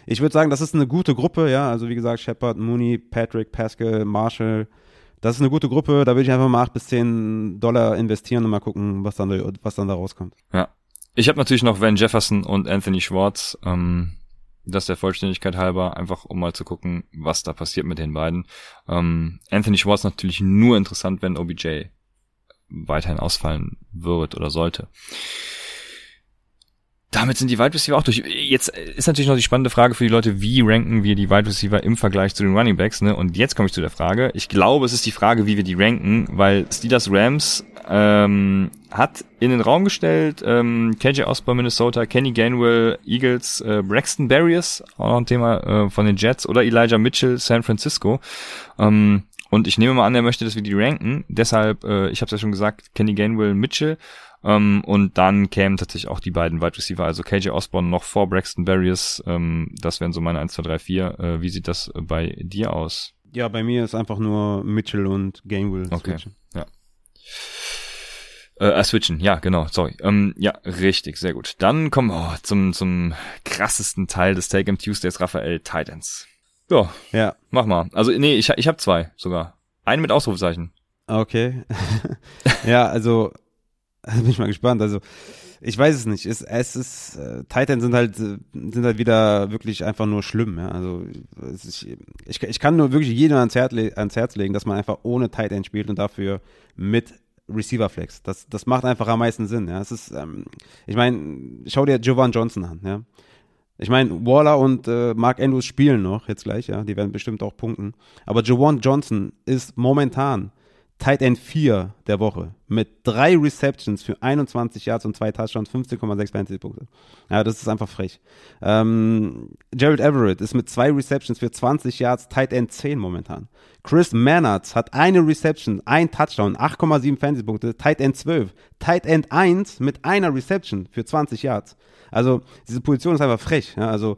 Ich würde sagen, das ist eine gute Gruppe, ja. Also wie gesagt, Shepard, Mooney, Patrick, Pascal, Marshall. Das ist eine gute Gruppe. Da würde ich einfach mal 8 bis 10 Dollar investieren und mal gucken, was dann, was dann da rauskommt. Ja, ich habe natürlich noch Van Jefferson und Anthony Schwartz. Ähm, das der Vollständigkeit halber, einfach um mal zu gucken, was da passiert mit den beiden. Ähm, Anthony Schwartz natürlich nur interessant, wenn OBJ weiterhin ausfallen wird oder sollte. Damit sind die Wide Receiver auch durch. Jetzt ist natürlich noch die spannende Frage für die Leute, wie ranken wir die Wide Receiver im Vergleich zu den Running Backs, ne? Und jetzt komme ich zu der Frage. Ich glaube, es ist die Frage, wie wir die ranken, weil Steelers Rams ähm, hat in den Raum gestellt ähm, KJ Osborne Minnesota, Kenny Gainwell Eagles, äh, Braxton Barriers, auch noch ein Thema äh, von den Jets oder Elijah Mitchell San Francisco. Ähm, und ich nehme mal an, er möchte, dass wir die ranken. Deshalb, äh, ich habe es ja schon gesagt, Kenny Gainwell Mitchell ähm, und dann kämen tatsächlich auch die beiden Wide Receiver, also KJ Osborne noch vor Braxton Barriers. Ähm, das wären so meine 1, 2, 3, 4. Äh, wie sieht das bei dir aus? Ja, bei mir ist einfach nur Mitchell und Gainwell okay. switchen. Ja. Äh, äh, switchen, ja, genau, sorry. Ähm, ja, richtig, sehr gut. Dann kommen wir oh, zum, zum krassesten Teil des Take-Em Tuesdays, Raphael Titans. Ja, ja. Mach mal. Also, nee, ich, ich habe zwei sogar. Einen mit Ausrufezeichen. Okay. (laughs) ja, also (laughs) bin ich mal gespannt. Also ich weiß es nicht. Es, es ist äh, Titans sind halt sind halt wieder wirklich einfach nur schlimm. Ja? Also ich, ich, ich kann nur wirklich jedem ans Herz, ans Herz legen, dass man einfach ohne Titan spielt und dafür mit Receiver Flex. Das das macht einfach am meisten Sinn. Ja, es ist. Ähm, ich meine, schau dir Jovan Johnson an. Ja. Ich meine, Waller und äh, Mark Andrews spielen noch jetzt gleich, ja, die werden bestimmt auch punkten. Aber Jawan Johnson ist momentan Tight End 4 der Woche mit drei Receptions für 21 Yards und zwei Touchdowns, 15,6 Fantasy-Punkte. Ja, das ist einfach frech. Ähm, Gerald Everett ist mit zwei Receptions für 20 Yards Tight End 10 momentan. Chris Mannert hat eine Reception, ein Touchdown, 8,7 Fantasy-Punkte, Tight End 12. Tight End 1 mit einer Reception für 20 Yards. Also, diese Position ist einfach frech. Ja, also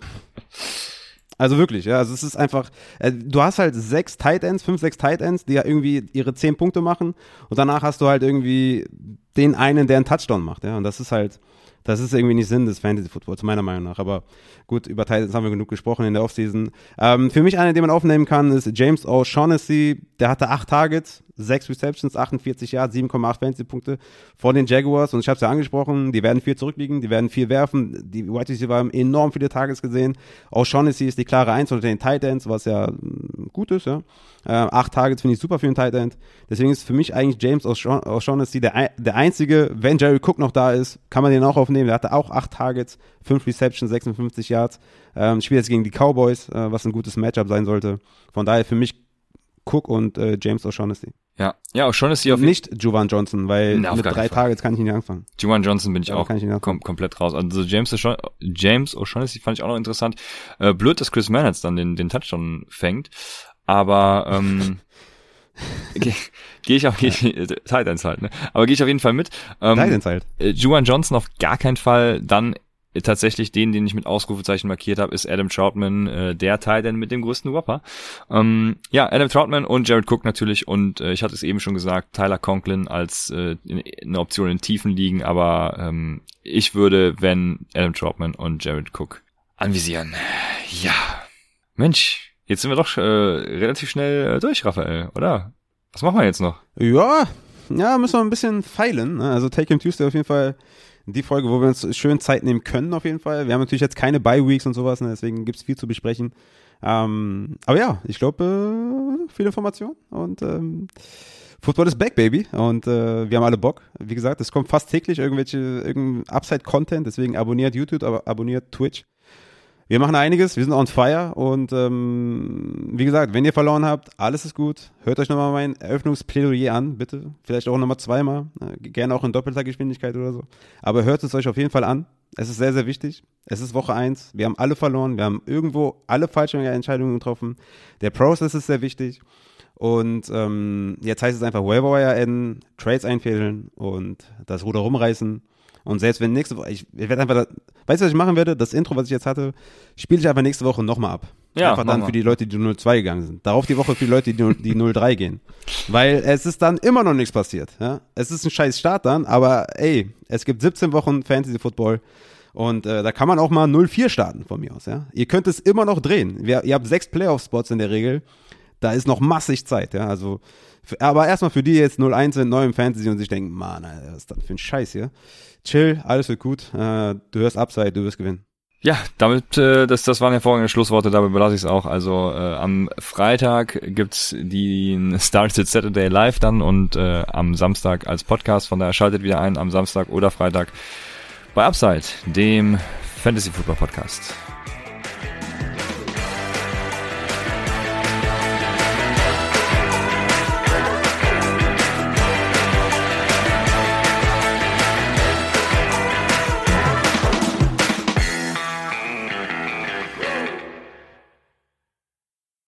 also wirklich, ja. Also es ist einfach, äh, du hast halt sechs Tight Ends, fünf, sechs Tight Ends, die ja irgendwie ihre zehn Punkte machen und danach hast du halt irgendwie den einen, der einen Touchdown macht, ja. Und das ist halt, das ist irgendwie nicht Sinn des Fantasy Footballs, meiner Meinung nach. Aber gut, über Titans haben wir genug gesprochen in der Offseason. Ähm, für mich einer, den man aufnehmen kann, ist James O'Shaughnessy. Der hatte acht Targets, sechs Receptions, 48 Yards, 7,8 Fantasy-Punkte vor den Jaguars. Und ich habe es ja angesprochen, die werden viel zurückliegen, die werden viel werfen. Die White Receiver haben enorm viele Targets gesehen. O'Shaughnessy ist die klare Eins unter den Titans, was ja mm, gut ist, ja. Äh, acht Targets finde ich super für einen Tight End. Deswegen ist für mich eigentlich James O'Shaughnessy der, der einzige, wenn Jerry Cook noch da ist, kann man den auch aufnehmen. Der hatte auch acht Targets, fünf Receptions, 56 Yards. Ähm, spielt jetzt gegen die Cowboys, äh, was ein gutes Matchup sein sollte. Von daher für mich Cook und äh, James O'Shaughnessy. Ja, ja, O'Shaughnessy auf nicht Juwan Johnson, weil Na, mit drei Targets kann ich nicht anfangen. Juwan Johnson bin ich ja, auch ich kom komplett raus. Also James O'Shaughnessy fand ich auch noch interessant. Äh, blöd, dass Chris Mann jetzt dann den, den Touchdown fängt, aber ähm, (laughs) Gehe geh ich auch, geh ich, äh, Titans halt, ne? Aber gehe ich auf jeden Fall mit. Ähm, Titans halt. Äh, Juan Johnson auf gar keinen Fall. Dann tatsächlich den, den ich mit Ausrufezeichen markiert habe, ist Adam Troutman, äh, der Titan mit dem größten Whopper. Ähm, ja, Adam Troutman und Jared Cook natürlich und äh, ich hatte es eben schon gesagt, Tyler Conklin als äh, eine Option in tiefen liegen, aber ähm, ich würde, wenn Adam Troutman und Jared Cook anvisieren. Ja. Mensch, jetzt sind wir doch äh, relativ schnell äh, durch, Raphael, oder? Was machen wir jetzt noch? Ja, ja, müssen wir ein bisschen feilen. Ne? Also Take Him Tuesday auf jeden Fall die Folge, wo wir uns schön Zeit nehmen können, auf jeden Fall. Wir haben natürlich jetzt keine Bye-Weeks und sowas, ne? deswegen gibt's viel zu besprechen. Ähm, aber ja, ich glaube, äh, viel Information und ähm, Football ist back, Baby. Und äh, wir haben alle Bock. Wie gesagt, es kommt fast täglich irgendwelche irgendein Upside-Content, deswegen abonniert YouTube, aber abonniert Twitch. Wir machen einiges, wir sind on fire und ähm, wie gesagt, wenn ihr verloren habt, alles ist gut. Hört euch nochmal mein Eröffnungsplädoyer an, bitte. Vielleicht auch nochmal zweimal, gerne auch in doppelter Geschwindigkeit oder so. Aber hört es euch auf jeden Fall an. Es ist sehr, sehr wichtig. Es ist Woche eins. Wir haben alle verloren. Wir haben irgendwo alle falschen Entscheidungen getroffen. Der Prozess ist sehr wichtig. Und ähm, jetzt heißt es einfach Waiver Wire adden, Trades einfädeln und das Ruder rumreißen. Und selbst wenn nächste Woche, ich, ich werde einfach, da, weißt du, was ich machen werde? Das Intro, was ich jetzt hatte, spiele ich einfach nächste Woche nochmal ab. Ja, einfach dann für die Leute, die 02 gegangen sind. Darauf die Woche für die Leute, die, die 03 gehen. Weil es ist dann immer noch nichts passiert. Ja? Es ist ein scheiß Start dann, aber ey, es gibt 17 Wochen Fantasy Football. Und äh, da kann man auch mal 0-4 starten von mir aus, ja. Ihr könnt es immer noch drehen. Wir, ihr habt sechs Playoff-Spots in der Regel. Da ist noch massig Zeit, ja. Also, aber erstmal für die jetzt 0-1 sind, neu im Fantasy und sich denken, Mann, was ist das für ein Scheiß hier? chill, alles wird gut. Äh, du hörst Upside, du wirst gewinnen. Ja, damit, äh, das, das waren hervorragende Schlussworte, dabei belasse ich es auch. Also äh, am Freitag gibt's die Started Saturday Live dann und äh, am Samstag als Podcast. Von daher schaltet wieder ein am Samstag oder Freitag bei Upside, dem Fantasy Football Podcast.